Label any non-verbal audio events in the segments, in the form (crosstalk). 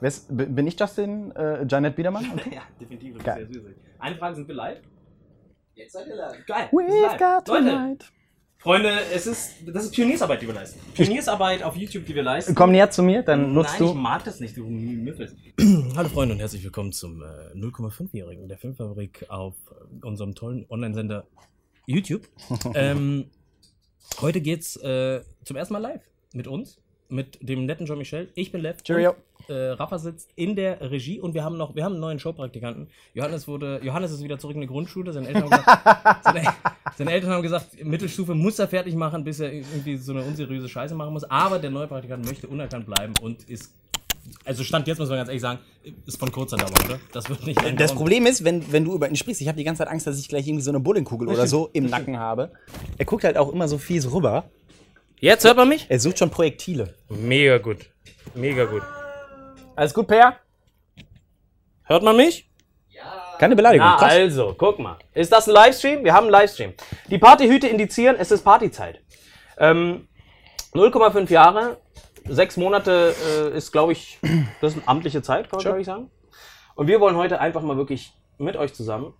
Wer ist, b- bin ich Justin äh, Janet Biedermann? (laughs) Ja, definitiv. Das Geil. ist sehr süß. Eine Frage, sind wir live? Jetzt seid ihr live. Geil. We've wir sind live. got Leute, tonight. Freunde, es ist, das ist Pioniersarbeit, die wir leisten. Pioniersarbeit auf YouTube, die wir leisten. Komm näher zu mir, dann nutzt Nein, ich du. mag das nicht, du Müffel. (clears throat) Hallo Freunde und herzlich willkommen zum äh, 0,5-Jährigen der Filmfabrik auf unserem tollen Online-Sender YouTube. (laughs) ähm, heute geht's äh, zum ersten Mal live mit uns, mit dem netten Jean-Michel. Ich bin Lev. Cheerio. Und, äh, Rafa sitzt in der Regie und wir haben noch, wir haben einen neuen Showpraktikanten. Johannes wurde, Johannes ist wieder zurück in die Grundschule. Seine Eltern haben gesagt, (laughs) seine, seine Eltern haben gesagt, Mittelstufe muss er fertig machen, bis er irgendwie so eine unseriöse Scheiße machen muss. Aber der neue Praktikant möchte unerkannt bleiben und ist, also Stand jetzt muss man ganz ehrlich sagen, ist von kurzer Dauer, oder? Das wird nicht Das Problem ist, wenn, wenn du über ihn sprichst, ich habe die ganze Zeit Angst, dass ich gleich irgendwie so eine Bowlingkugel oder so im Nacken habe. Er guckt halt auch immer so fies rüber. Jetzt hört man mich? Er sucht schon Projektile. Mega gut. Mega gut. Alles gut, Per? Hört man mich? Keine Beleidigung. Na, Krass. also, guck mal. Ist das ein Livestream? Wir haben einen Livestream. Die Partyhüte indizieren, es ist Partyzeit. Ähm, 0,5 Jahre, sechs Monate äh, ist, glaube ich, (clears throat) das ist eine amtliche Zeit, kann man, Sure. glaube ich, sagen. Und wir wollen heute einfach mal wirklich mit euch zusammen,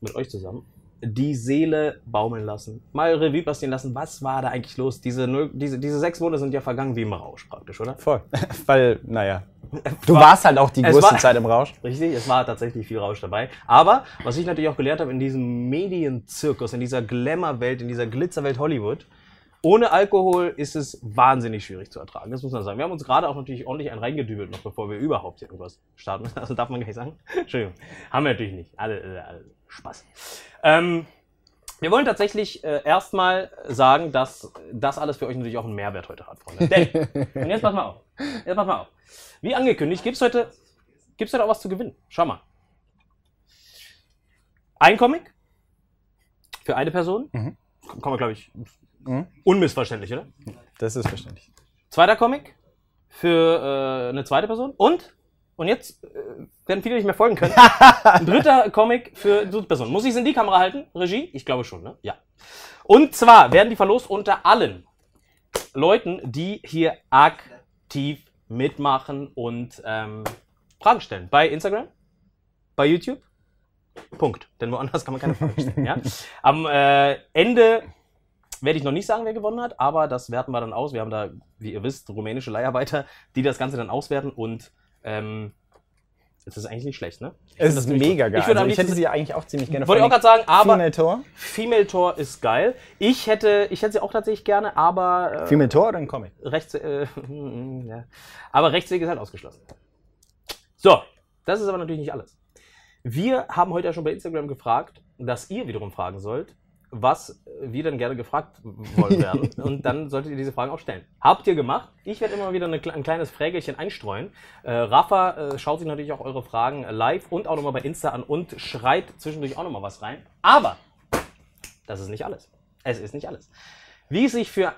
mit euch zusammen, die Seele baumeln lassen. Mal Revue passieren lassen, was war da eigentlich los? Diese, diese, diese sechs Monate sind ja vergangen wie im Rausch praktisch, oder? Voll. (laughs) Weil, naja. (laughs) Du warst halt auch die größte war- Zeit im Rausch. (laughs) Richtig, es war tatsächlich viel Rausch dabei. Aber was ich natürlich auch gelernt habe in diesem Medienzirkus, in dieser Glamour-Welt, in dieser Glitzerwelt Hollywood, ohne Alkohol ist es wahnsinnig schwierig zu ertragen. Das muss man sagen. Wir haben uns gerade auch natürlich ordentlich einen reingedübelt, noch bevor wir überhaupt hier irgendwas starten. (laughs) Also darf man gar nicht sagen. Entschuldigung. Haben wir natürlich nicht. Alle, alle, alle Spaß. Ähm, wir wollen tatsächlich äh, erstmal sagen, dass das alles für euch natürlich auch einen Mehrwert heute hat, Freunde. Denn, und jetzt pass mal auf. Jetzt pass mal auf. Wie angekündigt, gibt's heute, gibt's heute auch was zu gewinnen. Schau mal. Ein Comic für eine Person. Mhm. Kann man, glaube ich, Mhm. unmissverständlich, oder? Das ist verständlich. Zweiter Comic für äh, eine zweite Person. Und, und jetzt äh, werden viele nicht mehr folgen können. Ein (laughs) dritter Comic für dritte Person. Muss ich es in die Kamera halten? Regie? Ich glaube schon, ne? Ja. Und zwar werden die verlost unter allen Leuten, die hier aktiv mitmachen und ähm, Fragen stellen. Bei Instagram, bei YouTube. Punkt. Denn woanders kann man keine Fragen stellen. ja? (laughs) Am äh, Ende werde ich noch nicht sagen, wer gewonnen hat, aber das werten wir dann aus. Wir haben da, wie ihr wisst, rumänische Leiharbeiter, die das Ganze dann auswerten und ähm, es ist eigentlich nicht schlecht, ne? Ich Es ist das mega geil. Ich, würde also ich hätte sie eigentlich auch ziemlich gerne. wollte ich auch gerade sagen, aber Female Tor? Female Tor ist geil. Ich hätte, ich hätte sie auch tatsächlich gerne, aber äh, Female Tor oder ein Comic? rechts, äh, (laughs) ja. aber Rechtsweg ist halt ausgeschlossen. So, das ist aber natürlich nicht alles. Wir haben heute ja schon bei Instagram gefragt, dass ihr wiederum fragen sollt, was wir dann gerne gefragt wollen werden. (laughs) Und dann solltet ihr diese Fragen auch stellen. Habt ihr gemacht? Ich werde immer wieder eine, ein kleines Frägelchen einstreuen. Äh, Rafa äh, schaut sich natürlich auch eure Fragen live und auch nochmal bei Insta an und schreit zwischendurch auch nochmal was rein. Aber das ist nicht alles. Es ist nicht alles. Wie es sich für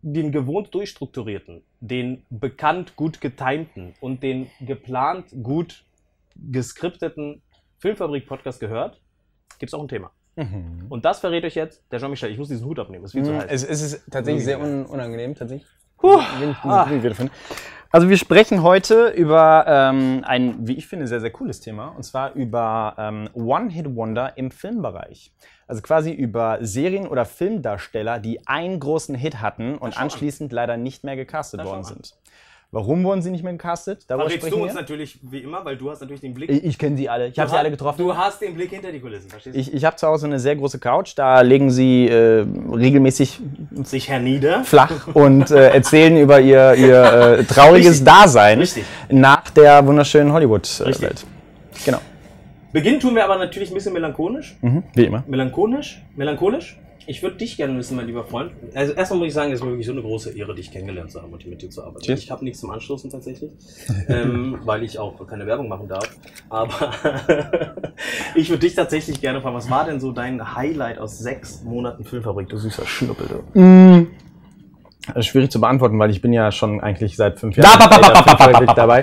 den gewohnt durchstrukturierten, den bekannt gut getimten und den geplant gut geskripteten Filmfabrik-Podcast gehört, gibt es auch ein Thema. Mhm. Und das verrät euch jetzt der Jean-Michel. Ich muss diesen Hut abnehmen, ist viel zu heiß. Es, es ist tatsächlich sehr un unangenehm, tatsächlich. Puh. Ah. Also wir sprechen heute über ähm, ein, wie ich finde, sehr, sehr cooles Thema. Und zwar über ähm, One-Hit-Wonder im Filmbereich. Also quasi über Serien- oder Filmdarsteller, die einen großen Hit hatten und anschließend leider nicht mehr gecastet worden sind. Warum wurden sie nicht mehr gecastet? Darüber Verrätst du sprechen uns wir. natürlich wie immer, weil du hast natürlich den Blick. Ich, ich kenne sie alle. Ich habe Du sie alle getroffen. Du hast den Blick hinter die Kulissen, verstehst du? Ich, ich habe zu Hause eine sehr große Couch. Da legen sie äh, regelmäßig Sich hernieder. flach und äh, erzählen über ihr, ihr äh, (laughs) trauriges Richtig. Dasein Richtig. nach der wunderschönen Hollywood-Welt. Richtig. genau. Beginnen tun wir aber natürlich ein bisschen melancholisch. Mhm. Wie immer. Melancholisch? Melancholisch? Ich würde dich gerne wissen, mein lieber Freund. Also erstmal muss ich sagen, es ist mir wirklich so eine große Ehre, dich kennengelernt zu haben und hier mit dir zu arbeiten. Cheers. Ich habe nichts zum Anstoßen tatsächlich, ähm, (laughs) weil ich auch keine Werbung machen darf. Aber (laughs) ich würde dich tatsächlich gerne fragen, was war denn so dein Highlight aus sechs Monaten Filmfabrik, du süßer Schnuppel, du? Mm. Ist schwierig zu beantworten, weil ich bin ja schon eigentlich seit fünf Jahren dabei.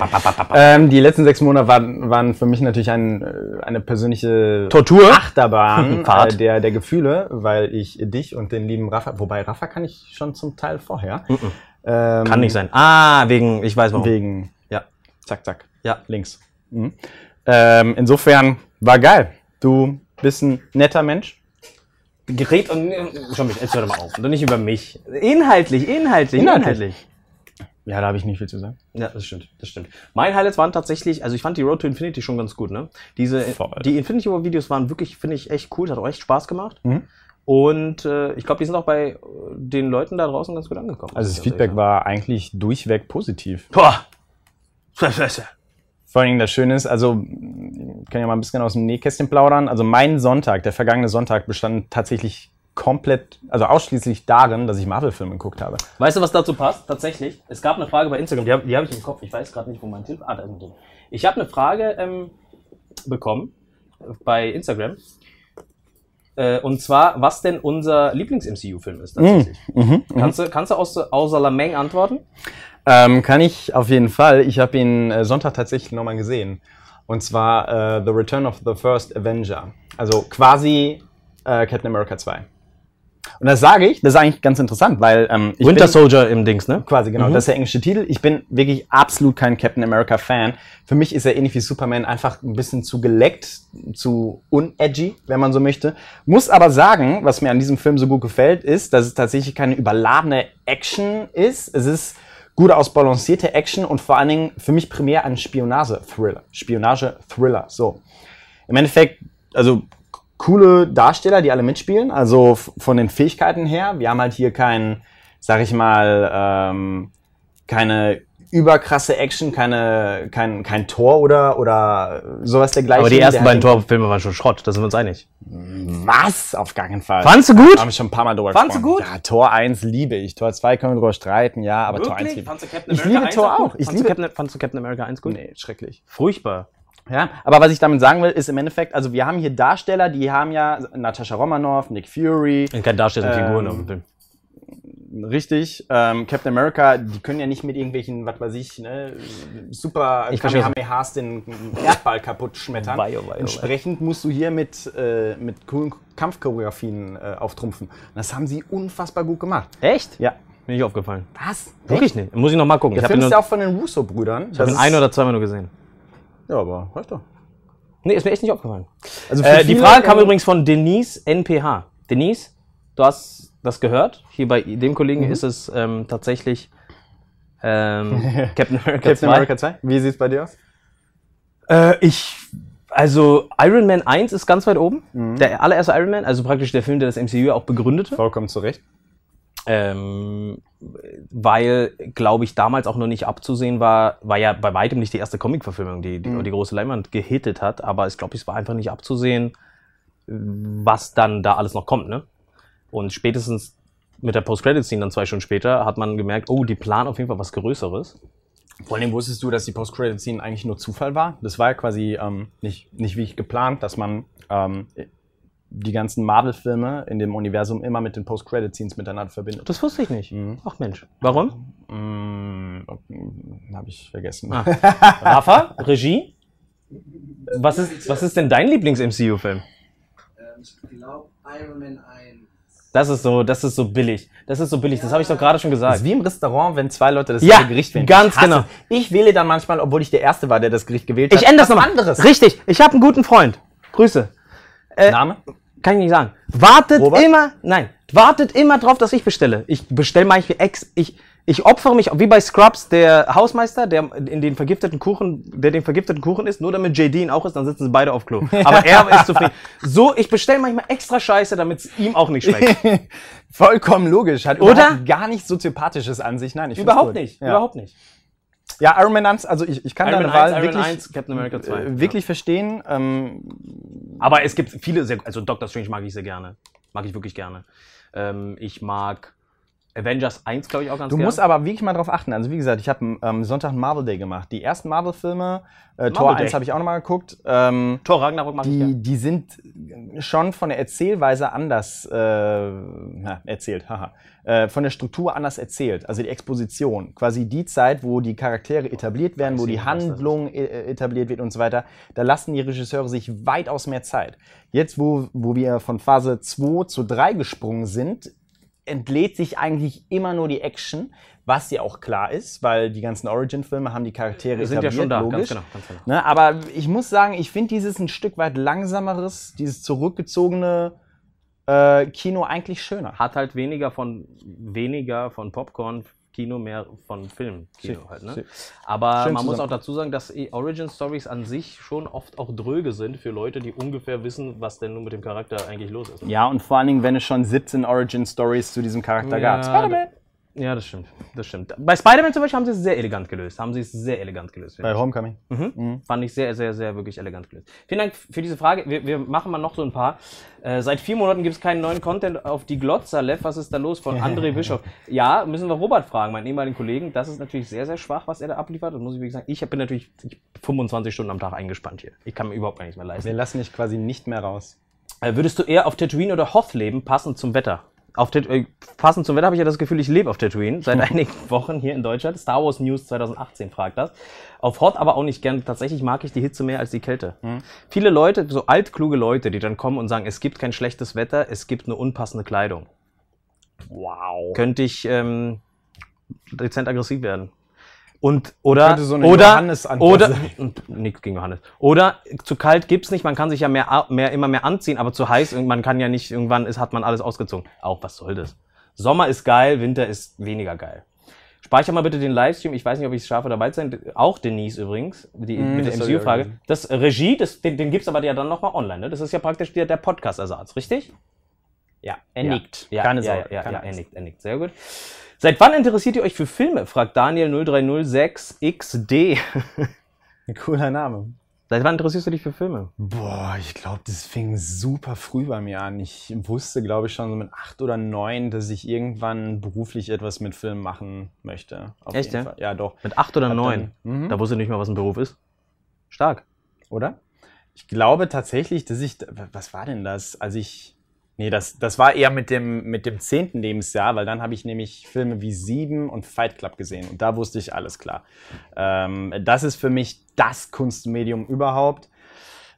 Ähm, die letzten sechs Monate waren, waren für mich natürlich ein, äh, eine persönliche Tortur? Achterbahn (laughs) äh, der, der Gefühle, weil ich dich und den lieben Rafa, wobei Rafa kann ich schon zum Teil vorher. Ähm, Kann nicht sein. Ah, wegen, ich weiß warum. Wegen, Ja. Zack, zack. Ja. Links. Mhm. Ähm, insofern war geil. Du bist ein netter Mensch. Gerät und. Schon mich, jetzt hör doch mal auf. Und nicht über mich. Inhaltlich, inhaltlich, Inhaltlich. Ja, da habe ich nicht viel zu sagen. Ja, das stimmt, das stimmt. Mein Highlights waren tatsächlich, also ich fand die Road to Infinity schon ganz gut, ne? Diese, Voll. die Infinity War Videos waren wirklich, finde ich, echt cool, hat auch echt Spaß gemacht. Mhm. Und äh, ich glaube, die sind auch bei äh, den Leuten da draußen ganz gut angekommen. Also das Feedback war eigentlich durchweg positiv. Boah! Vor allen Dingen das Schöne ist, also ich kann ja mal ein bisschen aus dem Nähkästchen plaudern. Also mein Sonntag, der vergangene Sonntag, bestand tatsächlich komplett, also ausschließlich darin, dass ich Marvel-Filme geguckt habe. Weißt du, was dazu passt? Tatsächlich. Es gab eine Frage bei Instagram, die habe hab ich im Kopf. Ich weiß gerade nicht, wo mein Telefon. Ah, da ist. Ich habe eine Frage ähm, bekommen äh, bei Instagram. Äh, und zwar, was denn unser Lieblings-MCU-Film ist tatsächlich. Mhm. Kannst du, kannst du aus, außer Lameng antworten? Ähm, kann ich auf jeden Fall. Ich habe ihn äh, Sonntag tatsächlich nochmal gesehen. Und zwar äh, The Return of the First Avenger. Also quasi äh, Captain America 2. Und das sage ich, das ist eigentlich ganz interessant, weil ähm, ich Winter bin, Soldier im Dings, ne? quasi genau, das ist der englische Titel. Ich bin wirklich absolut kein Captain America Fan. Für mich ist er ähnlich wie Superman einfach ein bisschen zu geleckt, zu unedgy, wenn man so möchte. Muss aber sagen, was mir an diesem Film so gut gefällt, ist, dass es tatsächlich keine überladene Action ist. Es ist gut ausbalancierte Action und vor allen Dingen für mich primär ein Spionage-Thriller. Spionage-Thriller, so. Im Endeffekt, also coole Darsteller, die alle mitspielen. Also von den Fähigkeiten her. Wir haben halt hier kein, sag ich mal, ähm, keine überkrasse Action, keine, kein, kein Tor oder, oder sowas dergleichen. Aber die ersten Der beiden Torfilme waren schon Schrott, da sind wir uns einig. Was? Auf gar keinen Fall. Fandst du gut? Haben wir schon ein paar Mal drüber Fandst du gesprochen. gut? Ja, Tor 1 liebe ich. Tor 2 können wir drüber streiten, ja, aber Tor 1 liebe du Captain Ich America liebe 1 Tor auch. Ich fandst, liebe- du Captain, fandst du Captain America 1 gut? Nee, schrecklich. Furchtbar. Ja, aber was ich damit sagen will, ist im Endeffekt, also wir haben hier Darsteller, die haben ja Natascha Romanoff, Nick Fury, Kein Darsteller mit Ähm, Figuren auf dem Film. Richtig, ähm, Captain America, die können ja nicht mit irgendwelchen, was weiß ich, ne, super. Kamehamehas den Erdball kaputt schmettern. Wei, oh wei, oh wei. Entsprechend musst du hier mit, äh, mit coolen Kampfchoreografien äh, auftrumpfen. Und das haben sie unfassbar gut gemacht. Echt? Ja. Mir nicht aufgefallen. Was? Wirklich nicht. Muss ich noch mal gucken. Der ich habe Film ist ja auch von den Russo-Brüdern. ich hab ihn ein oder zweimal nur gesehen. Ja, aber reicht doch. Nee, ist mir echt nicht aufgefallen. Also Äh, die Frage kam ähm, übrigens von Denise NPH. Denise, du hast das gehört. Hier bei dem Kollegen ist es ähm, tatsächlich ähm, (laughs) Captain America Captain 2. America 2. Wie sieht's bei dir aus? Äh, ich, also Iron Man 1 ist ganz weit oben. Mhm. Der allererste Iron Man, also praktisch der Film, der das MCU auch begründete. Vollkommen zu Recht. Ähm, weil, glaube ich, damals auch noch nicht abzusehen war, war ja bei weitem nicht die erste Comic-Verfilmung, die, die die große Leinwand gehittet hat, aber ich glaube, es war einfach nicht abzusehen, was dann da alles noch kommt, ne? Und spätestens mit der Post-Credit-Scene dann zwei Stunden später hat man gemerkt, oh, die planen auf jeden Fall was Größeres. Vor allem wusstest du, dass die Post-Credit-Scene eigentlich nur Zufall war? Das war ja quasi ähm, nicht, nicht wie ich geplant, dass man ähm, die ganzen Marvel-Filme in dem Universum immer mit den Post-Credit-Scenes miteinander verbindet. Das wusste ich nicht. Mhm. Ach Mensch. Warum? Mm, Habe ich vergessen. Ah. (laughs) Rafa, Regie? Was ist, was ist denn dein Lieblings-MCU-Film? Ähm, ich glaube Iron Man 1. Das ist so, das ist so billig. Das ist so billig. Das habe ich doch gerade schon Das gesagt. ist wie im Restaurant, wenn zwei Leute das Ja, Gericht wählen. ganz Ich genau. es. Ich wähle dann manchmal, obwohl ich der Erste war, der das Gericht gewählt hat. Ich ändere das nochmal. anderes. Richtig. Ich habe einen guten Freund. Grüße. Name? Kann ich nicht sagen. Wartet Robert? immer, nein, wartet immer drauf, dass ich bestelle. Ich bestelle manchmal ex, ich, ich opfere mich, wie bei Scrubs, der Hausmeister, der in den vergifteten Kuchen, der den vergifteten Kuchen isst, nur damit JD ihn auch isst, dann sitzen sie beide auf Klo. (laughs) Aber er ist zufrieden. So, ich bestelle manchmal extra Scheiße, damit es ihm auch nicht schmeckt. (laughs) Vollkommen logisch. Hat Oder? gar nichts soziopathisches an sich. Nein, ich überhaupt gut. nicht, Ja. überhaupt nicht. Ja, Iron Man 1, also ich, ich kann Iron deine Man 1, Wahl Iron wirklich, 1, Captain America 2. äh, wirklich verstehen. Ähm, Aber es gibt viele sehr, also Doctor Strange mag ich sehr gerne. Mag ich wirklich gerne. Ähm, ich mag Avengers 1, glaube ich, auch ganz du gerne. musst aber wirklich mal drauf achten. Also wie gesagt, ich habe ähm, Sonntag einen Marvel Day gemacht. Die ersten Marvel-Filme, äh, Tor Marvel 1 Day. habe ich auch nochmal geguckt. Ähm, Thor Ragnarok mag ich die, gerne. die sind schon von der Erzählweise anders äh, na, erzählt, haha. Äh, von der Struktur anders erzählt. Also die Exposition, quasi die Zeit, wo die Charaktere etabliert werden, wo die ich Handlung äh, etabliert wird und so weiter. Da lassen die Regisseure sich weitaus mehr Zeit. Jetzt, wo, wo wir von Phase 2 zu 3 gesprungen sind, entlädt sich eigentlich immer nur die Action, was ja auch klar ist, weil die ganzen Origin-Filme haben die Charaktere sind ja schon da, logisch. ganz genau. Ganz genau. Ne, aber ich muss sagen, ich finde dieses ein Stück weit langsameres, dieses zurückgezogene äh, Kino eigentlich schöner. Hat halt weniger von weniger von Popcorn. Kino mehr von Film Kino Si- halt, ne? Aber Schön man muss auch dazu sagen, dass Origin Stories an sich schon oft auch dröge sind für Leute, die ungefähr wissen, was denn nun mit dem Charakter eigentlich los ist. Ja, und vor allen Dingen, wenn es schon 17 Origin-Stories zu diesem Charakter Ja, gab. Spider-Man! Ja, das stimmt. Das stimmt. Bei Spider-Man zum Beispiel haben sie es sehr elegant gelöst. Haben sie es sehr elegant gelöst. Bei. Homecoming. Mhm. Fand ich sehr, sehr, sehr wirklich elegant gelöst. Vielen Dank für diese Frage. Wir, wir machen mal noch so ein paar. Äh, seit vier Monaten gibt es keinen neuen Content auf die Glotzer. Lev, was ist da los von (laughs) André Bischof? Ja, müssen wir Robert fragen, meinen ehemaligen Kollegen. Das ist natürlich sehr, sehr schwach, was er da abliefert. Das muss ich wirklich sagen. Ich bin natürlich ich, 25 Stunden am Tag eingespannt hier. Ich kann mir überhaupt gar nichts mehr leisten. Wir lassen dich quasi nicht mehr raus. Äh, würdest du eher auf Tatooine oder Hoth leben, passend zum Wetter? Auf Tat äh, passend zum Wetter habe ich ja das Gefühl, ich lebe auf Tatooine seit (laughs) einigen Wochen hier in Deutschland. Star Wars News 2018 fragt das. Auf Hoth aber auch nicht gern. Tatsächlich mag ich die Hitze mehr als die Kälte. Viele Leute, so altkluge Leute, die dann kommen und sagen, es gibt kein schlechtes Wetter, es gibt nur unpassende Kleidung. Wow. Könnte ich ähm, dezent aggressiv werden. Und, oder, so oder, oder, sein. nichts gegen Johannes. Oder zu kalt gibt's nicht, man kann sich ja mehr, mehr, immer mehr anziehen, aber zu heiß, man kann ja nicht, irgendwann ist, hat man alles ausgezogen. Auch, was soll das? Sommer ist geil, Winter ist weniger geil. Speicher mal bitte den Livestream, ich weiß nicht, ob ich es schaffe, dabei zu sein. Auch Denise übrigens, die, Mm, mit der MCU-Frage. Das Regie, das, den, den gibt's aber ja dann nochmal online, ne? Das ist ja praktisch der, der Podcast-Ersatz, richtig? Ja, er nickt. Ja, Keine ja, Sorge. Ja, ja, ja er nickt, er nickt. Sehr gut. Seit wann interessiert ihr euch für Filme? fragt Daniel 0306XD. (laughs) Cooler Name. Seit wann interessierst du dich für Filme? Boah, ich glaube, das fing super früh bei mir an. Ich wusste, glaube ich, schon so mit acht oder neun, dass ich irgendwann beruflich etwas mit Film machen möchte. Auf Echt, jeden ja? Fall. Ja, doch. Mit acht oder Hab neun? dann- mhm. Da wusste ich nicht mal, was ein Beruf ist. Stark. Oder? Ich glaube tatsächlich, dass ich. Was war denn das? Als ich. Nee, das, das war eher mit dem, mit dem zehnten Lebensjahr, weil dann habe ich nämlich Filme wie Sieben und Fight Club gesehen. Und da wusste ich alles klar. Ähm, das ist für mich das Kunstmedium überhaupt.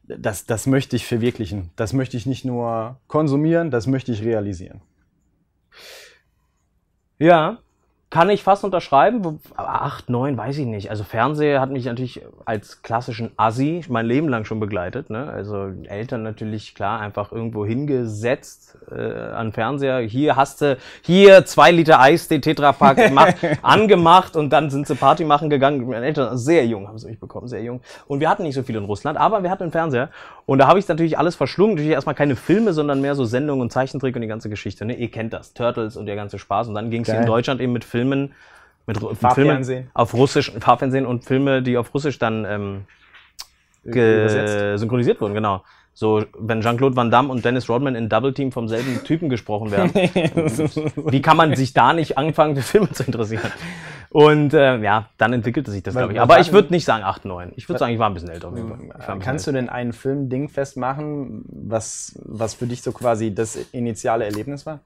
Das, das möchte ich verwirklichen. Das möchte ich nicht nur konsumieren, das möchte ich realisieren. Ja, kann ich fast unterschreiben. Acht, neun, weiß ich nicht. Also Fernseher hat mich natürlich als klassischen Assi mein Leben lang schon begleitet. Ne? Also Eltern natürlich, klar, einfach irgendwo hingesetzt äh, an Fernseher. Hier hast du, hier zwei Liter Eis, den Tetrapack (laughs) gemacht, angemacht und dann sind sie Party machen gegangen. Meine Eltern, sehr jung, haben sie mich bekommen, sehr jung. Und wir hatten nicht so viel in Russland, aber wir hatten einen Fernseher. Und da habe ich natürlich alles verschlungen. Natürlich erstmal keine Filme, sondern mehr so Sendungen und Zeichentrick und die ganze Geschichte. Ne? Ihr kennt das, Turtles und der ganze Spaß. Und dann ging es in. Deutschland eben mit Filmen, mit. Filmen auf Russisch, Farbfernsehen und Filme, die auf Russisch dann ähm, ge synchronisiert wurden, genau. So, wenn Jean-Claude Van Damme und Dennis Rodman in Double Team vom selben Typen gesprochen werden. (laughs) Wie kann man sich da nicht anfangen, für Filme zu interessieren? Und äh, ja, dann entwickelte sich das, glaube ich. Aber ich würde nicht sagen 8, 9. Ich würde sagen, ich war ein bisschen älter. Bisschen Kannst du denn einen Film Ding festmachen, was, was für dich so quasi das initiale Erlebnis war?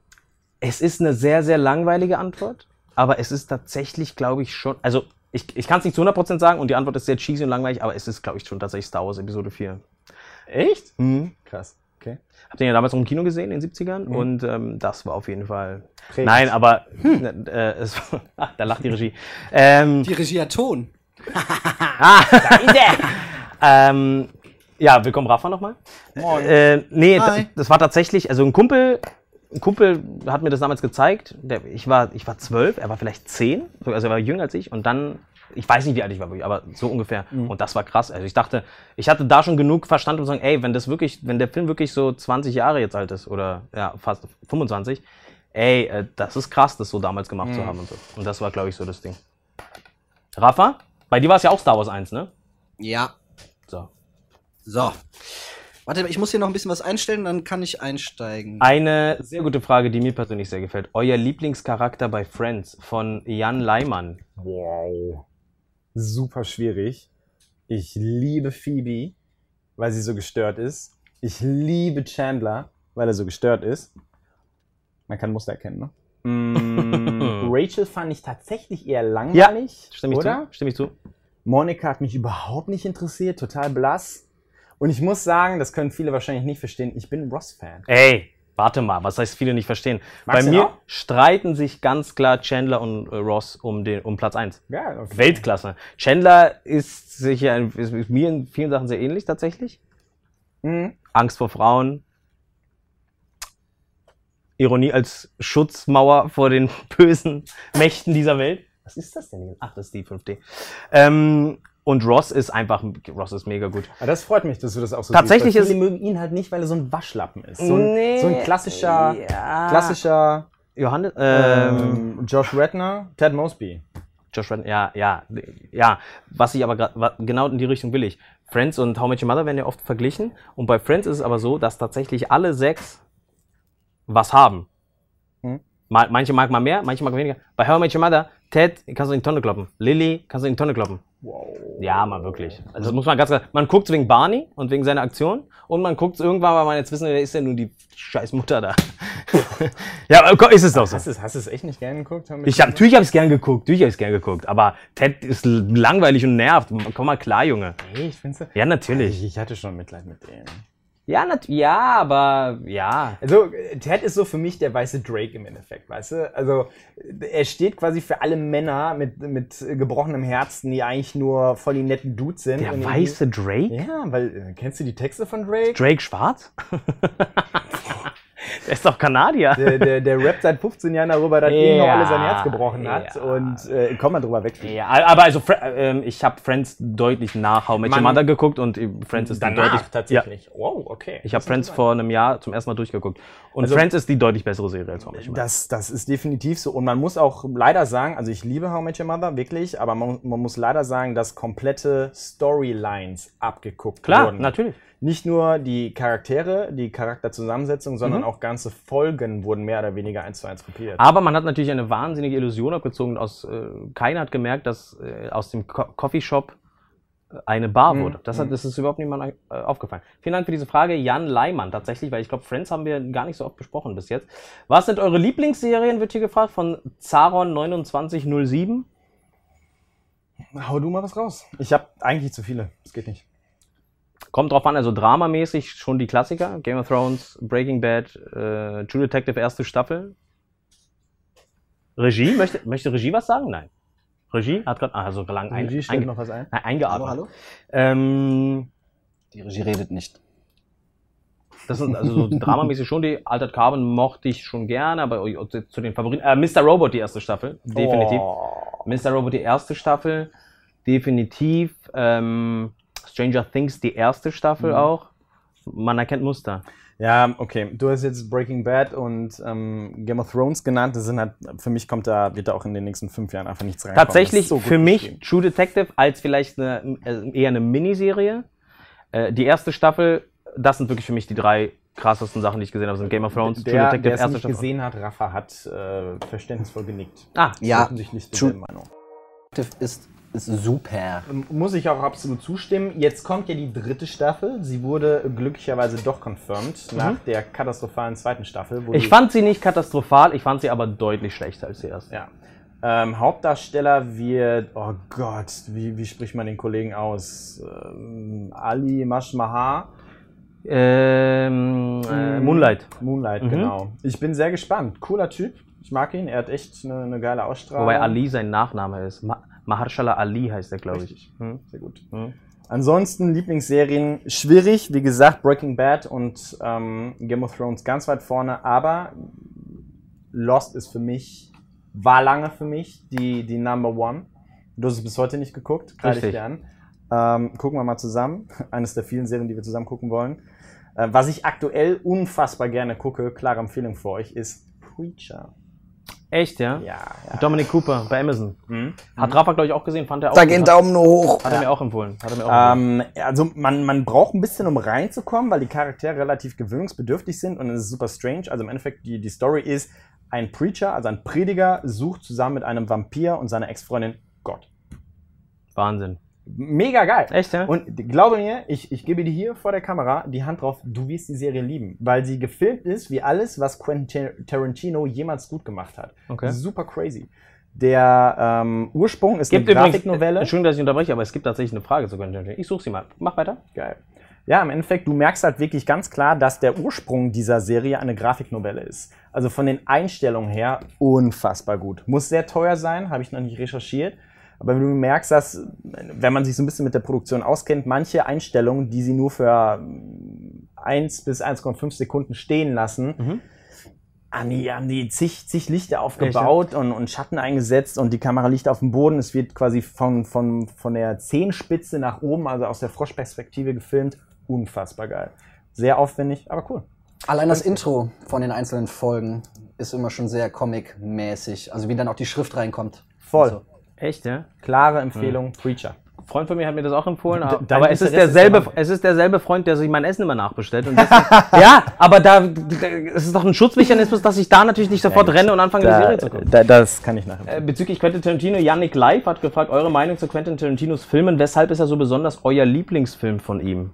Es ist eine sehr, sehr langweilige Antwort, aber es ist tatsächlich, glaube ich, schon. Also, ich, ich kann es nicht zu 100% sagen und die Antwort ist sehr cheesy und langweilig, aber es ist, glaube ich, schon tatsächlich Star Wars Episode 4. Echt? Mhm. Krass. Okay. Hab den ja damals auch im Kino gesehen in den 70ern und ähm, das war auf jeden Fall. Prägend. Nein, aber (laughs) äh, es, ah, (laughs) da lacht die Regie. Ähm, Die Regie hat Ton. (laughs) ah, da ist er! ähm, ja, willkommen Rafa nochmal. Moin. Äh, nee, das, das war tatsächlich, also ein Kumpel, ein Kumpel hat mir das damals gezeigt. Der, ich, war, ich war zwölf, er war vielleicht zehn, also er war jünger als ich und dann, ich weiß nicht, wie alt ich war, aber so ungefähr. Und das war krass. Also ich dachte, ich hatte da schon genug Verstand, um zu sagen, ey, wenn das wirklich, wenn der Film wirklich so 20 Jahre jetzt alt ist oder ja, fast 25, ey, äh, das ist krass, das so damals gemacht zu haben und so. Und das war, glaube ich, so das Ding. Rafa, bei dir war es ja auch Star Wars 1, ne? Ja. So. So. Warte, ich muss hier noch ein bisschen was einstellen, dann kann ich einsteigen. Eine sehr gute Frage, die mir persönlich sehr gefällt. Euer Lieblingscharakter bei Friends von Jan Leimann. Wow. Super schwierig. Ich liebe Phoebe, weil sie so gestört ist. Ich liebe Chandler, weil er so gestört ist. Man kann Muster erkennen, ne? Mm, (laughs) Rachel fand ich tatsächlich eher langweilig, Stimme ich oder? zu? Stimme ich zu? Monika hat mich überhaupt nicht interessiert, total blass. Und ich muss sagen, das können viele wahrscheinlich nicht verstehen, ich bin Ross-Fan. Ey, Warte mal, was heißt viele nicht verstehen? Magst Bei mir auch? streiten sich ganz klar Chandler und äh, Ross um, den, um Platz 1. Ja, okay. Weltklasse. Chandler ist sicher ist, ist mir in vielen Sachen sehr ähnlich tatsächlich. Mhm. Angst vor Frauen. Ironie als Schutzmauer vor den (laughs) bösen Mächten dieser Welt. Was ist das denn hier? Ach, das ist die 5D. Ähm, und Ross ist einfach, Ross ist mega gut. Aber das freut mich, dass du das auch so Tatsächlich siehst. viele mögen ihn halt nicht, weil er so ein Waschlappen ist. So ein, so ein klassischer, ja. klassischer Johannes, ähm, ähm, Josh Redner, Ted Mosby. Josh Redden, ja, ja, ja. Was ich aber gerade, genau in die Richtung will ich. Friends und How Much Your Mother werden ja oft verglichen. Und bei Friends ist es aber so, dass tatsächlich alle sechs was haben. Hm. Manche mag mal mehr, manche mag weniger. Bei How Much Your Mother, Ted kannst du in die Tonne kloppen. Lily kannst du in die Tonne kloppen. Wow. Ja, mal wirklich. Also das muss man ganz klar. Man guckt wegen Barney und wegen seiner Aktion und man guckt irgendwann, weil man jetzt wissen, wer ist denn nun die scheiß Mutter da. (laughs) ja, ist es doch so. Hast du es hast du es echt nicht gerne geguckt? Ich hab, natürlich habe ich es gern geguckt, natürlich habe ich es gern geguckt, aber Ted ist langweilig und nervt. Komm mal klar, Junge. Nee, ich find's, Ja, natürlich. ich, ich hatte schon Mitleid mit dem. Ja, nat ja, aber ja. Also, Ted ist so für mich der weiße Drake im Endeffekt, weißt du? Also, er steht quasi für alle Männer mit, mit gebrochenem Herzen, die eigentlich nur voll die netten Dudes sind. Der weiße Drake? Ja, weil, äh, kennst du die Texte von Drake? Drake schwarz? (laughs) der ist doch Kanadier. Der, der, der rappt seit 15 Jahren darüber, dass ihm noch Ja, alle sein Herz gebrochen hat. ja. Und äh, komm mal drüber weg. Ja, aber also ähm, ich habe Friends deutlich nach How Met Your. Mother geguckt und äh, Friends ist Danach deutlich tatsächlich. Wow, okay. Ich habe Friends vor einem Jahr zum ersten Mal durchgeguckt und Also- Friends ist die deutlich bessere Serie als How Met Your Mother. Das, das ist definitiv so. Und man muss auch leider sagen, also ich liebe How Met Your Mother, wirklich, aber man, man muss leider sagen, dass komplette Storylines abgeguckt Klar, wurden. natürlich. Nicht nur die Charaktere, die Charakterzusammensetzung, sondern Mhm. auch ganze Folgen wurden mehr oder weniger eins zu eins kopiert. Aber man hat natürlich eine wahnsinnige Illusion abgezogen. Aus, äh, keiner hat gemerkt, dass äh, aus dem Co Coffeeshop äh, eine Bar Mhm. wurde. Das, hat, das ist überhaupt niemandem äh, aufgefallen. Vielen Dank für diese Frage, Jan Leimann tatsächlich, weil ich glaube, Friends haben wir gar nicht so oft besprochen bis jetzt. Was sind eure Lieblingsserien, wird hier gefragt, von Zaron2907? Hau du mal was raus. Ich habe eigentlich zu viele. Das geht nicht. Kommt drauf an, also dramamäßig schon die Klassiker. Game of Thrones, Breaking Bad, äh, True Detective erste Staffel. Regie, möchte, möchte Regie was sagen? Nein. Regie hat gerade, also lang ein, Regie einge- noch was ein. Nein, eingeatmet. Hallo, hallo? Ähm, Die Regie redet nicht. das sind also so dramamäßig schon die Altered Carbon mochte ich schon gerne, aber zu den Favoriten. Äh, Mr. Robot die erste Staffel, definitiv. Oh. Mr. Robot die erste Staffel, definitiv. Ähm, Stranger Things die erste Staffel Mhm. auch. Man erkennt Muster. Ja, okay. Du hast jetzt Breaking Bad und ähm, Game of Thrones genannt. Das sind halt, für mich kommt da, wird da auch in den nächsten fünf Jahren einfach nichts rein. Tatsächlich für mich True Detective als vielleicht eine, äh, eher eine Miniserie. Äh, die erste Staffel, das sind wirklich für mich die drei krassesten Sachen, die ich gesehen habe, sind Game of Thrones, Der, der es nicht gesehen hat, Rafa hat äh, verständnisvoll genickt. Ah, Ja, Offensichtlich True- Meinung. Ist, ist super. Muss ich auch absolut zustimmen. Jetzt kommt ja die dritte Staffel. Sie wurde glücklicherweise doch confirmed nach der katastrophalen zweiten Staffel. ich fand sie nicht katastrophal, ich fand sie aber deutlich schlechter als die erste. Ja. Ähm, Hauptdarsteller wird, oh Gott, wie, wie spricht man den Kollegen aus? Ähm, Ali Mashmahar. Ähm, äh, Moonlight. Moonlight, Mhm. genau. Ich bin sehr gespannt. Cooler Typ. Ich mag ihn. Er hat echt eine, eine geile Ausstrahlung. Wobei Ali sein Nachname ist. Ma Mahershala Ali heißt er, glaube ich. Hm? Sehr gut. Hm? Ansonsten Lieblingsserien schwierig. Wie gesagt, Breaking Bad und ähm, Game of Thrones ganz weit vorne. Aber Lost ist für mich, war lange für mich die, die Number One. Du hast es bis heute nicht geguckt. Greif ich dir an. Ähm, gucken wir mal zusammen. (laughs) Eines der vielen Serien, die wir zusammen gucken wollen. Äh, was ich aktuell unfassbar gerne gucke, klare Empfehlung für euch, ist Preacher. Echt, ja? Ja, ja. Dominic Cooper bei Amazon. Mhm. Hat Rafa, glaube ich, auch gesehen, fand er auch den Hat- Daumen nur hoch. Hat er mir auch empfohlen. Hat er mir auch empfohlen. Ähm, also man, man braucht ein bisschen, um reinzukommen, weil die Charaktere relativ gewöhnungsbedürftig sind und es ist super strange. Also im Endeffekt, die, die Story ist, ein Preacher, also ein Prediger, sucht zusammen mit einem Vampir und seiner Ex-Freundin Gott. Wahnsinn. Mega geil. Echt, ja? Und glaube mir, ich, ich gebe dir hier vor der Kamera die Hand drauf, du wirst die Serie lieben, weil sie gefilmt ist wie alles, was Quentin Tar- Tarantino jemals gut gemacht hat. Okay. Super crazy. Der ähm, Ursprung ist Es gibt eine übrigens, Grafiknovelle. Entschuldigung, dass ich unterbreche, aber es gibt tatsächlich eine Frage zu Quentin Tarantino. Ich suche sie mal. Mach weiter. Geil. Ja, im Endeffekt, du merkst halt wirklich ganz klar, dass der Ursprung dieser Serie eine Grafiknovelle ist. Also von den Einstellungen her unfassbar gut. Muss sehr teuer sein, habe ich noch nicht recherchiert. Aber wenn du merkst, dass, wenn man sich so ein bisschen mit der Produktion auskennt, manche Einstellungen, die sie nur für 1 bis 1,5 Sekunden stehen lassen, Mhm. haben die, haben die zig, zig Lichter aufgebaut und, und Schatten eingesetzt und die Kamera liegt auf dem Boden. Es wird quasi von, von, von der Zehenspitze nach oben, also aus der Froschperspektive gefilmt. Unfassbar geil. Sehr aufwendig, aber cool. Allein das Intro von den einzelnen Folgen ist immer schon sehr comic-mäßig. Also wie dann auch die Schrift reinkommt. Voll. Also, Echt, ja? Klare Empfehlung, Preacher. Ein Freund von mir hat mir das auch empfohlen, De- aber dein aber es ist derselbe, es ist derselbe Freund, der sich mein Essen immer nachbestellt. Und (laughs) deswegen, ja, aber da, da, es ist doch ein Schutzmechanismus, dass ich da natürlich nicht sofort renne und anfange, in die Da, Serie zu gucken. da, das kann ich nachher. Äh, bezüglich Quentin Tarantino, Yannick Live hat gefragt, eure Meinung zu Quentin Tarantinos Filmen, weshalb ist er so besonders euer Lieblingsfilm von ihm?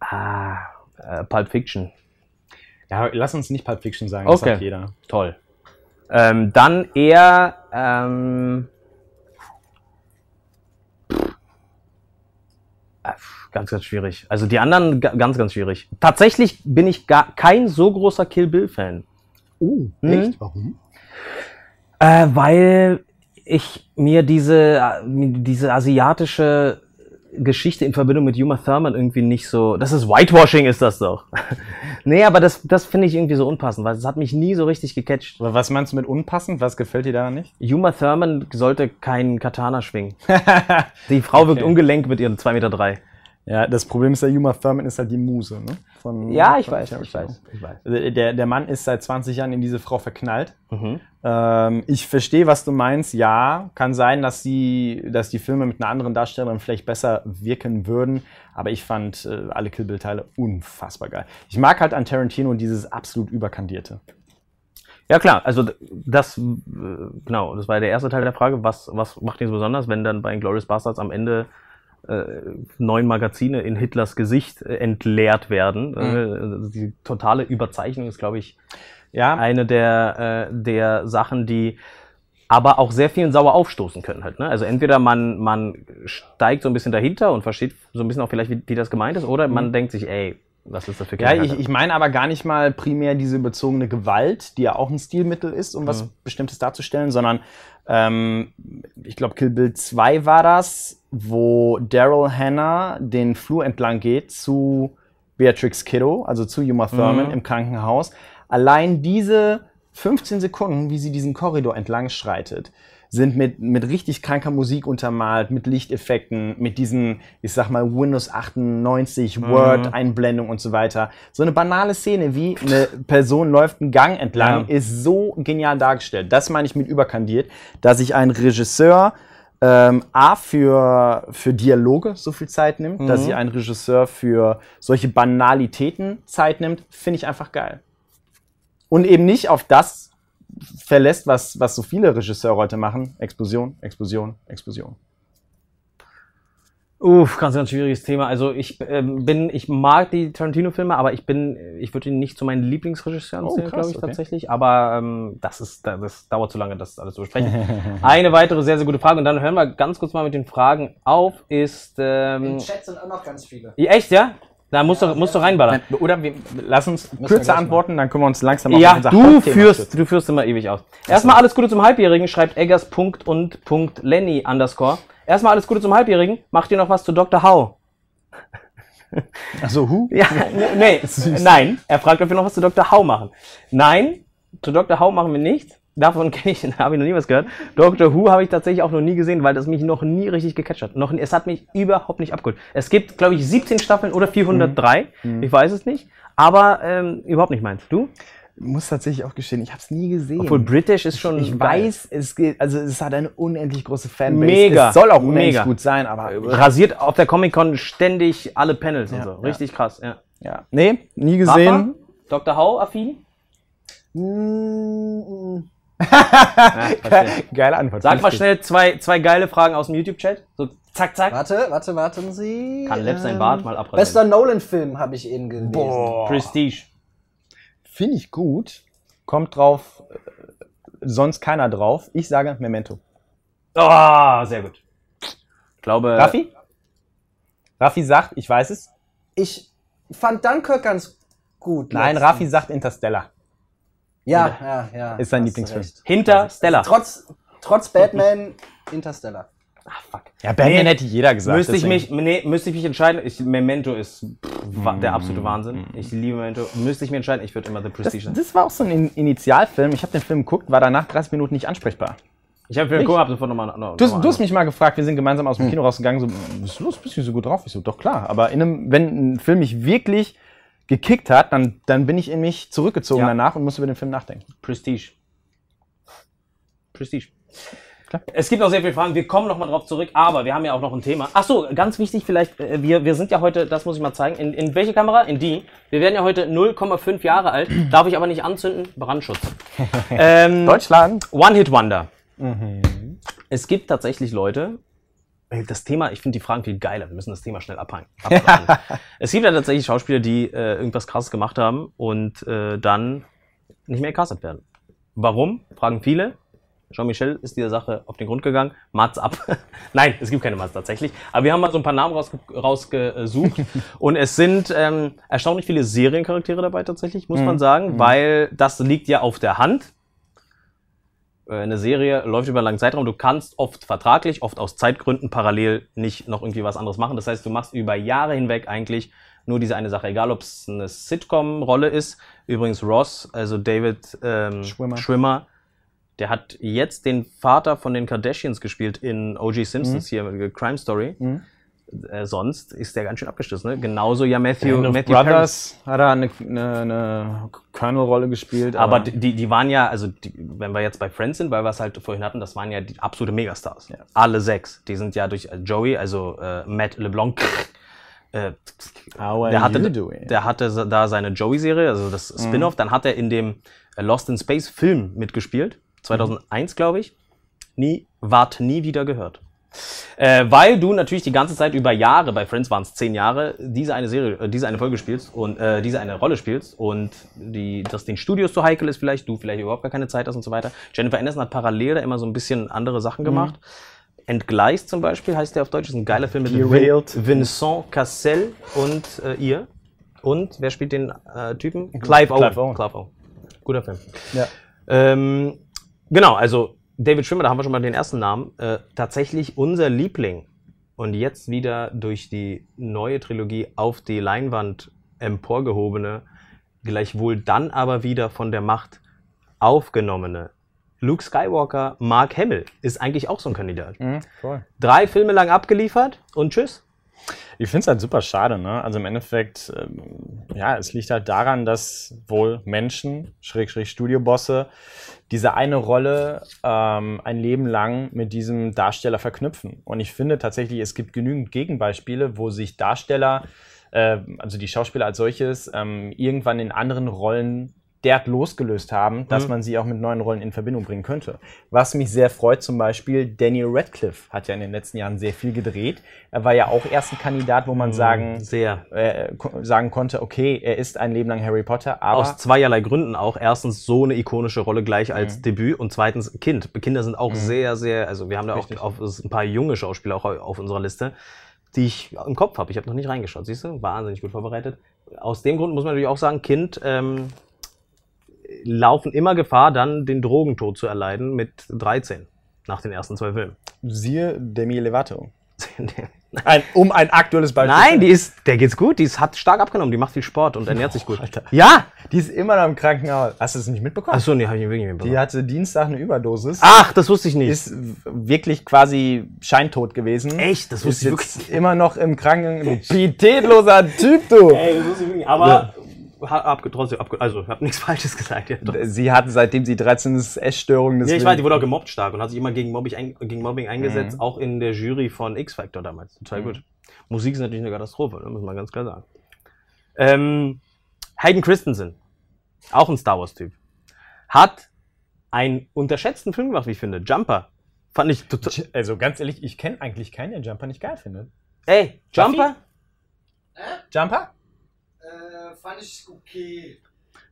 Ah, äh, Pulp Fiction. Ja, lass uns nicht Pulp Fiction sagen, das Okay. sagt jeder. Toll. Ähm, dann eher, ähm, äh, ganz, ganz schwierig. Also die anderen ga- ganz, ganz schwierig. Tatsächlich bin ich gar kein so großer Kill Bill Fan. Oh, echt? Warum? Äh, weil ich mir diese, äh, diese asiatische Geschichte in Verbindung mit Uma Thurman irgendwie nicht so. Das ist Whitewashing, ist das doch. (laughs) nee, aber das, das finde ich irgendwie so unpassend, weil es hat mich nie so richtig gecatcht. Aber was meinst du mit unpassend? Was gefällt dir daran nicht? Uma Thurman sollte keinen Katana schwingen. (laughs) Die Frau wirkt Okay. ungelenk mit ihren 2,3 Meter. Drei. Ja, das Problem ist, der Uma Thurman ist halt die Muse, ne? Von, Ja, ich weiß, ich weiß, ich weiß. Also Der, der Mann ist seit 20 Jahren in diese Frau verknallt. Mhm. Ähm, ich verstehe, was du meinst. Ja, kann sein, dass die, dass die Filme mit einer anderen Darstellerin vielleicht besser wirken würden. Aber ich fand äh, alle Kill Bill-Teile unfassbar geil. Ich mag halt an Tarantino dieses absolut überkandierte. Ja klar, also das, äh, genau, das war der erste Teil der Frage, was, was macht ihn so besonders, wenn dann bei Inglourious Bastards am Ende neun Magazine in Hitlers Gesicht äh, entleert werden. Äh, die totale Überzeichnung ist, glaube ich, Ja, eine der, äh, der Sachen, die aber auch sehr vielen sauer aufstoßen können halt. Ne? Also entweder man, man steigt so ein bisschen dahinter und versteht so ein bisschen auch vielleicht, wie, wie das gemeint ist, oder man denkt sich, ey, was ist das für Ja, Kinderkacke? ich, ich meine aber gar nicht mal primär diese überzogene Gewalt, die ja auch ein Stilmittel ist, um was Mhm. Bestimmtes darzustellen, sondern ähm, ich glaube, Kill Bill 2 war das, wo Daryl Hannah den Flur entlang geht zu Beatrix Kiddo, also zu Uma Thurman Mhm. im Krankenhaus. Allein diese 15 Sekunden, wie sie diesen Korridor entlang schreitet, sind mit, mit richtig kranker Musik untermalt, mit Lichteffekten, mit diesen, ich sag mal, Windows 98, Word-Einblendung und so weiter. So eine banale Szene wie eine Person läuft einen Gang entlang, Ja. ist so genial dargestellt. Das meine ich mit überkandiert, dass sich ein Regisseur ähm, A für, für Dialoge so viel Zeit nimmt, dass sich ein Regisseur für solche Banalitäten Zeit nimmt, finde ich einfach geil. Und eben nicht auf das verlässt, was, was so viele Regisseure heute machen. Explosion, Explosion, Explosion. Uff, ganz, ganz schwieriges Thema. Also ich ähm, bin, ich mag die Tarantino-Filme, aber ich bin, ich würde ihn nicht zu meinen Lieblingsregisseuren Oh, zählen, krass, glaube ich okay. tatsächlich. Aber ähm, das ist, das dauert zu lange, das alles zu besprechen. (laughs) Eine weitere sehr, sehr gute Frage und dann hören wir ganz kurz mal mit den Fragen auf. Ist ähm, Chat sind auch noch ganz viele. ja, echt, ja? Da musst du, musst du reinballern. Oder wir, lass uns kürzer antworten, dann können wir uns langsam auf Ja, unser du Hauptthema führst, du führst immer ewig aus. Erstmal alles Gute zum Halbjährigen, schreibt Eggers Punkt und Punkt Lenny underscore. Erstmal alles Gute zum Halbjährigen. Macht ihr noch was zu Dr. Howe? Achso, Hu? (laughs) Ja, nee, (laughs) nein. Er fragt, ob wir noch was zu Dr. Howe machen. Nein, zu Dr. Howe machen wir nichts. Davon (laughs) kenne ich, habe ich noch nie was gehört. Dr. Who habe ich tatsächlich auch noch nie gesehen, weil das mich noch nie richtig gecatcht hat. Noch, es hat mich überhaupt nicht abgeholt. Es gibt, glaube ich, 17 Staffeln oder 403. Ich weiß es nicht. Aber ähm, überhaupt nicht meins. Du? Muss tatsächlich auch gestehen, ich habe es nie gesehen. Obwohl British ist schon. ich geil. weiß, es geht, also es hat eine unendlich große Fanbase. Mega, Es soll auch unendlich mega. gut sein, aber Rasiert auf der Comic-Con ständig alle Panels und Ja, so. ja. Richtig krass, ja. ja. Nee, nie gesehen. Dr. Howe affin? Mm, (laughs) Ja. Geile Antwort. Sag mal schnell zwei, zwei geile Fragen aus dem YouTube-Chat. So, zack, zack. Warte, warte, warten Sie. Kann Lev sein Ähm, Bart mal abrasieren. Bester Nolan-Film habe ich eben gelesen. Boah. Prestige. Finde ich gut. Kommt drauf, äh, sonst keiner drauf. Ich sage Memento. Oh, sehr gut. Ich glaube. Raffi? Raffi sagt, ich weiß es. Ich fand Dunkirk ganz gut. Nein, letztens. Raffi sagt Interstellar. Ja, ja, ja. Ist sein Lieblingsfilm. recht. Hinter Stella. Trotz, trotz Batman (laughs) Interstellar. Ah, fuck. Ja, Batman Nee, hätte jeder gesagt. Müsste ich, mich, nee, müsste ich mich entscheiden. Ich, Memento ist pff, der absolute Wahnsinn. Ich liebe Memento. Müsste ich mich entscheiden, ich würde immer The Das, Prestige sein. das war auch so ein In- Initialfilm. Ich habe den Film geguckt, war danach 30 Minuten nicht ansprechbar. Ich habe Film habe sofort nochmal. Noch, Du, noch du hast mich mal gefragt, wir sind gemeinsam aus dem Kino rausgegangen, so, was ist los, bist du so gut drauf? Ich so, doch klar. Aber in einem, wenn ein Film mich wirklich gekickt hat, dann, dann bin ich in mich zurückgezogen Ja. danach und musste über den Film nachdenken. Prestige. Prestige. Klar. Es gibt noch sehr viele Fragen. Wir kommen noch mal drauf zurück, aber wir haben ja auch noch ein Thema. Ach so, ganz wichtig vielleicht, äh, wir, wir sind ja heute, das muss ich mal zeigen, in, in welche Kamera? In die. Wir werden ja heute 0,5 Jahre alt, darf ich aber nicht anzünden, Brandschutz. (laughs) ähm, Deutschland. One-Hit-Wonder. Es gibt tatsächlich Leute, das Thema, ich finde die Fragen viel geiler, wir müssen das Thema schnell abhängen. (laughs) abhaken. es gibt ja tatsächlich Schauspieler, die äh, irgendwas krasses gemacht haben und äh, dann nicht mehr gecastet werden. Warum? Fragen viele. Jean-Michel ist dieser Sache auf den Grund gegangen. Mats ab. (laughs) Nein, es gibt keine Mats tatsächlich. Aber wir haben mal so ein paar Namen rausge rausgesucht. (laughs) und es sind ähm, erstaunlich viele Seriencharaktere dabei tatsächlich, muss man sagen, weil das liegt ja auf der Hand. Äh, Eine Serie läuft über einen langen Zeitraum. Du kannst oft vertraglich, oft aus Zeitgründen parallel nicht noch irgendwie was anderes machen. Das heißt, du machst über Jahre hinweg eigentlich nur diese eine Sache. Egal, ob es eine Sitcom-Rolle ist. Übrigens Ross, also David ähm, Schwimmer. Schwimmer, der hat jetzt den Vater von den Kardashians gespielt in O.G. Simpsons hier, äh, Crime Story. Mhm. Äh, sonst ist der ganz schön abgestürzt. Ne? Genauso ja Matthew, Matthew. Brothers hat er eine, eine, eine Colonel-Rolle gespielt. Aber die, die waren ja, also die, wenn wir jetzt bei Friends sind, weil wir es halt vorhin hatten, das waren ja die absolute Megastars. Ja. Alle sechs. Die sind ja durch äh, Joey, also äh, Matt LeBlanc, äh, der hatte, der hatte da seine Joey-Serie, also das Spin-off. Dann hat er in dem äh, Lost in Space Film mitgespielt, 2001 glaube ich. Nie, ward nie wieder gehört. Äh, weil du natürlich die ganze Zeit über Jahre, bei Friends waren es zehn Jahre, diese eine Serie, äh, diese eine Folge spielst und äh, diese eine Rolle spielst und die, dass den Studios zu heikel ist vielleicht, du vielleicht überhaupt gar keine Zeit hast und so weiter. Jennifer Aniston hat parallel da immer so ein bisschen andere Sachen gemacht. Entgleist zum Beispiel heißt der auf Deutsch, ist ein geiler Film mit Derailed. Vincent Cassel und äh, ihr. Und wer spielt den äh, Typen? Clive Owen. Clive Owen. Clive Owen. Guter Film. Ja. Ähm, genau, also David Schwimmer, da haben wir schon mal den ersten Namen. Äh, tatsächlich unser Liebling. Und jetzt wieder durch die neue Trilogie auf die Leinwand emporgehobene, gleichwohl dann aber wieder von der Macht aufgenommene. Luke Skywalker, Mark Hamill ist eigentlich auch so ein Kandidat. Mhm. Drei Filme lang abgeliefert und tschüss. Ich finde es halt super schade, ne? Also im Endeffekt, ähm, ja, es liegt halt daran, dass wohl Menschen, Schrägstrich Studiobosse, diese eine Rolle ähm, ein Leben lang mit diesem Darsteller verknüpfen. Und ich finde tatsächlich, es gibt genügend Gegenbeispiele, wo sich Darsteller, äh, also die Schauspieler als solches, ähm, irgendwann in anderen Rollen derart losgelöst haben, dass Mhm. man sie auch mit neuen Rollen in Verbindung bringen könnte. Was mich sehr freut, zum Beispiel Daniel Radcliffe hat ja in den letzten Jahren sehr viel gedreht. Er war ja auch erst ein Kandidat, wo man sagen, Sehr. äh, sagen konnte, okay, er ist ein Leben lang Harry Potter, aber Aus zweierlei Gründen auch. Erstens so eine ikonische Rolle gleich als Debüt und zweitens Kind. Kinder sind auch sehr, sehr, also wir haben da Richtig. auch auf, ein paar junge Schauspieler auch auf unserer Liste, die ich im Kopf habe. Ich habe noch nicht reingeschaut, siehst du? Wahnsinnig gut vorbereitet. Aus dem Grund muss man natürlich auch sagen, Kind ähm, laufen immer Gefahr, dann den Drogentod zu erleiden mit 13 nach den ersten zwei Filmen. siehe Demi Lovato. (laughs) Ein, um ein aktuelles Beispiel. Nein, die ist, der geht's gut, die ist, hat stark abgenommen, die macht viel Sport und ernährt sich gut. Alter. Ja! Die ist immer noch im Krankenhaus. Hast du es nicht mitbekommen? Achso, nee, hab ich wirklich nicht Die mitbekommen. hatte Dienstag eine Überdosis. Ach, das wusste ich nicht. Ist wirklich quasi scheintot gewesen. Echt? Das Ist wusste ich jetzt wirklich immer noch im Kranken. Pietätloser Typ, du! Ey, das wusste ich wirklich. Aber ha- abge trotzdem, abge also ich habe nichts (laughs) Falsches gesagt. Ja. Sie hat, seitdem sie 13 ist, Essstörungen. Nee, ich weiß, die wurde auch gemobbt stark und hat sich immer gegen, Mobbing ein, gegen Mobbing eingesetzt, auch in der Jury von X-Factor damals. Total gut. Musik ist natürlich eine Katastrophe, ne? muss man ganz klar sagen. Ähm, Hayden Christensen, auch ein Star Wars-Typ, hat einen unterschätzten Film gemacht, wie ich finde. Jumper. Fand ich total. Also ganz ehrlich, ich kenne eigentlich keinen, der Jumper nicht geil findet. Ey, Jumper? Jumper? Fand ich okay.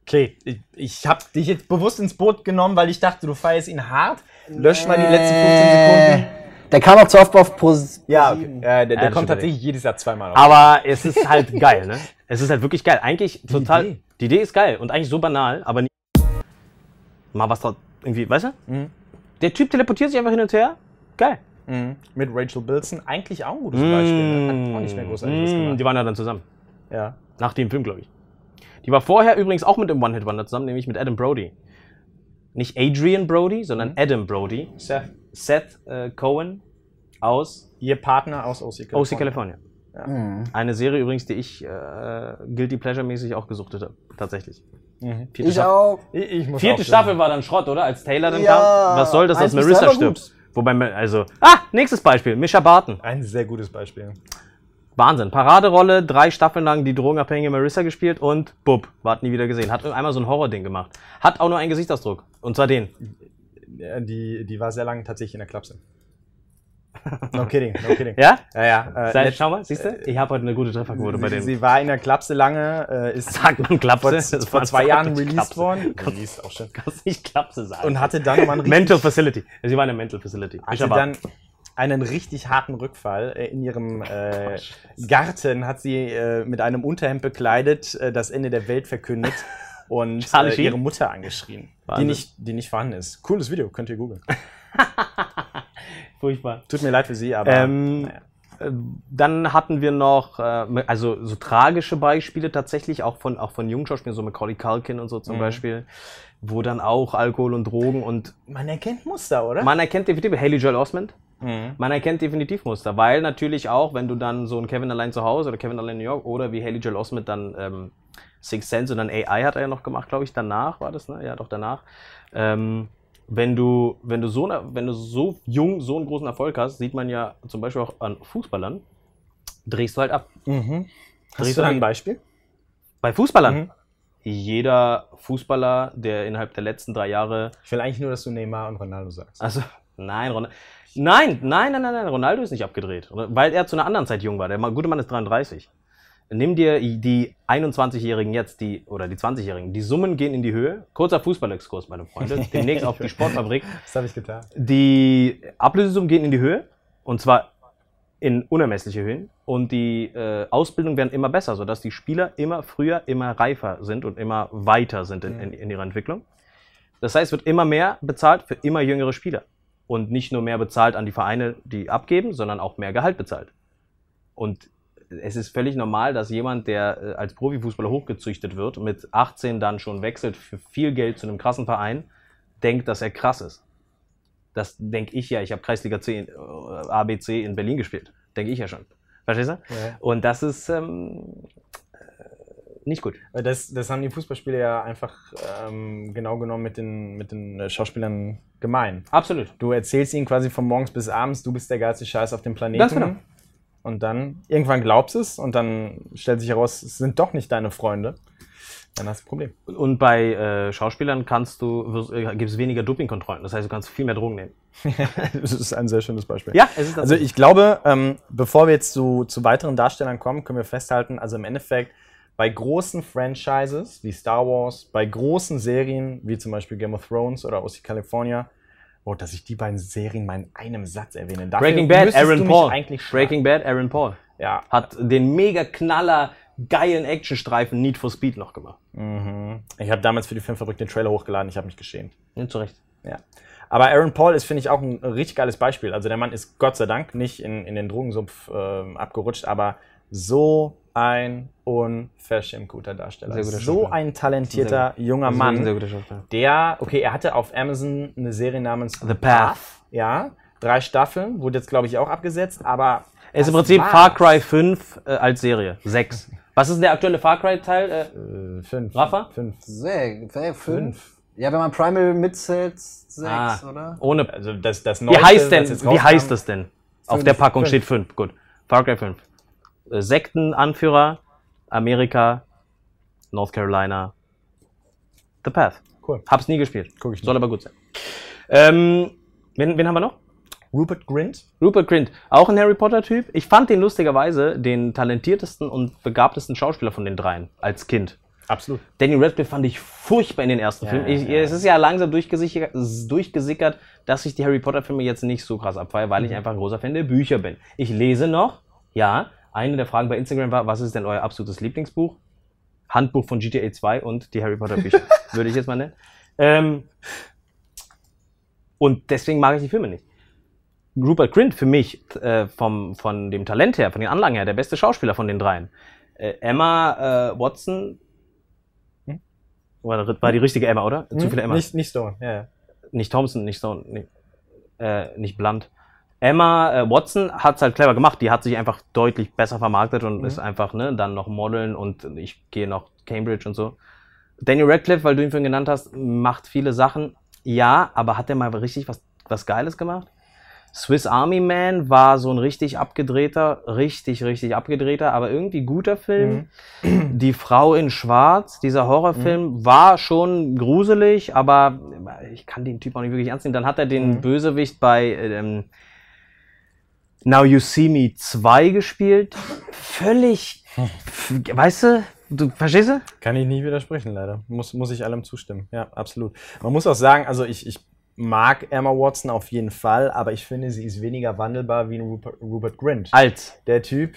Okay, ich, ich habe dich jetzt bewusst ins Boot genommen, weil ich dachte, du feierst ihn hart. Lösch mal die letzten 15 Sekunden. Der kam auch zu oft auf Pro Ja, Pro7. äh, der, der das kommt tatsächlich jedes Jahr zweimal auf. Aber es ist halt (laughs) geil, ne? Es ist halt wirklich geil. Eigentlich total. Idee. Die Idee ist geil und eigentlich so banal, aber nie. Mal was da irgendwie, weißt du? Mhm. Der Typ teleportiert sich einfach hin und her. Geil. Mhm. Mit Rachel Bilson eigentlich auch ein gutes Beispiel. ne? Hat auch nicht mehr großartig Mm, gemacht. Die waren ja dann zusammen. Ja. Nach dem Film, glaube ich. Die war vorher übrigens auch mit dem One-Hit-Wonder zusammen, nämlich mit Adam Brody. Nicht Adrian Brody, sondern Mhm. Adam Brody. Seth, Seth äh, Cohen aus ihr Partner aus OC California. OC California. Mhm. Eine Serie übrigens, die ich äh, Guilty Pleasure-mäßig auch gesuchtet habe. Tatsächlich. Mhm. Vierte Ich Staffel. auch. Ich, ich muss Vierte auch Staffel war dann Schrott, oder? Als Taylor dann Ja, kam. Was soll das, dass Marissa stirbt? gut. Wobei, also. Ah, nächstes Beispiel. Misha Barton. Ein sehr gutes Beispiel. Wahnsinn. Paraderolle, drei Staffeln lang die drogenabhängige Marissa gespielt und bub, ward nie wieder gesehen. Hat einmal so ein Horror-Ding gemacht. Hat auch nur einen Gesichtsausdruck. Und zwar den. Ja, Die, die war sehr lange tatsächlich in der Klapse. (laughs) No kidding, no kidding. Ja? Ja, ja. Äh, Sei, schau mal, siehst du? Ich habe heute eine gute Trefferquote bei dem. sie war in der Klapse lange, äh, ist Sagt man Klapse? vor, vor zwei Jahren released Klapse. worden. Released auch schon. Kannst nicht Klapse sagen. Und hatte dann einen (laughs) Mental Facility. Sie war in der Mental Facility. hatte dann einen richtig harten Rückfall. Äh, In ihrem äh, Garten hat sie äh, mit einem Unterhemd bekleidet äh, das Ende der Welt verkündet (laughs) und äh, ihre Mutter angeschrien, die nicht, die nicht vorhanden ist. Cooles Video, könnt ihr googeln. (laughs) Furchtbar. Tut mir leid für sie, aber Ähm, naja. äh, Dann hatten wir noch, also so tragische Beispiele tatsächlich, auch von, auch von jungen Schauspielern, so Macaulay Culkin und so zum Mhm. Beispiel, wo dann auch Alkohol und Drogen und man erkennt Muster, oder? man erkennt definitiv, Haley Joel Osment, Mhm. man erkennt definitiv Muster, weil natürlich auch, wenn du dann so ein Kevin allein zu Hause oder Kevin allein in New York oder wie Haley Joel Osment dann ähm, Sixth Sense und dann AI hat er ja noch gemacht, glaube ich, danach war das, ne? Ja, doch danach. Ähm, wenn du, wenn du so, wenn du so jung so einen großen Erfolg hast, sieht man ja zum Beispiel auch an Fußballern, drehst du halt ab. Mhm. Drehst Hast du du da ein- ein Beispiel? Bei Fußballern. Mhm. Jeder Fußballer, der innerhalb der letzten drei Jahre Ich will eigentlich nur, dass du Neymar und Ronaldo sagst. Also, nein, Ronaldo. Nein, nein, nein, nein, nein, Ronaldo ist nicht abgedreht. Weil er zu einer anderen Zeit jung war. Der gute Mann ist 33. Nimm dir die 21-Jährigen jetzt, die, oder die 20-Jährigen, die Summen gehen in die Höhe. Kurzer Fußballexkurs, meine Freunde. (laughs) Demnächst auf die Sportfabrik. Das habe ich getan. Die Ablösesummen gehen in die Höhe. Und zwar in unermessliche Höhen. Und die äh, Ausbildung werden immer besser, sodass die Spieler immer früher, immer reifer sind und immer weiter sind in, in, in ihrer Entwicklung. Das heißt, es wird immer mehr bezahlt für immer jüngere Spieler. Und nicht nur mehr bezahlt an die Vereine, die abgeben, sondern auch mehr Gehalt bezahlt. Und es ist völlig normal, dass jemand, der äh, als Profifußballer hochgezüchtet wird, mit 18 dann schon wechselt für viel Geld zu einem krassen Verein, denkt, dass er krass ist. Das denke ich ja. Ich habe Kreisliga C, äh, ABC in Berlin gespielt. Denke ich ja schon. Verstehst du? Ja. Und das ist ähm, äh, nicht gut. Weil Das, das haben die Fußballspieler ja einfach ähm, genau genommen mit den, mit den äh, Schauspielern gemein. Absolut. Du erzählst ihnen quasi von morgens bis abends, du bist der geilste Scheiß auf dem Planeten. Ganz genau. Und dann irgendwann glaubst es und dann stellt sich heraus, es sind doch nicht deine Freunde. Dann hast du ein Problem. Und bei äh, Schauspielern kannst du, wirst- äh, gibt es weniger Dopingkontrollen. Das heißt, du kannst viel mehr Drogen nehmen. (laughs) das ist ein sehr schönes Beispiel. Ja, es ist Also ich glaube, ähm, bevor wir jetzt zu, zu weiteren Darstellern kommen, können wir festhalten, also im Endeffekt bei großen Franchises wie Star Wars, bei großen Serien wie zum Beispiel Game of Thrones oder OC California, oh, dass ich die beiden Serien mal in einem Satz erwähne. Dafür Breaking Bad, Aaron Paul. Breaking Bad, Aaron Paul. Ja. Hat den mega Knaller, geilen Actionstreifen Need for Speed noch gemacht. Mhm. Ich habe damals für die Filmfabrik den Trailer hochgeladen, ich habe mich geschämt. Ja, zu Recht. Ja. Aber Aaron Paul ist, finde ich, auch ein richtig geiles Beispiel. Also der Mann ist Gott sei Dank nicht in, in den Drogensumpf ähm, abgerutscht, aber so ein unverschämt guter Darsteller. Sehr guter so ein talentierter junger sehr Mann, guter Schauspieler. der, okay, er hatte auf Amazon eine Serie namens The Path. Ja, drei Staffeln, wurde jetzt, glaube ich, auch abgesetzt, aber. Er ist im Prinzip war's. Far Cry 5 äh, als Serie. 6. Was ist denn der aktuelle Far Cry-Teil? Äh, Äh, fünf. Rafa? Fünf. Sechs, äh, fünf. Ja, wenn man Primal mitzählt, sechs, Ah. oder? ohne. Also das, das Wie Neueste, heißt was denn, jetzt wie heißt das denn? Auf Fünf. der Packung Fünf. steht 5. Gut. Far Cry 5. Äh, Sektenanführer, Amerika, North Carolina. The Path. Cool. Hab's nie gespielt. Guck ich nicht. Soll aber gut sein. Ähm, wen, wen haben wir noch? Rupert Grint. Rupert Grint, auch ein Harry Potter-Typ. Ich fand den lustigerweise den talentiertesten und begabtesten Schauspieler von den dreien als Kind. Absolut. Daniel Radcliffe fand ich furchtbar in den ersten Ja, Filmen. Ich, ja. Es ist ja langsam durchgesickert, durchgesickert, dass ich die Harry Potter-Filme jetzt nicht so krass abfeiere, weil Mhm. ich einfach ein großer Fan der Bücher bin. Ich lese noch, ja, eine der Fragen bei Instagram war, was ist denn euer absolutes Lieblingsbuch? Handbuch von GTA 2 und die Harry Potter Bücher, (laughs) würde ich jetzt mal nennen. Ähm, und deswegen mag ich die Filme nicht. Rupert Grint für mich äh, vom, von dem Talent her, von den Anlagen her, der beste Schauspieler von den dreien. Äh, Emma äh, Watson Hm? war, war die richtige Emma, oder? Zu viele Emma. Nicht, nicht Stone, ja. Nicht Thompson, nicht Stone, nee. äh, nicht Blunt. Emma äh, Watson hat es halt clever gemacht. Die hat sich einfach deutlich besser vermarktet und Mhm. ist einfach ne, dann noch modeln und ich gehe noch Cambridge und so. Daniel Radcliffe, weil du ihn vorhin genannt hast, macht viele Sachen. Ja, aber hat er mal richtig was, was Geiles gemacht? Swiss Army Man war so ein richtig abgedrehter, richtig, richtig abgedrehter, aber irgendwie guter Film. Mhm. Die Frau in Schwarz, dieser Horrorfilm, war schon gruselig, aber ich kann den Typ auch nicht wirklich ernst nehmen. Dann hat er den Mhm. Bösewicht bei ähm, Now You See Me 2 gespielt. Völlig, weißt du, du verstehst du? Kann ich nicht widersprechen, leider. Muss, muss ich allem zustimmen. Ja, absolut. Man muss auch sagen, also ich, ich mag Emma Watson auf jeden Fall, aber ich finde, sie ist weniger wandelbar wie ein Rupert, Rupert Grint. Als. Der Typ.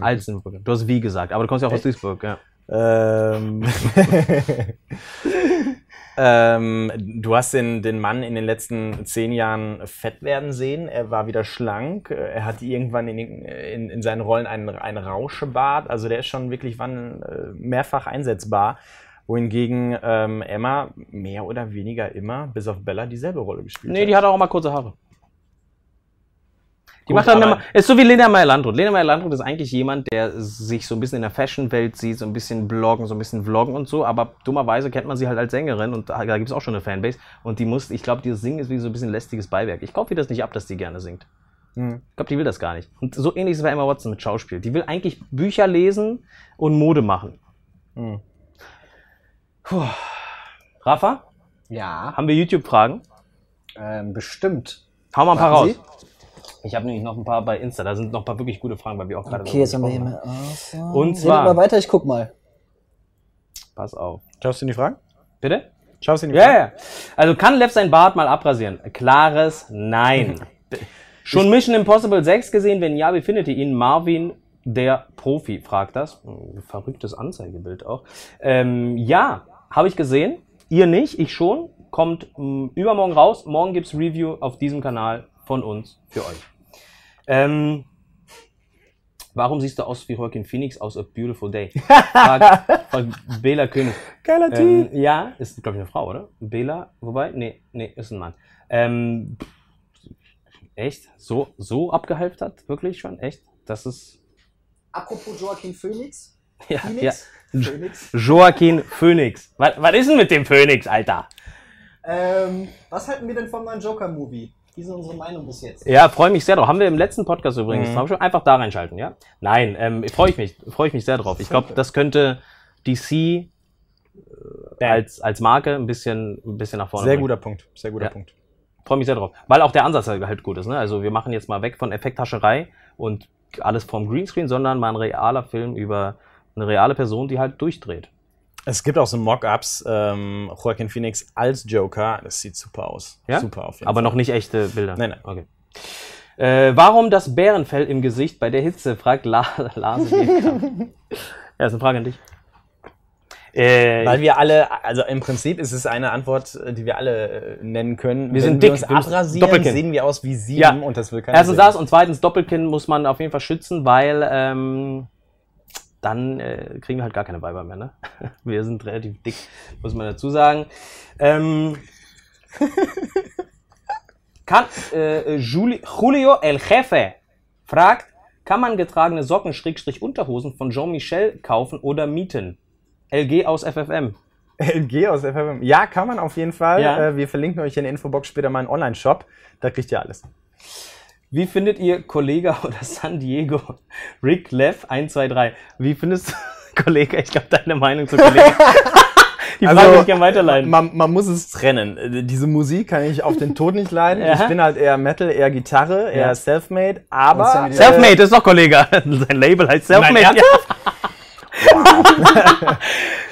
Als. Du hast wie gesagt, aber du kommst ja auch aus Echt? Duisburg, ja. Ähm, (laughs) (laughs) ähm, du hast den, den Mann in den letzten zehn Jahren fett werden sehen. Er war wieder schlank. Er hat irgendwann in, in, in seinen Rollen einen, einen Rauschebart. Also der ist schon wirklich wann, äh, mehrfach einsetzbar. Wohingegen ähm, Emma mehr oder weniger immer, bis auf Bella, dieselbe Rolle gespielt Nee, hat. die hat auch mal kurze Haare. Die Gut, macht dann immer, ist so wie Lena Meyer-Landrut. Lena Meyer-Landrut ist eigentlich jemand, der sich so ein bisschen in der Fashion-Welt sieht, so ein bisschen bloggen, so ein bisschen vloggen und so, aber dummerweise kennt man sie halt als Sängerin und da, da gibt es auch schon eine Fanbase und die muss, ich glaube, dieses Singen ist wie so ein bisschen lästiges Beiwerk. Ich kaufe ihr das nicht ab, dass die gerne singt. Hm. Ich glaube, die will das gar nicht. Und so ähnlich ist es bei Emma Watson mit Schauspiel. Die will eigentlich Bücher lesen und Mode machen. Hm. Puh. Rafa, Ja, haben wir YouTube-Fragen? ähm, bestimmt. Hau mal ein paar raus. Warten Ich habe nämlich noch ein paar bei Insta. Da sind noch ein paar wirklich gute Fragen, weil wir auch gerade Okay, jetzt haben wir hier mal. gesprochen Und zwar. mal weiter, ich guck mal. Pass auf. Schaust du in die Fragen? Bitte? Schaust du in die Ja, Fragen? ja. Also kann Lev sein Bart mal abrasieren? Klares Nein. (laughs) Schon Mission Impossible 6 gesehen? Wenn ja, wie findet ihr ihn? Marvin, der Profi, fragt das. Verrücktes Anzeigebild auch. Ähm, ja, habe ich gesehen. Ihr nicht, ich schon. Kommt mh, übermorgen raus. Morgen gibt's Review auf diesem Kanal von uns für euch. Ähm, warum siehst du aus wie Joaquin Phoenix aus A Beautiful Day? (laughs) Fragt, fragt Bela König. Geiler Ähm, ja, ist, glaube ich, eine Frau, oder? Bela, wobei? Nee, nee, ist ein Mann. Ähm, echt? So, so abgehalftert? Wirklich schon? Echt? Das ist. Apropos Joaquin Phoenix. (laughs) Ja, Phoenix? ja. Phoenix. Joaquin Phoenix. Was, was ist denn mit dem Phoenix, Alter? Ähm, was halten wir denn von meinem Joker-Movie? Wie ist unsere Meinung bis jetzt? Ja, freue mich sehr drauf. Haben wir im letzten Podcast übrigens. Mhm. Schon einfach da reinschalten, ja? Nein, ähm, freue ich mich. Freue ich mich sehr drauf. Ich glaube, das könnte DC äh, als, als Marke ein bisschen, ein bisschen nach vorne Sehr bringen. guter Punkt. Sehr guter Ja. Punkt. freue mich sehr drauf. Weil auch der Ansatz halt halt gut ist. Ne? Also wir machen jetzt mal weg von Effekthascherei und alles vom Greenscreen, sondern mal ein realer Film über eine reale Person, die halt durchdreht. Es gibt auch so Mock-Ups, ähm, Joaquin Phoenix als Joker. Das sieht super aus. Ja? Super auf jeden Aber Fall. noch nicht echte Bilder. Nein, nein. Okay. Äh, warum das Bärenfell im Gesicht bei der Hitze? fragt La (laughs) Lars. Ja, ist eine Frage an dich. Äh, Weil wir alle, also im Prinzip ist es eine Antwort, äh, die wir alle äh, nennen können. Wir sind Wenn dick, wir uns abrasieren, Doppelkinn. sehen wir aus wie sieben Ja. und das will keiner Erstens sehen. das und zweitens Doppelkinn muss man auf jeden Fall schützen, weil ähm, dann äh, kriegen wir halt gar keine Weiber mehr. Ne? (laughs) Wir sind relativ dick, muss man dazu sagen. Ähm, (laughs) kann äh, Juli, Julio El Jefe fragt, kann man getragene Socken Schrägstrich Unterhosen von Jean-Michel kaufen oder mieten? LG aus FFM. LG aus FFM. Ja, kann man auf jeden Fall. Ja. Äh, wir verlinken euch in der Infobox später mal einen Online-Shop. Da kriegt ihr alles. Wie findet ihr Kollega (laughs) oder San Diego? Rick Lev 123. Wie findest du (laughs) Kollege? Ich glaube, deine Meinung zu Kollege. (laughs) Die Frage Also, würde ich gerne weiterleiten. Man, man muss es trennen. Diese Musik kann ich auf den Tod nicht leiden. Ja. Ich bin halt eher Metal, eher Gitarre, eher Ja. Selfmade. Aber. Selfmade ist doch Kollege. Sein Label heißt Selfmade. Nein, Ja. (laughs)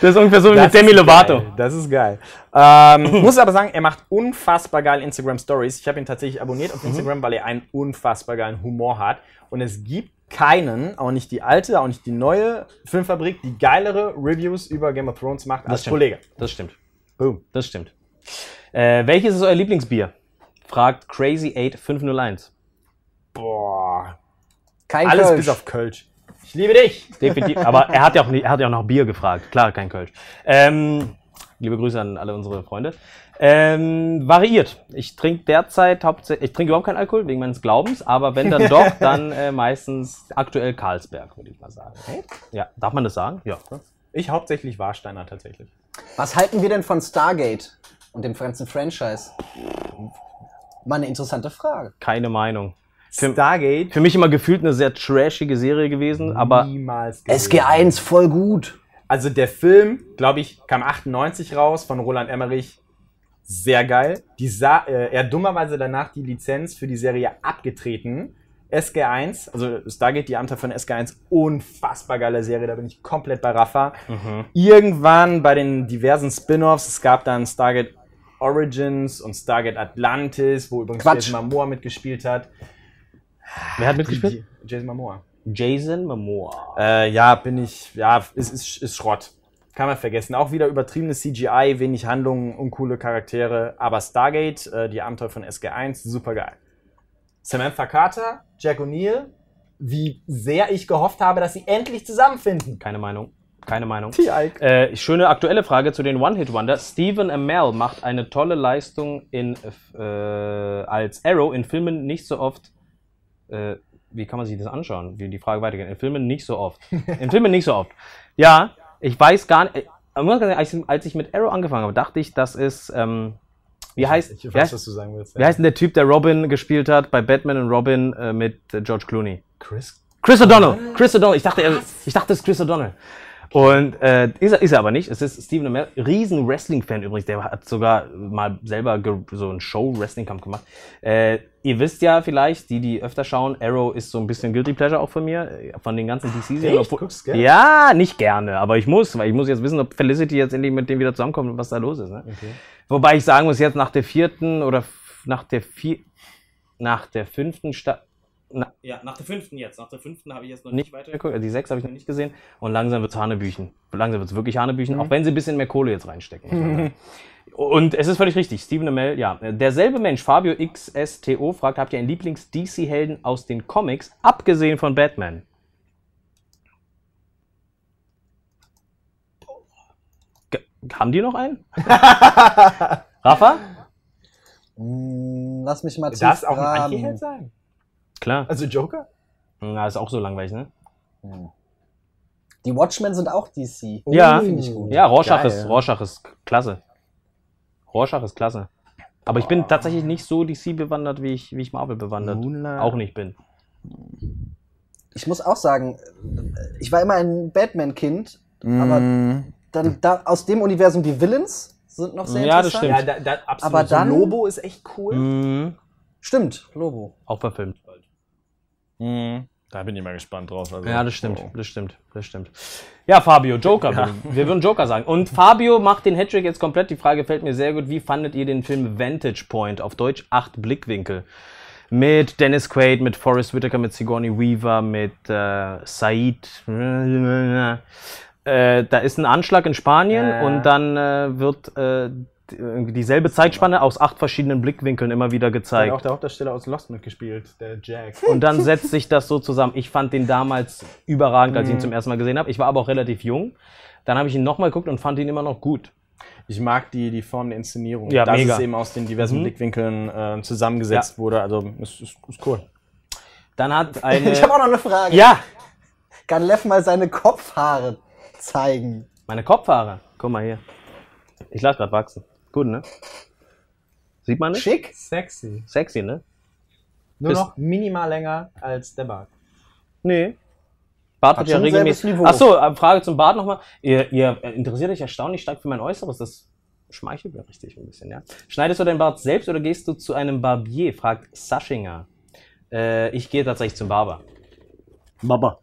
Das ist ungefähr so wie Das mit Demi Lovato. geil. Das ist geil. Ähm, (laughs) muss aber sagen, er macht unfassbar geil Instagram Stories. Ich habe ihn tatsächlich abonniert Mhm. auf Instagram, weil er einen unfassbar geilen Humor hat. Und es gibt keinen, auch nicht die alte, auch nicht die neue Filmfabrik, die geilere Reviews über Game of Thrones macht als stimmt. Kollege. Das stimmt. Boom. Das stimmt. Äh, welches ist euer Lieblingsbier? Fragt Crazy8501. Boah. Kein Alles Kölsch. bis auf Kölsch. Ich liebe dich. Definitiv. Aber er hat ja auch, nie- er hat ja auch nach Bier gefragt. Klar, kein Kölsch. Ähm, liebe Grüße an alle unsere Freunde. Ähm, variiert. Ich trinke derzeit hauptsächlich, ich trinke überhaupt keinen Alkohol wegen meines Glaubens, aber wenn dann doch, (laughs) dann äh, meistens aktuell Carlsberg, würde ich mal sagen. Ja, darf man das sagen? Ja. Ich hauptsächlich Warsteiner tatsächlich. Was halten wir denn von Stargate und dem ganzen Franchise? Mal eine interessante Frage. Keine Meinung. Für, Stargate. für mich immer gefühlt eine sehr trashige Serie gewesen, aber niemals gesehen. SG1 voll gut. Also der Film, glaube ich, kam 98 raus von Roland Emmerich. Sehr geil. Die Sa äh, er hat dummerweise danach die Lizenz für die Serie abgetreten. SG1, also Stargate, die Amter von SG1, unfassbar geile Serie, da bin ich komplett bei Rafa. Irgendwann bei den diversen Spin-offs, es gab dann Stargate Origins und Stargate Atlantis, wo übrigens. Jason Momoa mitgespielt hat. Wer hat mitgespielt? Jason Momoa. Jason Momoa. Äh, ja, bin ich, ja, ist, ist, ist Schrott. Kann man vergessen. Auch wieder übertriebenes CGI, wenig Handlungen, uncoole Charaktere. Aber Stargate, äh, die Abenteuer von SG1, super geil. Samantha Carter, Jack O'Neill, wie sehr ich gehofft habe, dass sie endlich zusammenfinden. Keine Meinung. Keine Meinung. Äh, schöne aktuelle Frage zu den One-Hit-Wonder. Stephen Amell macht eine tolle Leistung in, äh, als Arrow in Filmen nicht so oft. Äh, wie kann man sich das anschauen? Wie die Frage weitergeht. In Filmen nicht so oft. In Filmen nicht so oft. Ja, ich weiß gar nicht. äh, als, ich mit Arrow angefangen habe, dachte ich, das ist. Ähm, wie heißt, Ich wie, weiß, heißt, was du sagen willst. wie heißt denn der Typ, der Robin gespielt hat bei Batman und Robin äh, mit äh, George Clooney? Chris? Chris O'Donnell. Chris O'Donnell. Ich dachte, er, ich dachte, es ist Chris O'Donnell. Und äh, ist, er, ist er aber nicht. Es ist Stephen Amell, riesen Wrestling-Fan übrigens. Der hat sogar mal selber so einen Show-Wrestling-Kampf gemacht. Äh, ihr wisst ja vielleicht, die, die öfter schauen, Arrow ist so ein bisschen Guilty Pleasure auch von mir, äh, von den ganzen DC-Serien. Ja, nicht gerne, aber ich muss, weil ich muss jetzt wissen, ob Felicity jetzt endlich mit dem wieder zusammenkommt und was da los ist. Ne? Okay. Wobei ich sagen muss, jetzt nach der vierten oder nach der vier, nach der fünften Staffel. Na, ja, nach der fünften jetzt. Nach der fünften habe ich jetzt noch nicht weitergeguckt. Also die sechs habe ich noch nicht gesehen. Und langsam wird es Hanebüchen. Langsam wird es wirklich Hanebüchen, auch wenn sie ein bisschen mehr Kohle jetzt reinstecken. (laughs) Und es ist völlig richtig. Stephen Amell, ja. Derselbe Mensch, Fabio XSTO, fragt, habt ihr einen Lieblings-DC-Helden aus den Comics, abgesehen von Batman? Ge haben die noch einen? (laughs) Rafa? Hm, lass mich mal tief Darf es auch ein. Anti-Held sein? Klar. Also Joker? Na, ist auch so langweilig, ne? Hm. Die Watchmen sind auch DC. Ja. finde ich gut. Ja, Rorschach Geil. ist, Rorschach ist klasse. Rorschach ist klasse. Aber ich bin tatsächlich nicht so DC bewandert, wie ich, wie ich Marvel bewandert Moonlight. auch nicht bin. Ich muss auch sagen, ich war immer ein Batman-Kind, aber Mm. dann da, aus dem Universum die Villains sind noch sehr Ja, das interessant. stimmt. Ja, da, da, absolut. Aber dann- Lobo ist echt cool. Mhm. Stimmt, Lobo. Auch verfilmt. Mhm. Da bin ich mal gespannt drauf. Also. Ja, das stimmt, das stimmt, das stimmt. Ja, Fabio, Joker. Wir, wir würden Joker sagen. Und Fabio macht den Hattrick jetzt komplett. Die Frage fällt mir sehr gut. Wie fandet ihr den Film Vantage Point? Auf Deutsch acht Blickwinkel. Mit Dennis Quaid, mit Forrest Whitaker, mit Sigourney Weaver, mit äh, Said. Äh, da ist ein Anschlag in Spanien Ja. und dann äh, wird äh, dieselbe Zeitspanne aus acht verschiedenen Blickwinkeln immer wieder Hat gezeigt. auch der Hauptdarsteller aus Lost mitgespielt, der Jack. Und dann (laughs) setzt sich das so zusammen. Ich fand den damals überragend, als ich ihn zum ersten Mal gesehen habe. Ich war aber auch relativ jung. Dann habe ich ihn nochmal geguckt und fand ihn immer noch gut. Ich mag die, die Form der Inszenierung. Ja, dass mega. es eben aus den diversen Mhm. Blickwinkeln äh, zusammengesetzt wurde. Also, ist, ist, ist cool. Dann hat (laughs) eine. Ich habe auch noch eine Frage. ja, Kann Lev mal seine Kopfhaare zeigen? meine Kopfhaare. Guck mal hier. Ich lasse gerade wachsen. Gut, ne? Sieht man nicht? Schick. Sexy. Sexy, ne? Nur Ist- noch minimal länger als der Bart. Nee. Bart Hat wird ja schon regelmäßig. Niveau. Achso, äh, Frage zum Bart nochmal. Ihr, ihr äh, interessiert euch erstaunlich stark für mein Äußeres. Das schmeichelt mir richtig ein bisschen, ja. Schneidest du deinen Bart selbst oder gehst du zu einem Barbier? fragt Saschinger. Äh, ich gehe tatsächlich zum Barber. Baba.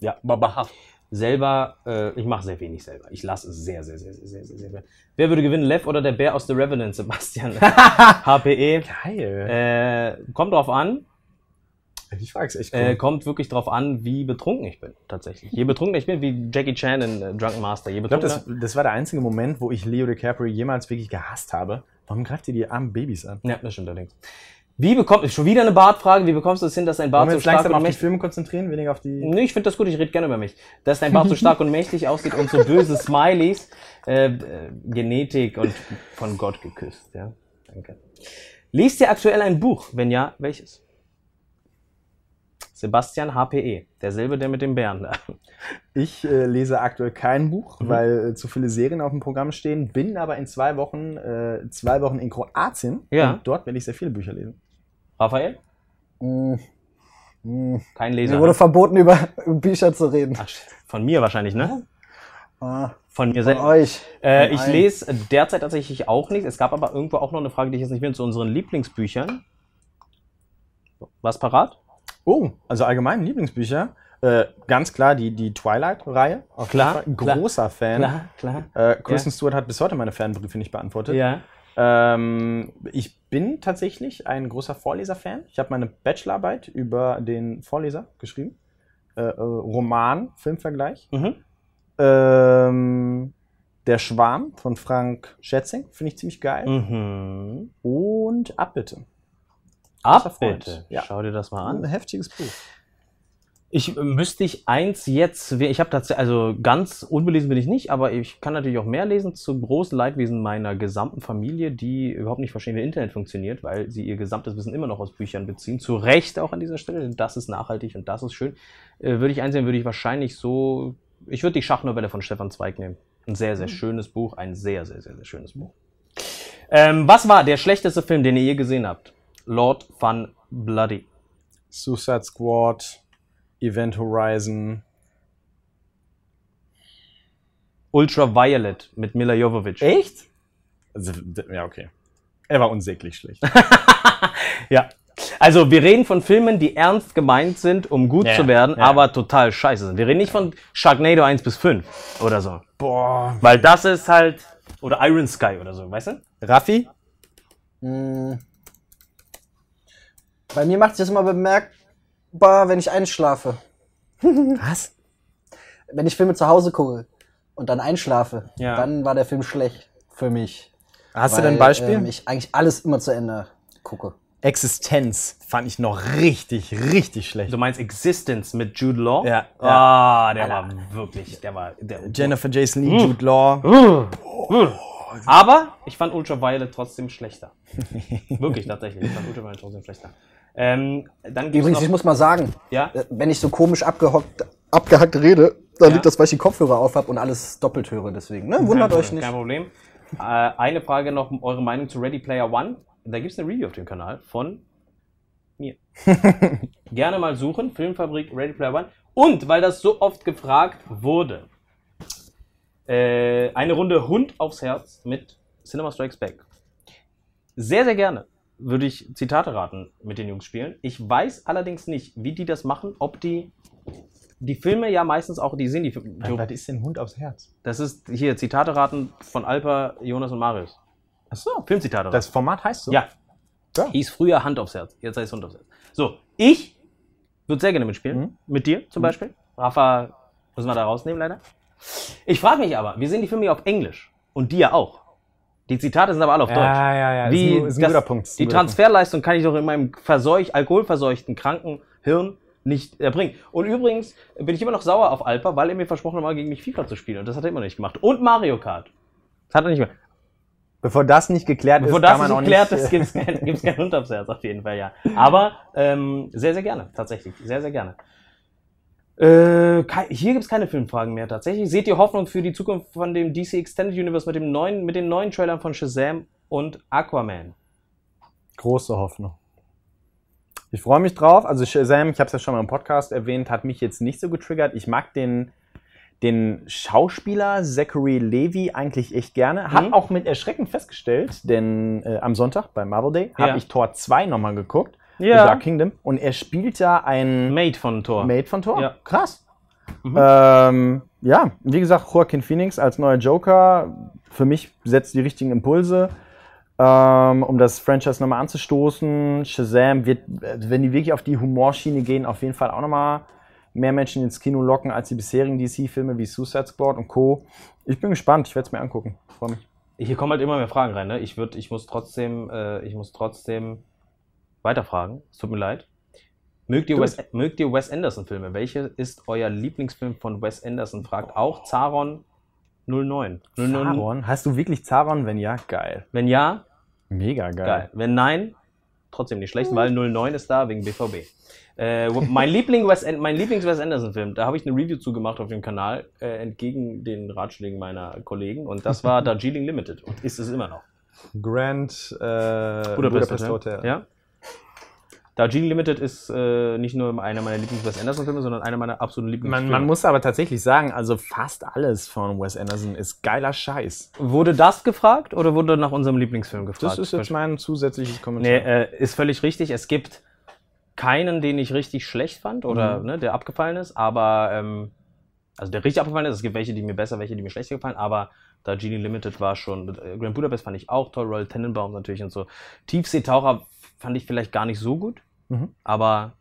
Ja, Baba. Selber, äh, ich mache sehr wenig selber. Ich lasse es sehr, sehr, sehr, sehr, sehr, sehr, sehr. Wer würde gewinnen, Lev oder der Bär aus The Revenant, Sebastian? (laughs) HPE. Geil. Äh, kommt drauf an. ich frag's echt cool. Äh, kommt wirklich drauf an, wie betrunken ich bin, tatsächlich. Je betrunkener ich bin, wie Jackie Chan in äh, Drunken Master. Je ich glaube, betrunkener. das, das war der einzige Moment, wo ich Leo DiCaprio jemals wirklich gehasst habe. Warum greift ihr die armen Babys an? ja, das stimmt allerdings. Wie bekommt, schon wieder eine Bartfrage, wie bekommst du es hin, dass dein Bart Wollen so stark langsam und auf die mächtig Filme konzentrieren, weniger auf die... Nee, ich finde das gut, ich rede gerne über mich. Dass dein Bart so stark und mächtig aussieht und so böse Smileys. Äh, äh, Genetik und von Gott geküsst, ja. Danke. Liest ihr aktuell ein Buch? Wenn ja, welches? Sebastian HPE, derselbe, der mit dem Bären da. Ich äh, lese aktuell kein Buch, Mhm. weil äh, zu viele Serien auf dem Programm stehen, bin aber in zwei Wochen, äh, zwei Wochen in Kroatien Ja. und dort werde ich sehr viele Bücher lesen. Raphael? Mm, mm. Kein Leser. Mir wurde ne? verboten, über Bücher zu reden. Ach, von mir wahrscheinlich, ne? Ah, Von mir von selbst. euch. Äh, Von ich allen. lese derzeit tatsächlich auch nicht. Es gab aber irgendwo auch noch eine Frage, die ich jetzt nicht will, zu unseren Lieblingsbüchern. Was parat? Oh, also allgemein Lieblingsbücher. Äh, ganz klar die, die Twilight-Reihe. Klar. Großer Fan. Klar, klar. Äh, Kristen Stewart hat bis heute meine Fanbriefe nicht beantwortet. Ja. Ähm, ich bin tatsächlich ein großer Vorleser-Fan. Ich habe meine Bachelorarbeit über den Vorleser geschrieben. Äh, äh, Roman, Filmvergleich. Mhm. Ähm, der Schwarm von Frank Schätzing, finde ich ziemlich geil. Mhm. Und Abbitte. Ab bitte. Ja. Schau dir das mal Ein an. heftiges Buch. Ich äh, müsste ich eins jetzt, ich habe tatsächlich, also ganz unbelesen bin ich nicht, aber ich kann natürlich auch mehr lesen zum großen Leidwesen meiner gesamten Familie, die überhaupt nicht verstehen, wie Internet funktioniert, weil sie ihr gesamtes Wissen immer noch aus Büchern beziehen. Zu Recht auch an dieser Stelle, denn das ist nachhaltig und das ist schön. Äh, würde ich einsehen, würde ich wahrscheinlich so, ich würde die Schachnovelle von Stefan Zweig nehmen. Ein sehr, sehr schönes Buch, ein sehr, sehr, sehr, sehr schönes Buch. Ähm, was war der schlechteste Film, den ihr je gesehen habt? Lord Fun Bloody. Suicide Squad, Event Horizon. Ultraviolet mit Mila Jovovich. Echt? Also, ja, okay. Er war unsäglich schlecht. (laughs) Ja. Also wir reden von Filmen, die ernst gemeint sind, um gut Ja, zu werden, ja. aber total scheiße sind. Wir reden nicht von Sharknado 1 bis 5 oder so. Boah. Weil das ist halt. Oder Iron Sky oder so, weißt du? Raffi? Mm. Bei mir macht sich das immer bemerkbar, wenn ich einschlafe. (laughs) Was? Wenn ich Filme zu Hause gucke und dann einschlafe, Ja. dann war der Film schlecht für mich. Hast du Weil, denn ein Beispiel? Ähm, ich eigentlich alles immer zu Ende gucke. Existenz fand ich noch richtig, richtig schlecht. Du meinst Existence mit Jude Law? Ja, Ah, der war wirklich, der war. Der, Jennifer Jason Lee, Jude Law. Aber ich fand Ultraviolet trotzdem schlechter. (laughs) Wirklich, tatsächlich. Ich fand Ultraviolet trotzdem schlechter. Ähm, Übrigens, ich noch, muss mal sagen, ja, äh, wenn ich so komisch abgehockt, abgehackt rede, dann Ja. liegt das, weil ich die Kopfhörer auf habe und alles doppelt höre. Deswegen, ne? Wundert euch nicht. Kein Problem. Äh, eine Frage noch, eure Meinung zu Ready Player One. Da gibt es eine Review auf dem Kanal von mir. (laughs) Gerne mal suchen, Filmfabrik Ready Player One. Und weil das so oft gefragt wurde, äh, eine Runde Hund aufs Herz mit Cinema Strikes Back. Sehr, sehr gerne würde ich Zitate raten mit den Jungs spielen. Ich weiß allerdings nicht, wie die das machen, ob die die Filme ja meistens auch, die sehen die Filme. Was ist denn Hund aufs Herz? Das ist hier Zitate raten von Alper, Jonas und Marius. Achso. Filmzitate raten. Das Format heißt so? ja. Ja. Hieß früher Hand aufs Herz. Jetzt heißt Hund aufs Herz. So, ich würde sehr gerne mitspielen. Mhm. Mit dir zum Beispiel. Rafa müssen wir da rausnehmen, leider. Ich frage mich aber, wir sehen die Filme ja auf Englisch. Und die ja auch. Die Zitate sind aber alle auf Deutsch. Ja, ja, ja. Wie ist ein, ist ein das- guter Punkt. Die. Transferleistung kann ich doch in meinem verseucht, alkoholverseuchten, kranken Hirn nicht erbringen. Und übrigens bin ich immer noch sauer auf Alper, weil er mir versprochen hat, mal gegen mich FIFA zu spielen. Und das hat er immer nicht gemacht. Und Mario Kart. Das hat er nicht mehr. Bevor das nicht geklärt Bevor ist, das kann man nicht auch geklärt nicht. ist, gibt es kein, gibt's kein Hund aufs Herz, auf jeden Fall, ja. Aber ähm, sehr, sehr gerne, tatsächlich. Sehr, sehr gerne. Äh, hier gibt es keine Filmfragen mehr, tatsächlich. Seht ihr Hoffnung für die Zukunft von dem DC Extended Universe mit, dem neuen, mit den neuen Trailern von Shazam und Aquaman? Große Hoffnung. Ich freue mich drauf. Also Shazam, ich habe es ja schon mal im Podcast erwähnt, hat mich jetzt nicht so getriggert. Ich mag den, den Schauspieler Zachary Levy eigentlich echt gerne. Hab Mhm. auch mit Erschrecken festgestellt, denn äh, am Sonntag beim Marvel Day habe Ja. ich Tor 2 nochmal geguckt. Ja. The Dark Kingdom. Und er spielt da ein Mate von Thor. Mate von Thor. Ja. Krass. Ähm, ja, wie gesagt, Joaquin Phoenix als neuer Joker, für mich setzt die richtigen Impulse, ähm, um das Franchise nochmal anzustoßen. Shazam wird, wenn die wirklich auf die Humorschiene gehen, auf jeden Fall auch nochmal mehr Menschen ins Kino locken als die bisherigen DC-Filme wie Suicide Squad und Co. Ich bin gespannt, ich werde es mir angucken. Freue mich. Hier kommen halt immer mehr Fragen rein. Ne? Ich, würd, ich muss trotzdem, äh, ich muss trotzdem weiterfragen. Es tut mir leid. Mögt ihr, Wes, mögt ihr Wes Anderson-Filme? Welche ist euer Lieblingsfilm von Wes Anderson? Fragt auch Zaron 09. 09. Zaron? Hast du wirklich Zaron? Wenn ja, geil. Wenn ja, Mega geil. geil. Wenn nein, trotzdem nicht schlecht, weil 09 ist da wegen BVB. Äh, mein Liebling Wes, mein Lieblings-Wes Anderson-Film, da habe ich eine Review zugemacht auf dem Kanal, äh, entgegen den Ratschlägen meiner Kollegen. Und das war (laughs) Darjeeling Limited und ist es immer noch. Grand äh, Budapest, Hotel. Ja. Darjeeling Limited ist äh, nicht nur einer meiner Lieblings-Wes Anderson-Filme, sondern einer meiner absoluten Lieblingsfilme. Man, man muss aber tatsächlich sagen, also fast alles von Wes Anderson ist geiler Scheiß. Wurde das gefragt oder wurde nach unserem Lieblingsfilm gefragt? Das ist jetzt mein zusätzliches Kommentar. Nee, äh, ist völlig richtig. Es gibt keinen, den ich richtig schlecht fand oder Mhm. ne, der abgefallen ist, aber ähm, also der richtig abgefallen ist. Es gibt welche, die mir besser, welche, die mir schlechter gefallen, aber Darjeeling Limited war schon. Äh, Grand Budapest fand ich auch toll, Royal Tenenbaum natürlich und so. Tiefseetaucher fand ich vielleicht gar nicht so gut, Mhm. aber.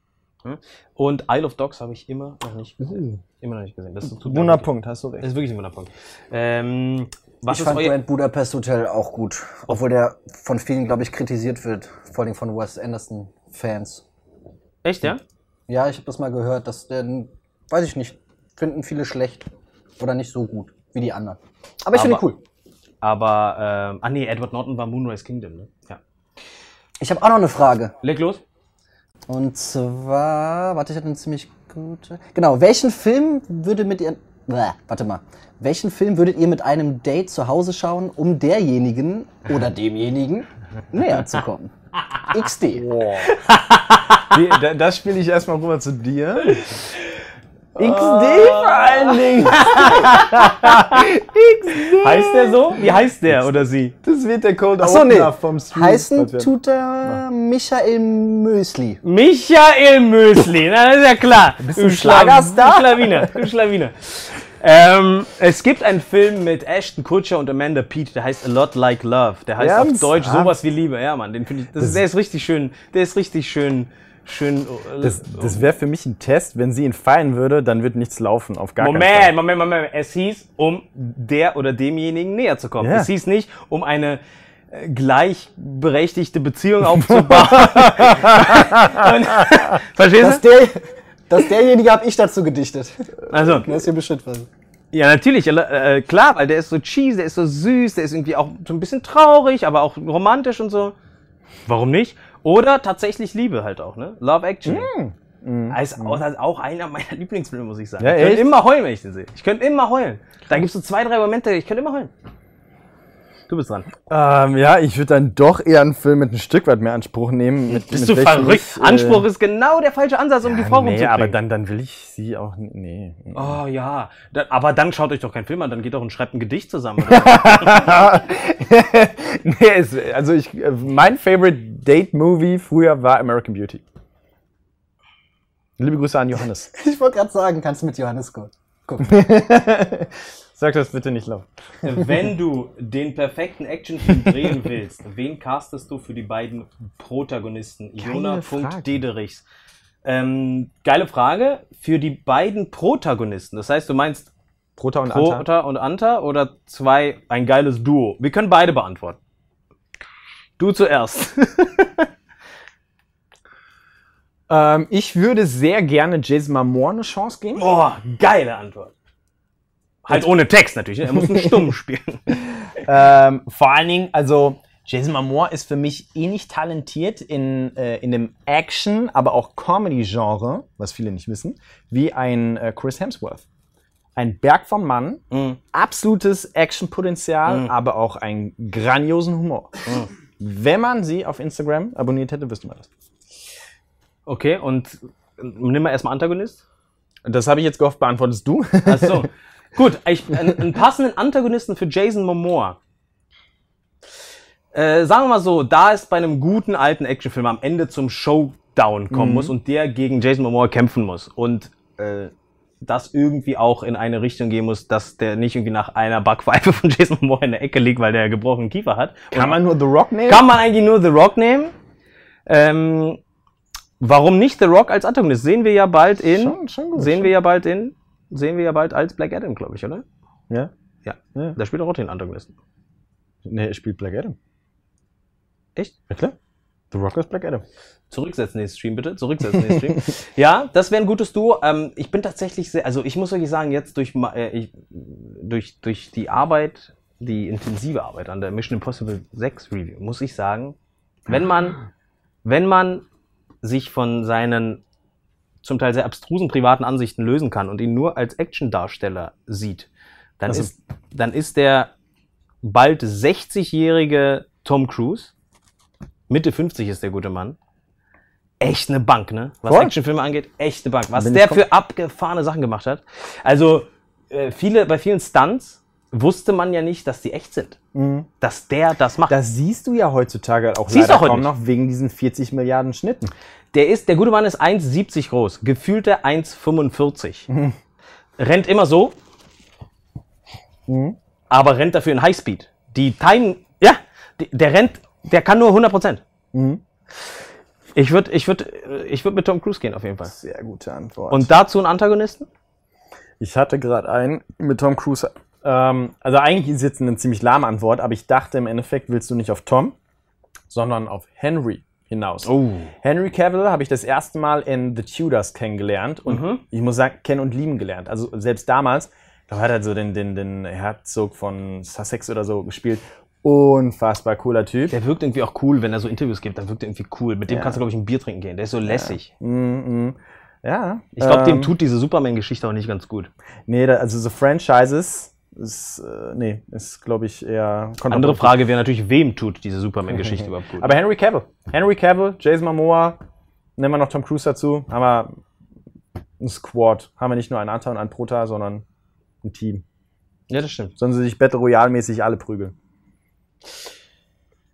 hm. Und Isle of Dogs habe ich immer noch nicht gesehen. Immer noch nicht gesehen. Das tut mir Wunder wirklich- Punkt, hast du Das recht. ist wirklich ein Wunderpunkt. Ähm, was ich ist fand. Grand Budapest Hotel auch gut. Obwohl der von vielen, glaube ich, kritisiert wird. Vor allem von Wes Anderson-Fans. Echt, ja? Ja, ich habe das mal gehört, dass der, weiß ich nicht, finden viele schlecht. Oder nicht so gut wie die anderen. Aber ich finde ihn cool. Aber, ähm, ah nee, Edward Norton war Moonrise Kingdom, ne? Ja. Ich habe auch noch eine Frage. Leg los. Und zwar, warte, ich hatte eine ziemlich gute. Genau, welchen Film würde mit ihr. Bäh, warte mal. Welchen Film würdet ihr mit einem Date zu Hause schauen, um derjenigen oder demjenigen (laughs) näher zu kommen? (laughs) XD. Da, das spiele ich erstmal rüber zu dir. XD vor allen Dingen. (laughs) Heißt der so? Wie heißt der oder sie? Das wird der Cold Achso, nee. Vom Stream. Heißen tut er Michael Mösli. Michael Mösli, na, das ist ja klar. Bist du Schlagerstar? Du Schlawiner, du Schlawiner. Ähm, es gibt einen Film mit Ashton Kutcher und Amanda Peet, der heißt A Lot Like Love. Der heißt auf Ernsthaft? Deutsch sowas wie Liebe. Ja, Mann, den finde ich, das, ist- der ist richtig schön, der ist richtig schön, schön. Das, das wäre für mich ein Test. Wenn sie ihn feiern würde, dann wird nichts laufen. Auf gar keinen Moment, Fall. Moment, Moment. Es hieß, um der oder demjenigen näher zu kommen. Ja. Es hieß nicht, um eine äh, gleichberechtigte Beziehung aufzubauen. (laughs) Und, (laughs) verstehst Das, du? der, das derjenige habe ich dazu gedichtet. Also, Das ist hier bestimmt was. ja, natürlich, äh, klar, weil der ist so cheesy, der ist so süß, der ist irgendwie auch so ein bisschen traurig, aber auch romantisch und so. Warum nicht? Oder tatsächlich Liebe halt auch, ne? Love Actually. Ist auch, das ist auch einer meiner (laughs) Lieblingsfilme, muss ich sagen. Ja, ich könnte immer heulen, wenn ich den sehe. Ich könnte immer heulen. Da gibt es so zwei, drei Momente, ich könnte immer heulen. Du bist dran. Ähm, ja, ich würde dann doch eher einen Film mit ein Stück weit mehr Anspruch nehmen. Mit, Bist mit du verrückt? ich, äh, Anspruch ist genau der falsche Ansatz, um die Frau nee, rumzukriegen. aber dann, dann will ich sie auch. Nee. Oh ja, da, aber dann schaut euch doch keinen Film an, dann geht doch und schreibt ein Gedicht zusammen. (laughs) Nee, es, also ich, äh, mein Favorite Date Movie früher war American Beauty. Liebe Grüße an Johannes. (laughs) Ich wollte gerade sagen, kannst du mit Johannes gucken. (laughs) Sag das bitte nicht laut. (laughs) Wenn du den perfekten Actionfilm drehen (laughs) willst, wen castest du für die beiden Protagonisten? Jona. Frage. Dederichs. Ähm, geile Frage. Für die beiden Protagonisten. Das heißt, du meinst Prota und Anta. Prota und Anta oder zwei, ein geiles Duo? Wir können beide beantworten. Du zuerst. (laughs) Ähm, ich würde sehr gerne Jason Momoa eine Chance geben. Boah, geile Antwort. Halt ohne Text natürlich. ne? Er muss einen Stumm (laughs) spielen. Ähm, vor allen Dingen, also Jason Momoa ist für mich ähnlich talentiert in, äh, in dem Action, aber auch Comedy-Genre, was viele nicht wissen, wie ein äh, Chris Hemsworth. Ein Berg von Mann, Mhm. absolutes Action-Potenzial, Mhm. aber auch einen grandiosen Humor. Wenn man sie auf Instagram abonniert hätte, wüsste man das. Okay, und nimm mal erstmal Antagonist. Das habe ich jetzt gehofft, beantwortest du. Achso. (laughs) Gut, ich, einen, einen passenden Antagonisten für Jason Momoa. Äh, sagen wir mal so, da es bei einem guten alten Actionfilm am Ende zum Showdown kommen muss und der gegen Jason Momoa kämpfen muss und äh, das irgendwie auch in eine Richtung gehen muss, dass der nicht irgendwie nach einer Backpfeife (laughs) von Jason Moore in der Ecke liegt, weil der gebrochenen Kiefer hat. Kann man nur The Rock nehmen? Kann man eigentlich nur The Rock nehmen? Ähm, warum nicht The Rock als Antagonist? Sehen wir ja bald in. Schon- schon gut, sehen schon. wir ja bald in. Sehen wir ja bald als Black Adam, glaube ich, oder? Ja. Ja. Ja. Da spielt auch den Antagonisten. Nee, er spielt Black Adam. Echt? Ja klar. The Rock ist Black Adam. Zurücksetzen den Stream, bitte. Zurücksetzen den Stream. (laughs) ja, das wäre ein gutes Duo. Ähm, ich bin tatsächlich sehr, also ich muss wirklich sagen, jetzt durch, äh, ich, durch, durch die Arbeit, die intensive Arbeit an der Mission Impossible 6 Review, muss ich sagen, wenn man, wenn man sich von seinen zum Teil sehr abstrusen privaten Ansichten lösen kann und ihn nur als Actiondarsteller sieht, dann, Also- ist, dann ist der bald 60-jährige Tom Cruise, Mitte 50 ist der gute Mann, echt eine Bank, ne? Was Voll. Actionfilme angeht, echte Bank. Was Bin der für abgefahrene Sachen gemacht hat. Also, äh, viele, bei vielen Stunts wusste man ja nicht, dass die echt sind. Dass der das macht. Das siehst du ja heutzutage auch Siehst leider heute kaum nicht. noch wegen diesen 40 Milliarden Schnitten. Der ist, der gute Mann ist 1,70 groß, gefühlte 1,45. Rennt immer so, aber rennt dafür in Highspeed. Die Time, ja, die, der rennt, der kann nur 100 Prozent. Ich würde, ich würde, ich würde mit Tom Cruise gehen auf jeden Fall. Sehr gute Antwort. Und dazu einen Antagonisten? ich hatte gerade einen mit Tom Cruise. Ähm, also eigentlich ist jetzt eine ziemlich lahme Antwort, aber ich dachte im Endeffekt willst du nicht auf Tom, sondern auf Henry hinaus. Oh. Henry Cavill habe ich das erste Mal in The Tudors kennengelernt und Mhm. ich muss sagen, kennen und lieben gelernt. Also selbst damals, da hat er so den, den, den Herzog von Sussex oder so gespielt. Unfassbar cooler Typ. Der wirkt irgendwie auch cool, wenn er so Interviews gibt, dann wirkt er irgendwie cool. Mit dem Ja. kannst du, glaube ich, ein Bier trinken gehen. Der ist so lässig. Mhm. Ja. Ich glaube, dem ähm, tut diese Superman-Geschichte auch nicht ganz gut. Nee, da, also so Franchises ist, äh, nee, ist, glaube ich, eher Andere Frage wäre natürlich, wem tut diese Superman-Geschichte (laughs) überhaupt gut? Aber Henry Cavill. Henry Cavill, Jason Momoa, nehmen wir noch Tom Cruise dazu, haben wir ein Squad. Haben wir nicht nur einen Anta und einen Prota, sondern ein Team. ja, das stimmt. Sollen sie sich Battle Royale-mäßig alle prügeln.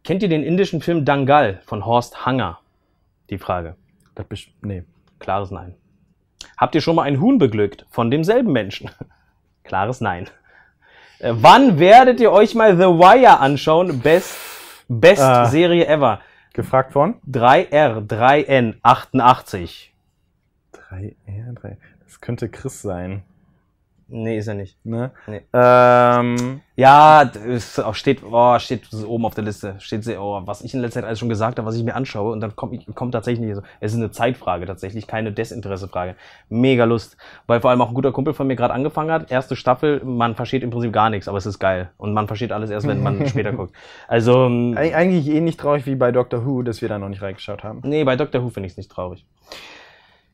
Kennt ihr den indischen Film Dangal von Horst Hanger? Die Frage. Das nee. Klares Nein. Habt ihr schon mal ein Huhn beglückt von demselben Menschen? (laughs) Klares Nein. Äh, wann werdet ihr euch mal The Wire anschauen? Best, best Ah. Serie ever. Gefragt von? 3R, 3N, 88. 3, ja, 3. Das könnte Chris sein. Nee, ist er nicht. Ne? Nee. Ähm, Ja, es auch steht, oh, steht oben auf der Liste. Steht sehr, oh, was ich in letzter Zeit alles schon gesagt habe, was ich mir anschaue. Und dann kommt, kommt tatsächlich so. Es ist eine Zeitfrage tatsächlich, keine Desinteressefrage. Mega Lust. Weil vor allem auch ein guter Kumpel von mir gerade angefangen hat. Erste Staffel, man versteht im Prinzip gar nichts, aber es ist geil. Und man versteht alles erst, wenn man (laughs) später guckt. Also, ähm, eig- eigentlich ähnlich traurig wie bei Doctor Who, dass wir da noch nicht reingeschaut haben. nee, bei Dr. Who finde ich es nicht traurig.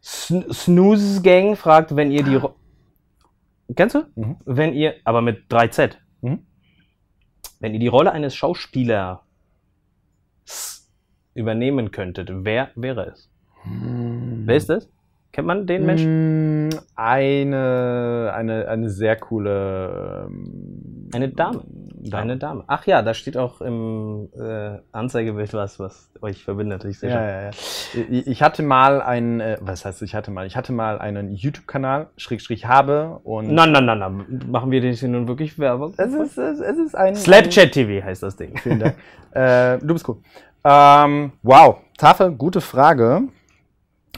Sn Snooze Gang fragt, wenn ihr die. Kennst du? Mhm. Wenn ihr, aber mit 3Z. Mhm. Wenn ihr die Rolle eines Schauspielers übernehmen könntet, wer wäre es? Wer ist das? Kennt man den Menschen? Mm, Eine, eine, eine sehr coole. ähm, Eine Dame. Eine Dame. Ach ja, da steht auch im äh, Anzeigebild was, was euch verbindet. Ich sehe Ja, schon. ja, ja. Ich hatte mal einen, äh, was heißt ich hatte mal? Ich hatte mal einen YouTube-Kanal, Schrägstrich habe und. Nein, nein, nein, nein. Machen wir das hier nun wirklich Werbung? Es ist, es, es ist ein. Slapchat TV heißt das Ding. Vielen Dank. (laughs) äh, du bist cool. Ähm, wow, Tafel, gute Frage.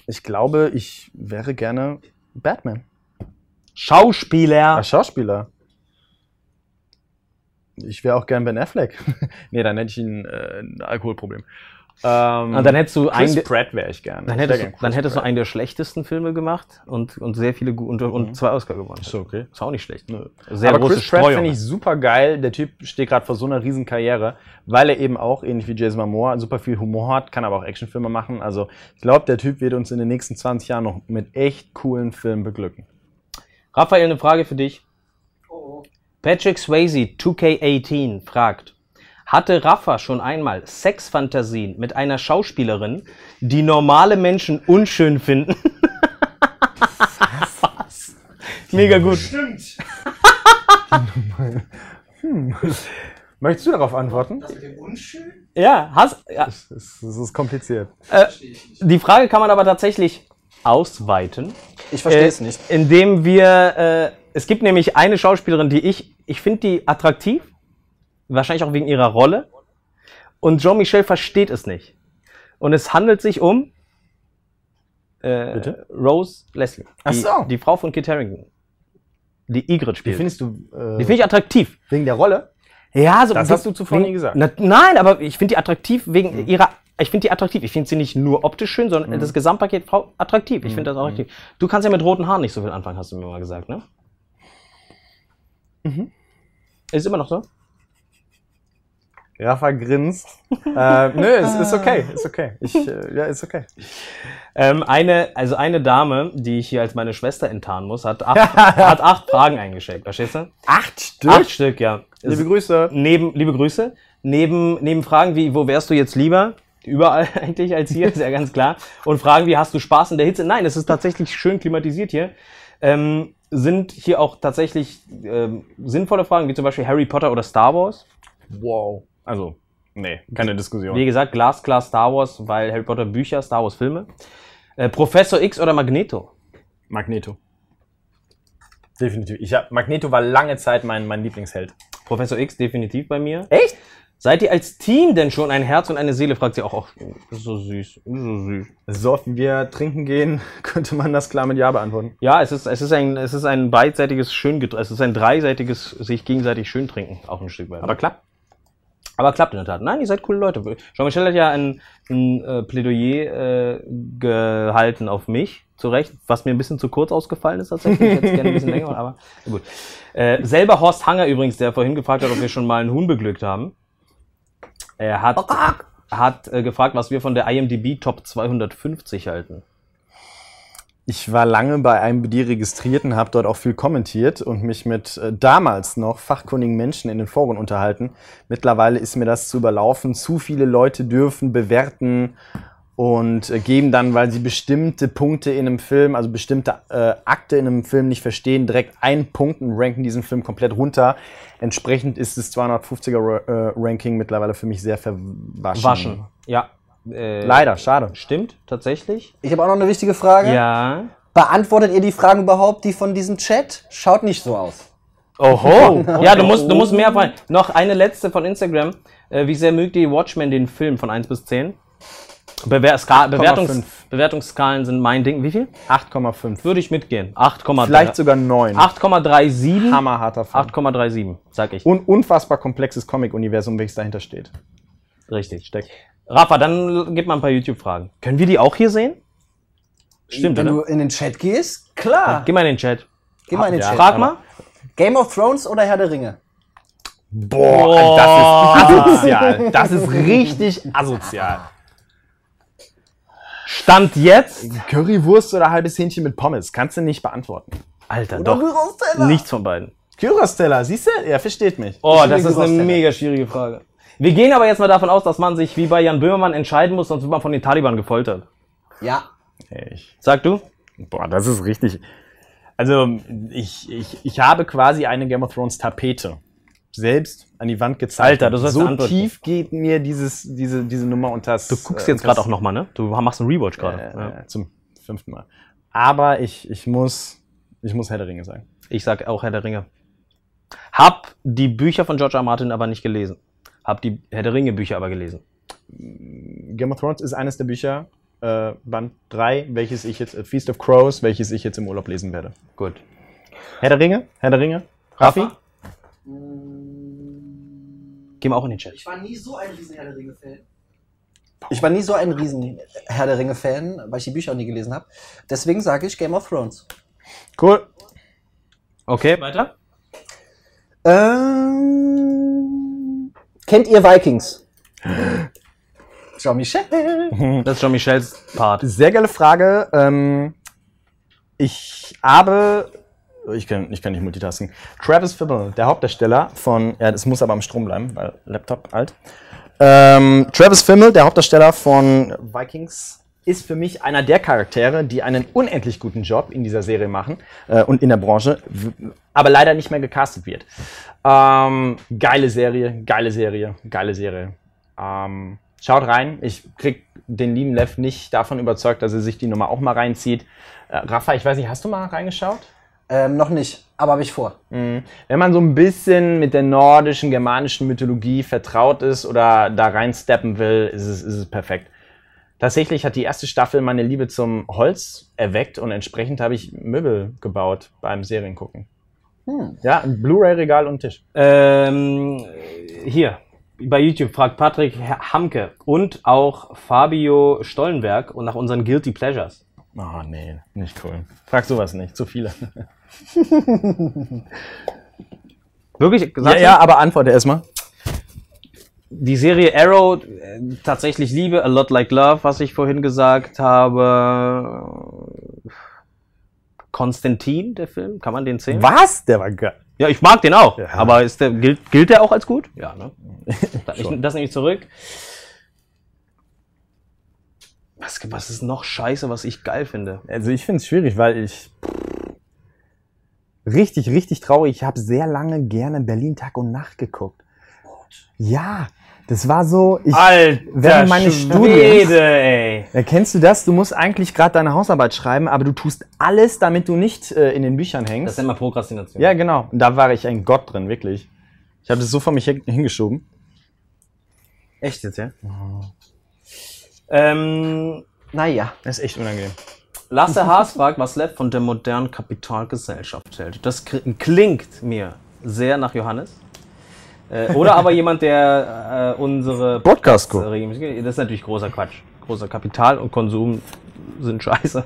Ich glaube, ich wäre gerne Batman. Schauspieler. Als Schauspieler. Ich wäre auch gern Ben Affleck. (laughs) nee, dann hätte ich ein, äh, ein Alkoholproblem. Ähm, Und dann hättest du Chris einen, Pratt wäre ich gern. dann hättest, gern dann hättest du Pratt. einen der schlechtesten Filme gemacht und, und sehr viele und, und zwei Oscar gewonnen. So, okay. Ist auch nicht schlecht. Nö. Sehr Aber große Chris Pratt Streuung. finde ich super geil. Der Typ steht gerade vor so einer riesen Karriere, weil er eben auch, ähnlich wie Jason Momoa, super viel Humor hat, kann aber auch Actionfilme machen. Also ich glaube, der Typ wird uns in den nächsten 20 Jahren noch mit echt coolen Filmen beglücken. Raphael, eine Frage für dich. Patrick Swayze 2K18 fragt, hatte Rafa schon einmal Sexfantasien mit einer Schauspielerin, die normale Menschen unschön finden? Was? Mega gut. Stimmt. Möchtest du darauf antworten? Das mit dem Unschön? Ja, hast, ja. Das ist, das ist kompliziert. Äh, die Frage kann man aber tatsächlich ausweiten. Ich verstehe es nicht. Indem wir, äh, es gibt nämlich eine Schauspielerin, die ich, ich finde die attraktiv, wahrscheinlich auch wegen ihrer Rolle. Und Jean Michel versteht es nicht. Und es handelt sich um äh? Rose Leslie. Ach Die, so. die Frau von Kit Harington. Die Wie spielt. findest du. Äh, die finde ich attraktiv. wegen der Rolle? Ja, so Das hast du zuvor wegen- nie gesagt. Na, nein, aber ich finde die attraktiv wegen ihrer. Ich finde die attraktiv. Ich finde sie nicht nur optisch schön, sondern das Gesamtpaket Frau attraktiv. Ich finde das auch attraktiv. Du kannst ja mit roten Haaren nicht so viel anfangen, hast du mir mal gesagt, ne? Ist immer noch so? Rafa grinst. (laughs) äh, nö, es ist okay, ist okay. Ich, äh, ja, ist okay. Ähm, eine, also eine Dame, die ich hier als meine Schwester enttarnen muss, hat acht, (laughs) hat acht Fragen eingeschickt. Verstehst du? Acht Stück? Acht Stück, ja. Liebe Grüße. neben, liebe Grüße, neben, neben Fragen wie, wo wärst du jetzt lieber? Überall (laughs) eigentlich als hier, ist ja ganz klar. Und Fragen wie, hast du Spaß in der Hitze? Nein, es ist tatsächlich schön klimatisiert hier. Ähm, sind hier auch tatsächlich ähm, sinnvolle Fragen, wie zum Beispiel Harry Potter oder Star Wars. Wow. Also, nee, keine Diskussion. Wie gesagt, glasklar Star Wars, weil Harry Potter Bücher, Star Wars Filme. Äh, Professor X oder Magneto? Magneto. Definitiv. Ich hab, Magneto war lange Zeit mein, mein Lieblingsheld. Professor X definitiv bei mir. Echt? Seid ihr als Team denn schon ein Herz und eine Seele? Fragt sie auch. Ist so süß. So süß. So oft wie wir trinken gehen, (laughs) könnte man das klar mit Ja beantworten. Ja, es ist, es ist ein, es ist ein beidseitiges Schöngetränk. Es ist ein dreiseitiges sich gegenseitig schön trinken, auch ein Stück weit. Aber klappt. Aber klappt in der Tat. Nein, ihr seid coole Leute. Jean-Michel hat ja ein, ein äh, Plädoyer äh, gehalten auf mich, zu Recht, was mir ein bisschen zu kurz ausgefallen ist tatsächlich. Ich hätte gerne ein bisschen länger, aber (laughs) gut. Äh, selber Horst Hanger übrigens, der vorhin gefragt hat, ob wir schon mal einen Huhn beglückt haben. Er hat, hat äh, gefragt, was wir von der IMDb Top 250 halten. Ich war lange bei einem dir registrierten, habe dort auch viel kommentiert und mich mit äh, damals noch fachkundigen Menschen in den Foren unterhalten. Mittlerweile ist mir das zu überlaufen. Zu viele Leute dürfen bewerten und äh, geben dann, weil sie bestimmte Punkte in einem Film, also bestimmte äh, Akte in einem Film nicht verstehen, direkt einen Punkt und ranken diesen Film komplett runter. Entsprechend ist das 250er Ra- äh, Ranking mittlerweile für mich sehr verwaschen. Waschen. Ja. Äh, Leider, schade. Stimmt, tatsächlich. Ich habe auch noch eine wichtige Frage. Ja. Beantwortet ihr die Fragen überhaupt, die von diesem Chat? Schaut nicht so aus. Oho. (laughs) Ja, du musst, du musst mehr fragen. Noch eine letzte von Instagram. Äh, wie sehr mögt ihr Watchmen, den Film von 1 bis 10? Bewer Ska Bewertungs 8,5. Bewertungsskalen sind mein Ding. Wie viel? 8,5. Würde ich mitgehen. 8,3. Vielleicht sogar 9. 8,37. Hammerharter Film. 8,37, sag ich. Un unfassbar komplexes Comic-Universum, welches dahinter steht. Richtig. Steckt. Rafa, dann gib mal ein paar YouTube-Fragen. Können wir die auch hier sehen? Stimmt, Wenn oder? du in den Chat gehst, klar. Geh mal in den Chat. Geh mal in den Ja. Chat. Frag mal. Game of Thrones oder Herr der Ringe? Boah, das ist asozial. Das ist richtig asozial. Stand jetzt. Currywurst oder halbes Hähnchen mit Pommes? Kannst du nicht beantworten. Alter, Oder doch. Nichts von beiden. Gyros-Teller, siehst du? Er versteht mich. Oh, das ist eine mega schwierige Frage. Wir gehen aber jetzt mal davon aus, dass man sich wie bei Jan Böhmermann entscheiden muss, sonst wird man von den Taliban gefoltert. Ja. Ich, Sag du? boah, das ist richtig. Also, ich, ich, ich habe quasi eine Game of Thrones Tapete selbst an die Wand gezeichnet. Alter, du sollst so tief geht mir dieses, diese, diese Nummer und das. Du guckst jetzt gerade auch nochmal, ne? Du machst einen Rewatch gerade. Äh, ja. äh, zum fünften Mal. Aber ich, ich muss, ich muss Herr der Ringe sagen. Ich sag auch Herr der Ringe. Hab die Bücher von George R. R. Martin aber nicht gelesen. Hab die Herr der Ringe Bücher aber gelesen. Game of Thrones ist eines der Bücher, äh, Band 3, welches ich jetzt, äh, Feast of Crows, welches ich jetzt im Urlaub lesen werde. Gut. Herr der Ringe? Herr der Ringe? Raffi? Gehen wir auch in den Chat. Ich war nie so ein riesen Herr der Ringe-Fan. Ich war nie so ein riesen Herr der Ringe-Fan, weil ich die Bücher auch nie gelesen habe. Deswegen sage ich Game of Thrones. Cool. Okay, weiter. Ähm, kennt ihr Vikings? (gasps) Jean-Michel. (laughs) Das ist Jean-Michels Part. Sehr geile Frage. Ähm, ich habe, ich kann, ich kann nicht multitasken. Travis Fimmel, der Hauptdarsteller von, ja, das muss aber am Strom bleiben, weil Laptop alt. Ähm, Travis Fimmel, der Hauptdarsteller von Vikings, ist für mich einer der Charaktere, die einen unendlich guten Job in dieser Serie machen äh, und in der Branche, aber leider nicht mehr gecastet wird. Ähm, geile Serie, geile Serie, geile Serie. Ähm, Schaut rein. Ich krieg den lieben Lev nicht davon überzeugt, dass er sich die Nummer auch mal reinzieht. Äh, Rafa, ich weiß nicht, hast du mal reingeschaut? Ähm, noch nicht, aber habe ich vor. Mhm. Wenn man so ein bisschen mit der nordischen, germanischen Mythologie vertraut ist oder da reinsteppen will, ist es, ist es perfekt. Tatsächlich hat die erste Staffel meine Liebe zum Holz erweckt und entsprechend habe ich Möbel gebaut beim Seriengucken. Hm. Ja, ein Blu-ray-Regal und Tisch. Ähm, hier, bei YouTube fragt Patrick Hamke und auch Fabio Stollenberg und nach unseren Guilty Pleasures. Oh, nee, nicht cool. Frag sowas nicht, zu viele. (laughs) Wirklich? Ja, ja, aber antworte erstmal. Die Serie Arrow, äh, tatsächlich Liebe, A Lot Like Love, was ich vorhin gesagt habe. Konstantin, der Film, kann man den zählen? Was? Der war geil. Ja, ich mag den auch. Ja. Aber ist der, gilt, gilt der auch als gut? Ja, ne? (laughs) Ich, das nehme ich zurück. Was, was ist noch scheiße, was ich geil finde? Also ich finde es schwierig, weil ich richtig, richtig traurig. Ich habe sehr lange gerne Berlin Tag und Nacht geguckt. Ja, das war so. Ich, Alter, während Studiums- Schwede, ey. Erkennst du das? Du musst eigentlich gerade deine Hausarbeit schreiben, aber du tust alles, damit du nicht äh, in den Büchern hängst. Das nennt man Prokrastination. ja, genau. Und da war ich ein Gott drin, wirklich. Ich habe das so vor mich hin- hingeschoben. Echt jetzt, ja? Ähm, Naja. Das ist echt unangenehm. Lasse Haas fragt, was Lev von der modernen Kapitalgesellschaft hält. Das klingt mir sehr nach Johannes. Äh, oder aber jemand, der äh, unsere Podcast guckt. Das ist natürlich großer Quatsch. Großer Kapital und Konsum sind scheiße.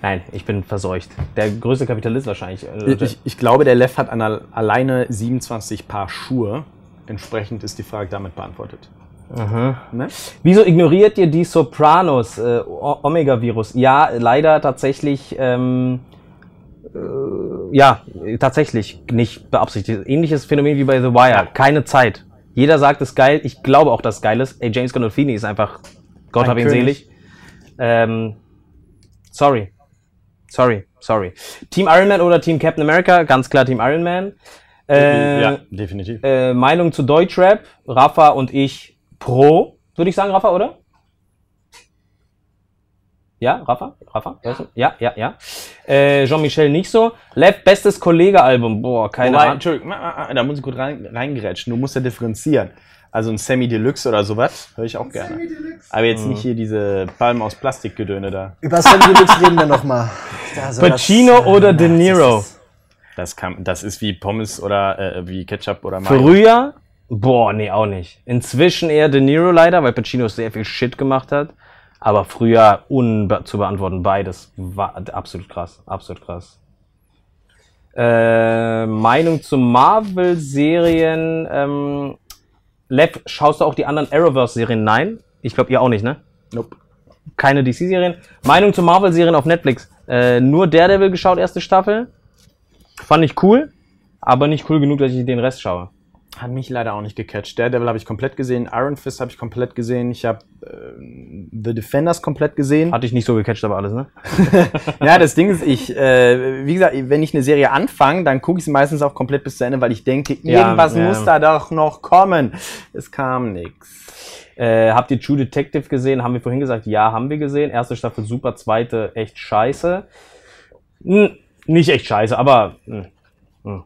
Nein, ich bin verseucht. Der größte Kapitalist wahrscheinlich. Äh, Ich, ich glaube, der Lev hat alleine 27 Paar Schuhe. Entsprechend ist die Frage damit beantwortet. Ne? Wieso ignoriert ihr die Sopranos, äh, Omega-Virus? Ja, leider tatsächlich, ähm, äh, ja, tatsächlich nicht beabsichtigt. Ähnliches Phänomen wie bei The Wire. Keine Zeit. Jeder sagt, es ist geil. Ich glaube auch, dass es geil ist. Ey, James Gandolfini ist einfach, Gott Ein hab ihn König. selig. Ähm, sorry. Sorry, sorry. Team Iron Man oder Team Captain America? Ganz klar Team Iron Man. Äh, ja, definitiv. äh, Meinung zu Deutschrap, Rafa und ich pro, würde ich sagen, Rafa, oder? Ja, Rafa? Rafa? Du? Ja, ja, ja. Äh, Jean-Michel nicht so. Lev, bestes Kollege-Album. Boah, keine Wobei, Ahnung. Entschuldigung, da muss ich gut rein, reingerätschen. Du musst ja differenzieren. Also ein Semi Deluxe oder sowas höre ich auch gerne. Aber jetzt nicht hier diese Palmen aus Plastikgedöne da. Über Sam Deluxe reden wir nochmal. (laughs) Pacino oder De Niro? Das, kann, das ist wie Pommes oder äh, wie Ketchup oder Mayo. Früher? Boah, nee, auch nicht. Inzwischen eher De Niro leider, weil Pacino sehr viel Shit gemacht hat. Aber früher unbe zu beantworten, beides war absolut krass. Absolut krass. Äh, Meinung zu Marvel-Serien. Ähm, Lev, schaust du auch die anderen Arrowverse-Serien? Nein. Ich glaube, ihr auch nicht, ne? Nope. Keine DC-Serien. Meinung zu Marvel-Serien auf Netflix. Äh, nur Daredevil geschaut, erste Staffel. Fand ich cool, aber nicht cool genug, dass ich den Rest schaue. Hat mich leider auch nicht gecatcht. Daredevil habe ich komplett gesehen. Iron Fist habe ich komplett gesehen. Ich habe äh, The Defenders komplett gesehen. Hatte ich nicht so gecatcht, aber alles, ne? (laughs) Ja, das Ding ist, ich, äh, wie gesagt, wenn ich eine Serie anfange, dann gucke ich sie meistens auch komplett bis zu Ende, weil ich denke, Ja, irgendwas ja. muss da doch noch kommen. Es kam nix. Äh, habt ihr True Detective gesehen? Haben wir vorhin gesagt, ja, haben wir gesehen. Erste Staffel super, zweite echt scheiße. Hm, nicht echt scheiße, aber. Hm, hm.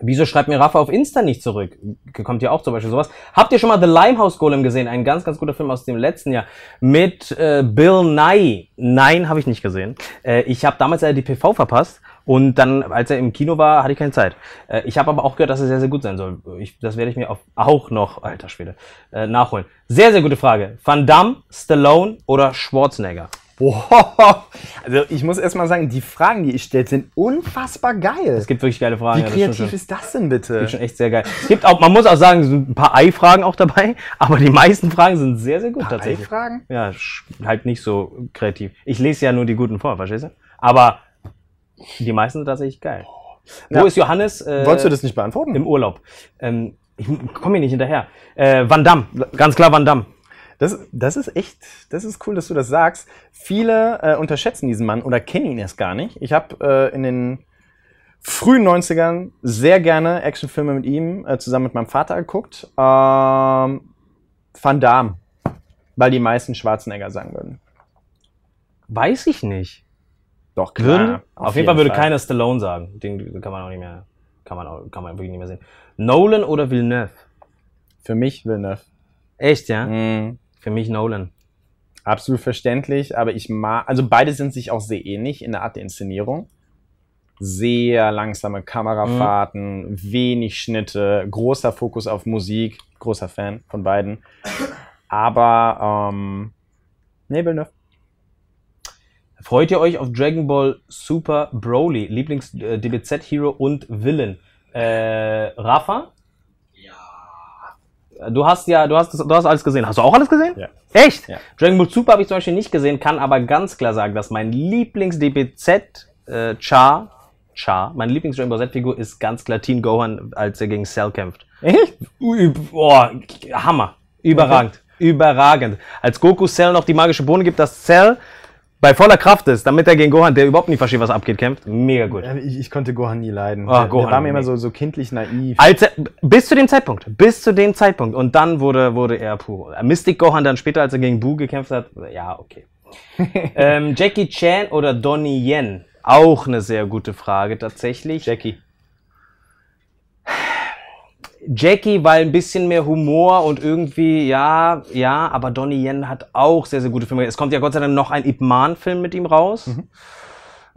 Wieso schreibt mir Rafa auf Insta nicht zurück? Kommt ja auch zum Beispiel sowas. Habt ihr schon mal The Limehouse Golem gesehen? Ein ganz, ganz guter Film aus dem letzten Jahr mit äh, Bill Nye. Nein, habe ich nicht gesehen. Äh, ich habe damals leider die PV verpasst und dann, als er im Kino war, hatte ich keine Zeit. Äh, ich habe aber auch gehört, dass er sehr, sehr gut sein soll. Ich, das werde ich mir auch noch, alter Schwede, äh, nachholen. Sehr, sehr gute Frage. Van Damme, Stallone oder Schwarzenegger? Boah. (laughs) Also ich muss erstmal sagen, die Fragen, die ich stelle, sind unfassbar geil. Es gibt wirklich geile Fragen. Wie ja, das kreativ schon. ist das denn bitte? ist schon echt sehr geil. Es gibt auch, man muss auch sagen, es sind ein paar Ei-Fragen auch dabei, (laughs) aber die meisten Fragen sind sehr, sehr gut tatsächlich. Fragen? Ja, halt nicht so kreativ. Ich lese ja nur die guten vor, verstehst du? Aber die meisten sind tatsächlich geil. Wo Ja. ist Johannes? Äh, Wolltest du das nicht beantworten? Im Urlaub. Ähm, ich komme hier nicht hinterher. Äh, Van Damme, ganz klar Van Damme. Das, das ist echt, das ist cool, dass du das sagst. Viele äh, unterschätzen diesen Mann oder kennen ihn erst gar nicht. Ich habe äh, in den frühen 90ern sehr gerne Actionfilme mit ihm äh, zusammen mit meinem Vater geguckt. Ähm, Van Damme. Weil die meisten Schwarzenegger sagen würden. Weiß ich nicht. Doch, Würden? Auf, jeden Fall würde keiner Stallone sagen. Den kann man auch nicht mehr, kann man, auch, kann man wirklich nicht mehr sehen. Nolan oder Villeneuve? Für mich Villeneuve. Echt, ja? Mhm. Für mich Nolan. Absolut verständlich, aber ich mag, also beide sind sich auch sehr ähnlich in der Art der Inszenierung. Sehr langsame Kamerafahrten, wenig Schnitte, großer Fokus auf Musik, großer Fan von beiden. Aber, ähm, nee, Villeneuve. Freut ihr euch auf Dragon Ball Super Broly, Lieblings-DBZ-Hero und Villain? Äh, Rafa? Du hast ja, du hast, du hast alles gesehen. Hast du auch alles gesehen? Ja. Echt? Ja. Dragon Ball Super habe ich zum Beispiel nicht gesehen, kann aber ganz klar sagen, dass mein Lieblings-DBZ äh, Char, Char, meine Lieblings-Dragon Ball Z-Figur ist ganz klar Teen Gohan, als er gegen Cell kämpft. Echt? Boah, Hammer. Überragend. Überragend. Als Goku Cell noch die magische Bohne gibt, dass Cell bei voller Kraft ist, damit er gegen Gohan, der überhaupt nicht versteht, was abgeht, kämpft. Mega gut. Ich, ich konnte Gohan nie leiden. Ah, der, Gohan der war mir immer so, so kindlich naiv. Als er, bis zu dem Zeitpunkt. Bis zu dem Zeitpunkt. Und dann wurde, wurde er puh. Mystic Gohan dann später, als er gegen Buu gekämpft hat. Ja, okay. (laughs) ähm, Jackie Chan oder Donnie Yen? Auch eine sehr gute Frage tatsächlich. Jackie. Jackie, weil ein bisschen mehr Humor und irgendwie, ja, ja, aber Donnie Yen hat auch sehr, sehr gute Filme. Es kommt ja Gott sei Dank noch ein Ip Man-Film mit ihm raus.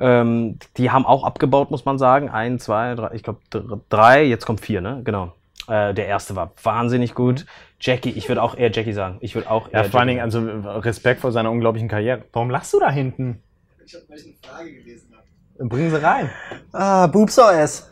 Ähm, die haben auch abgebaut, muss man sagen. Ein, zwei, drei, ich glaube drei, jetzt kommt vier, ne? Genau. Äh, der erste war wahnsinnig gut. Jackie, ich würde auch eher Jackie sagen. Ich würde auch Ja, eher vor allen Dingen, also Respekt vor seiner unglaublichen Karriere. Warum lachst du da hinten? Ich habe welche Frage gelesen. Bringen sie rein. Ah, Boobs OS.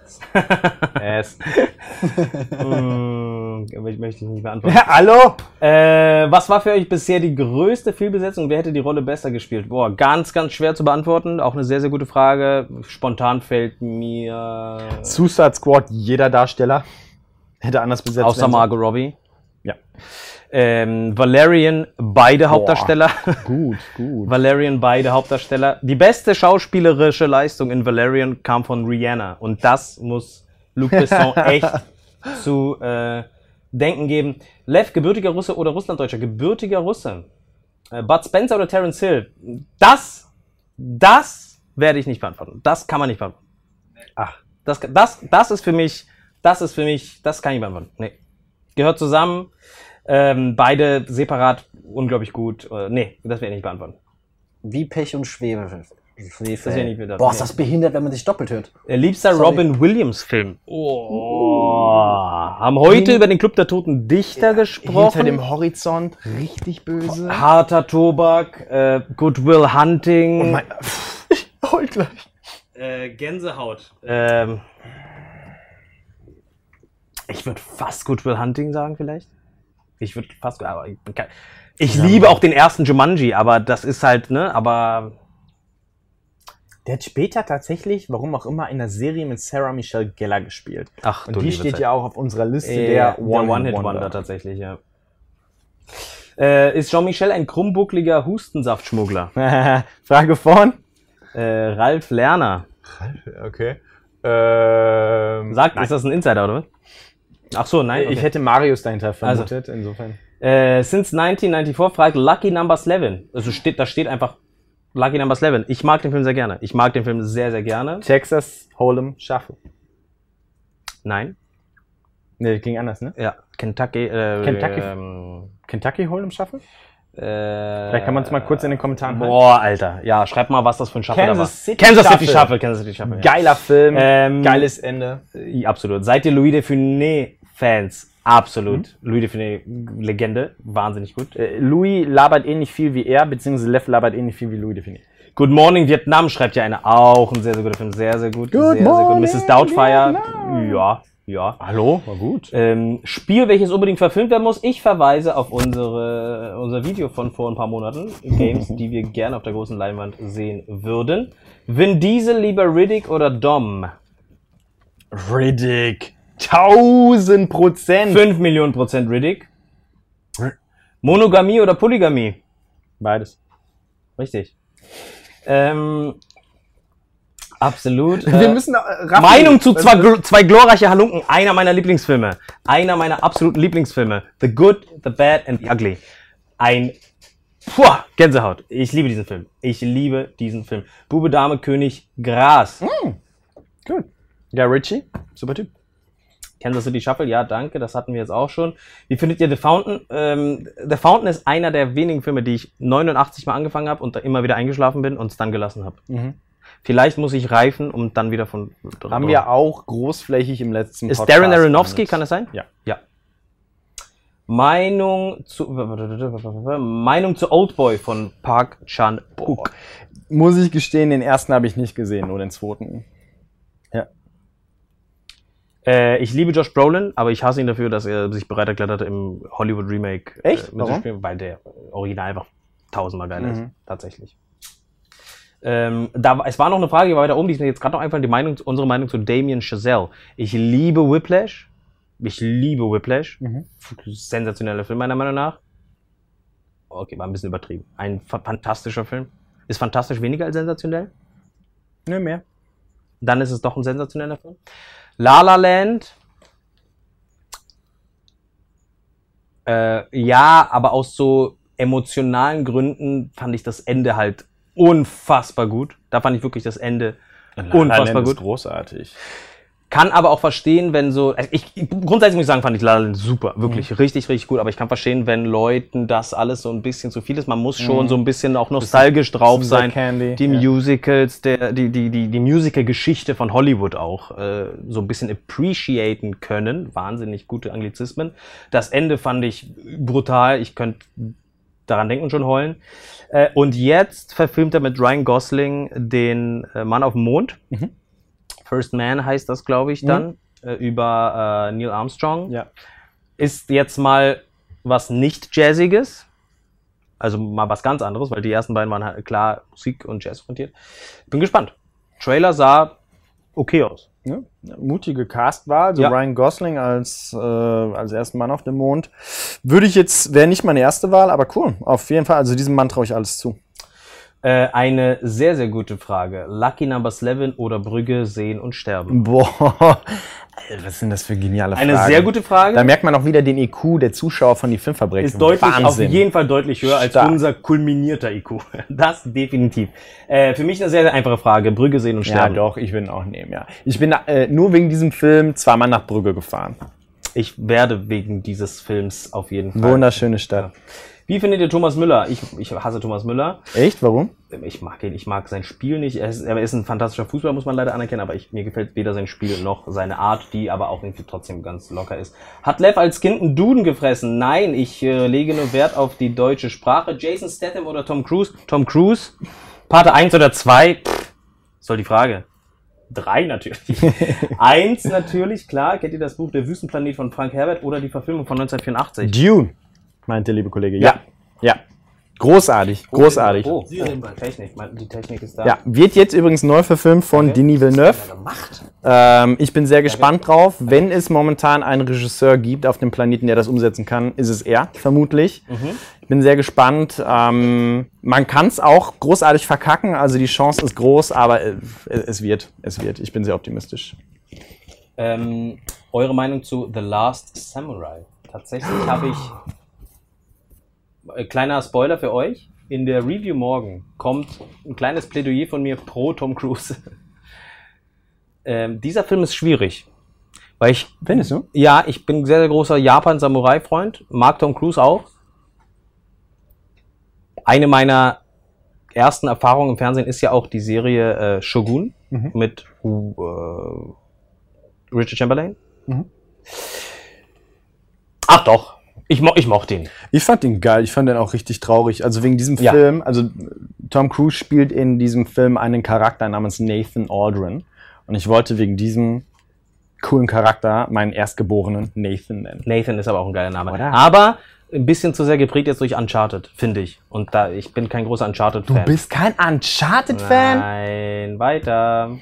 Es. sagen. Mm, aber ich möchte ich nicht beantworten. Ja, hallo? Äh, was war für euch bisher die größte Fehlbesetzung? Wer hätte die Rolle besser gespielt? Boah, ganz, ganz schwer zu beantworten. Auch eine sehr, sehr gute Frage. Spontan fällt mir. Suicide Squad, jeder Darsteller hätte anders besetzt Außer Margot Robbie. Ja. Ähm, Valerian, beide Hauptdarsteller. sollen. (laughs) Gut, gut. Valerian, beide Hauptdarsteller. Die beste schauspielerische Leistung in Valerian kam von Rihanna. Und das muss Luc Besson (laughs) echt zu äh, denken geben. Lev, gebürtiger Russe oder Russlanddeutscher? Gebürtiger Russe. Äh, Bud Spencer oder Terence Hill? Das, das werde ich nicht beantworten. Das kann man nicht beantworten. Ach, das, das, das ist für mich, das ist für mich, das kann ich nicht beantworten. Nee. Gehört zusammen. Ähm, beide separat unglaublich gut. Äh, nee, das werde ich nicht beantworten. Wie Pech und Schwefel. Schwefel. Das nicht wieder- Boah, ist das behindert, wenn man sich doppelt hört. Äh, liebster Sorry. Robin Williams Film. Oh. Haben heute über den Club der Toten Dichter gesprochen. Hinter dem Horizont, richtig böse. Harter Tobak, äh, Goodwill Hunting, Mein, (laughs) ich heul gleich. äh, Gänsehaut. Ähm, ich würde fast Goodwill Hunting sagen vielleicht. Ich würde fast, aber ich, ich liebe auch den ersten Jumanji, aber das ist halt, ne, aber Der hat später tatsächlich, warum auch immer, in der Serie mit Sarah Michelle Gellar gespielt. ach, Und du die liebe steht Zeit. ja auch auf unserer Liste Äh, der der One-Hit-Wonder tatsächlich, ja. Äh, ist Jean-Michel ein krummbuckliger Hustensaftschmuggler? (laughs) Frage von? Äh, Ralf Lerner. Okay. Ähm, Sagt, nein. ist das ein Insider, oder? was? Ach so, nein. Okay. Ich hätte Marius dahinter vermutet, insofern. äh, since 1994 fragt Lucky Number 11. Also steht, da steht einfach Lucky Number 11. Ich mag den Film sehr gerne. Ich mag den Film sehr, sehr gerne. Texas Hold'em Shuffle. Nein. Ne, ging anders, ne? Ja. Kentucky. Äh, Kentucky- Ähm, Kentucky Hold'em Shuffle? Äh, Vielleicht kann man es mal kurz in den Kommentaren halten. Boah, Alter. Ja, schreib mal, was das für ein Shuffle da war. Kansas City Kansas City Shuffle. Kansas City Shuffle. Ja. Geiler Film, Ähm, geiles Ende. Absolut. Seid ihr Louis de Funès-Fans? Absolut. Louis de Funès, Legende. Wahnsinnig gut. Äh, Louis labert ähnlich viel wie er, beziehungsweise Lev labert ähnlich viel wie Louis Defini. Good Morning Vietnam schreibt ja eine. Auch ein sehr, sehr guter Film. Sehr, sehr gut. Good sehr, Morning sehr gut. Mrs. Doubtfire. Vietnam. Ja, ja. Hallo? War gut. Ähm, Spiel, welches unbedingt verfilmt werden muss. Ich verweise auf unsere, unser Video von vor ein paar Monaten. Games, (laughs) die wir gerne auf der großen Leinwand sehen würden. Vin Diesel, lieber Riddick oder Dom? Riddick. 1000 Prozent. 5 Millionen Prozent Riddick. Monogamie oder Polygamie? Beides. Richtig. Ähm, absolut. Wir Äh, müssen äh, Raffi- Meinung zu zwei, gl- zwei glorreiche Halunken. Einer meiner Lieblingsfilme. Einer meiner absoluten Lieblingsfilme. The Good, The Bad and The Ugly. Ein Puh, Gänsehaut. Ich liebe diesen Film. Ich liebe diesen Film. Bube, Dame, König, Gras. Gut. Ja, Richie, super Typ. Kansas City Shuffle, ja, danke, das hatten wir jetzt auch schon. Wie findet ihr The Fountain? Ähm, The Fountain ist einer der wenigen Filme, die ich 89 Mal angefangen habe und da immer wieder eingeschlafen bin und es dann gelassen habe. Mhm. Vielleicht muss ich reifen, um dann wieder von. Haben wir auch großflächig im letzten Ist Darren Aronofsky, kann es es sein? Ja. Ja. Meinung zu Meinung zu Oldboy von Park Chan Wook. Muss ich gestehen, den ersten habe ich nicht gesehen, nur den zweiten. Äh, ich liebe Josh Brolin, aber ich hasse ihn dafür, dass er sich bereit erklärt hat, im Hollywood Remake Echt? Äh, mitzuspielen, weil der Original einfach tausendmal geiler ist, Mhm. tatsächlich. Ähm, da, es war noch eine Frage, die war weiter oben, die ist mir jetzt gerade noch einfallen, die Meinung, unsere Meinung zu Damien Chazelle. Ich liebe Whiplash. Ich liebe Whiplash. Mhm. Sensationeller Film, meiner Meinung nach. Okay, war ein bisschen übertrieben. Ein fa fantastischer Film. Ist fantastisch weniger als sensationell? Nö, mehr. dann ist es doch ein sensationeller Film. La La Land. Äh, ja, aber aus so emotionalen Gründen fand ich das Ende halt unfassbar gut. Da fand ich wirklich das Ende unfassbar ist gut. großartig. Kann aber auch verstehen, wenn so. Also ich, grundsätzlich muss ich sagen, fand ich La La Land super. Wirklich richtig, richtig gut. Aber ich kann verstehen, wenn Leuten das alles so ein bisschen zu viel ist. Man muss schon Mhm. so ein bisschen auch nostalgisch drauf bisschen sein. Die ja. Musicals, der, die, die, die, die Musical-Geschichte von Hollywood auch äh, so ein bisschen appreciaten können. Wahnsinnig gute Anglizismen. Das Ende fand ich brutal. Ich könnte daran denken schon heulen. Äh, und jetzt verfilmt er mit Ryan Gosling den äh, Mann auf dem Mond. Mhm. First Man heißt das, glaube ich, dann. Äh, über äh, Neil Armstrong. Ja. Ist jetzt mal was nicht Jazziges. Also mal was ganz anderes, weil die ersten beiden waren halt klar Musik und Jazz orientiert. Bin gespannt. Trailer sah okay aus. Ja, mutige Castwahl, so Ja. Ryan Gosling als, äh, als ersten Mann auf dem Mond. Würde ich jetzt, wäre nicht meine erste Wahl, aber cool. Auf jeden Fall, also diesem Mann traue ich alles zu. Äh, eine sehr, sehr gute Frage. Lucky Number 11 oder Brügge sehen und sterben? Boah, was sind das für geniale Fragen? Eine sehr gute Frage. Da merkt man auch wieder den IQ der Zuschauer von die Filmfabrik. ist deutlich, auf Wahnsinn. jeden Fall deutlich höher als Stark. unser kulminierter IQ. (laughs) Das definitiv. Äh, für mich eine sehr, sehr einfache Frage. Brügge sehen und Ja, sterben. doch, ich ihn auch nehmen, ja. Ich bin äh, nur wegen diesem Film zweimal nach Brügge gefahren. Ich werde wegen dieses Films auf jeden Fall. Wunderschöne Stadt. Wie findet ihr Thomas Müller? Ich, ich hasse Thomas Müller. Echt? Warum? Ich mag ihn, ich mag sein Spiel nicht. Er ist, er ist ein fantastischer Fußballer, muss man leider anerkennen, aber ich, mir gefällt weder sein Spiel noch seine Art, die aber auch irgendwie trotzdem ganz locker ist. Hat Lev als Kind einen Duden gefressen? Nein, ich äh, lege nur Wert auf die deutsche Sprache. Jason Statham oder Tom Cruise? Tom Cruise? Pate 1 oder 2? Pff, soll die Frage. Drei natürlich. (laughs) Eins natürlich, klar. Kennt ihr das Buch Der Wüstenplanet von Frank Herbert oder die Verfilmung von 1984? Dune, meint der liebe Kollege. Ja. Ja. Großartig, großartig. Oh, Technik. Die Technik ist da. Ja, wird jetzt übrigens neu verfilmt von Okay. Denis Villeneuve. Ähm, ich bin sehr gespannt drauf. Wenn es momentan einen Regisseur gibt auf dem Planeten, der das umsetzen kann, ist es er, vermutlich. Ich bin sehr gespannt. Ähm, man kann es auch großartig verkacken, also die Chance ist groß, aber äh, es wird, es wird. Ich bin sehr optimistisch. Ähm, eure Meinung zu The Last Samurai? Tatsächlich habe ich. (gasps) Äh, kleiner Spoiler für euch. In der Review morgen kommt ein kleines Plädoyer von mir pro Tom Cruise. (laughs) ähm, dieser Film ist schwierig. Weil ich. Findest du? Ja, ich bin ein sehr, sehr großer Japan-Samurai-Freund. Mag Tom Cruise auch. Eine meiner ersten Erfahrungen im Fernsehen ist ja auch die Serie äh, Shogun Mhm. mit äh, Richard Chamberlain. Mhm. Ach doch, ich, mo ich mochte ihn. Ich fand den geil, ich fand den auch richtig traurig. Also wegen diesem Ja. Film, also Tom Cruise spielt in diesem Film einen Charakter namens Nathan Aldrin. Und ich wollte wegen diesem coolen Charakter meinen Erstgeborenen Nathan nennen. Nathan ist aber auch ein geiler Name. Oder? Aber ein bisschen zu sehr geprägt jetzt durch Uncharted, finde ich. Und da ich bin kein großer Uncharted-Fan. bist kein Uncharted-Fan? Nein, weiter.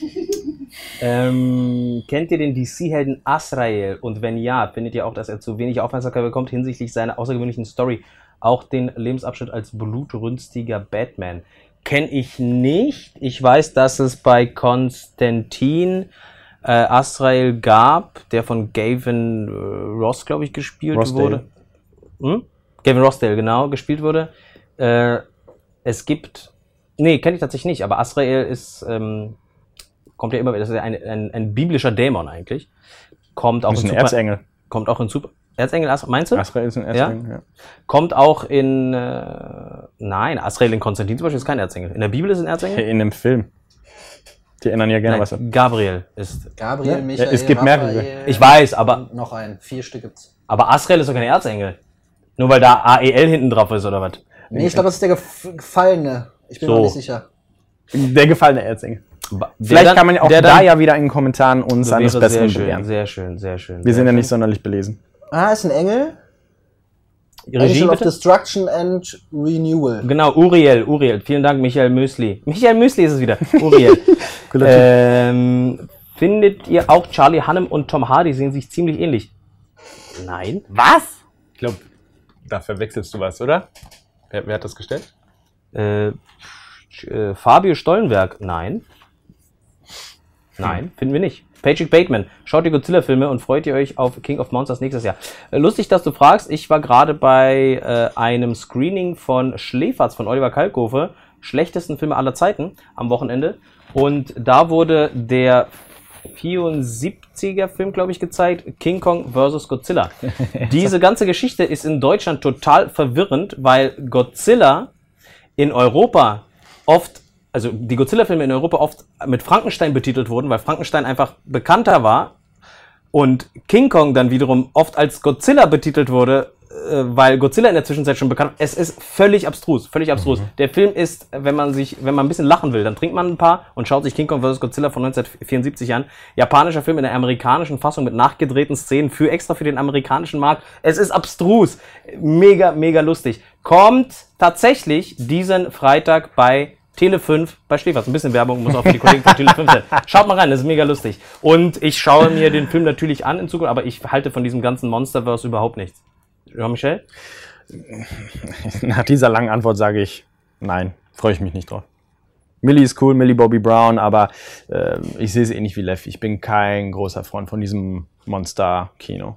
(laughs) ähm, kennt ihr den DC-Helden Azrael? Und wenn ja, findet ihr auch, dass er zu wenig Aufmerksamkeit bekommt hinsichtlich seiner außergewöhnlichen Story? Auch den Lebensabschnitt als blutrünstiger Batman. Kenne ich nicht. Ich weiß, dass es bei Konstantin äh, Azrael gab, der von Gavin äh, Ross, glaube ich, gespielt Rossdale. wurde. Hm? Gavin Rossdale, genau, gespielt wurde. Äh, es gibt. Nee, kenne ich tatsächlich nicht, aber Asrael ist. Ähm, kommt ja immer. Das ist ja ein, ein, ein biblischer Dämon eigentlich. Kommt auch Das ist in ein Super- Erzengel. Kommt auch in Super. Erzengel, As- meinst du? Asrael ist ein Erzengel, ja. Kommt auch in. Äh, nein, Asrael in Konstantin zum Beispiel ist kein Erzengel. In der Bibel ist ein Erzengel? In einem Film. Die ändern ja gerne was ab. Nein, Gabriel ist. Gabriel, Ja, Michael, es gibt mehrere. Raphael Ich weiß, aber, noch ein. Vier Stück gibt's. aber Asrael ist doch kein Erzengel. Nur weil da AEL hinten drauf ist oder was? Nee, ich glaube, das ist der Gef Gefallene. Ich bin So. mir nicht sicher. Der gefallene Erzengel. Vielleicht dann- kann man ja auch der da dann- ja wieder in den Kommentaren uns wäre eines sehr Besseren schön, belehren. sehr schön, sehr schön. Wir sehr sind ja nicht sonderlich belesen. Ah, ist ein Engel. Regie Angel of bitte? Destruction and Renewal. Genau, Uriel, Uriel. Vielen Dank, Michael Müsli. Michael Müsli ist es wieder. (laughs) Uriel. (laughs) ähm, findet ihr auch Charlie Hannem und Tom Hardy sehen sich ziemlich ähnlich? Nein. Was? Ich glaube, da verwechselst du was, oder? Wer, wer hat das gestellt? Äh, äh, Fabio Stollenberg? Nein. Nein, finden wir nicht. Patrick Bateman, schaut die Godzilla-Filme und freut ihr euch auf King of Monsters nächstes Jahr. Äh, lustig, dass du fragst. Ich war gerade bei äh, einem Screening von Schläferz von Oliver Kalkofe, schlechtesten Filme aller Zeiten, am Wochenende. Und da wurde der 74er Film, glaube ich, gezeigt, King Kong vs. Godzilla. (laughs) Diese ganze Geschichte ist in Deutschland total verwirrend, weil Godzilla in Europa oft, also die Godzilla-Filme in Europa oft mit Frankenstein betitelt wurden, weil Frankenstein einfach bekannter war und King Kong dann wiederum oft als Godzilla betitelt wurde, äh, weil Godzilla in der Zwischenzeit schon bekannt Es ist völlig abstrus, völlig abstrus. Der Film ist, wenn man sich, wenn man ein bisschen lachen will, dann trinkt man ein paar und schaut sich King Kong vs. Godzilla von 1974 an. Japanischer Film in der amerikanischen Fassung mit nachgedrehten Szenen für extra für den amerikanischen Markt. Es ist abstrus. Mega, mega lustig. Kommt tatsächlich diesen Freitag bei Tele 5 bei Schläferz. Ein bisschen Werbung muss auch für die Kollegen von Tele 5 sein. Schaut mal rein, das ist mega lustig. Und ich schaue mir den Film natürlich an in Zukunft, aber ich halte von diesem ganzen Monsterverse überhaupt nichts. Jean-Michel? (laughs) Nach dieser langen Antwort sage ich nein. Freue ich mich nicht drauf. Millie ist cool, Millie Bobby Brown, aber äh, ich sehe es ähnlich wie Lev. Ich bin kein großer Freund von diesem Monster-Kino.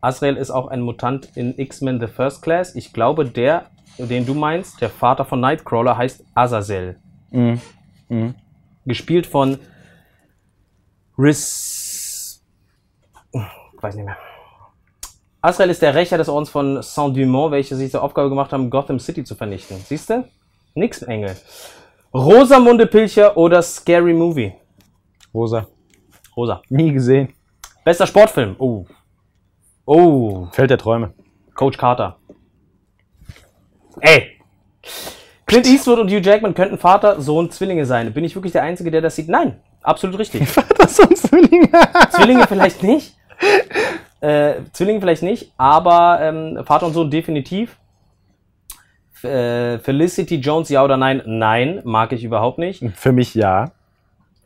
Azrael ist auch ein Mutant in X-Men The First Class. Ich glaube, der, den du meinst, der Vater von Nightcrawler, heißt Azazel. Mhm. Mhm. Gespielt von Riz. Ich weiß nicht mehr. Azrael ist der Rächer des Ordens von Saint-Dumont, welche sich zur Aufgabe gemacht haben, Gotham City zu vernichten. Siehst du? Nix, Engel. Rosamunde Pilcher oder Scary Movie? Rosa. Rosa. Nie gesehen. Bester Sportfilm? Oh. Oh. Feld der Träume. Coach Carter. Ey! Clint Eastwood und Hugh Jackman könnten Vater, Sohn, Zwillinge sein. Bin ich wirklich der Einzige, der das sieht? Nein, absolut richtig. (laughs) Das sind Zwillinge. Zwillinge (laughs) vielleicht nicht. Äh, Zwillinge vielleicht nicht, aber ähm, Vater und Sohn definitiv. Äh, Felicity Jones, ja oder nein? Nein, mag ich überhaupt nicht. Für mich ja.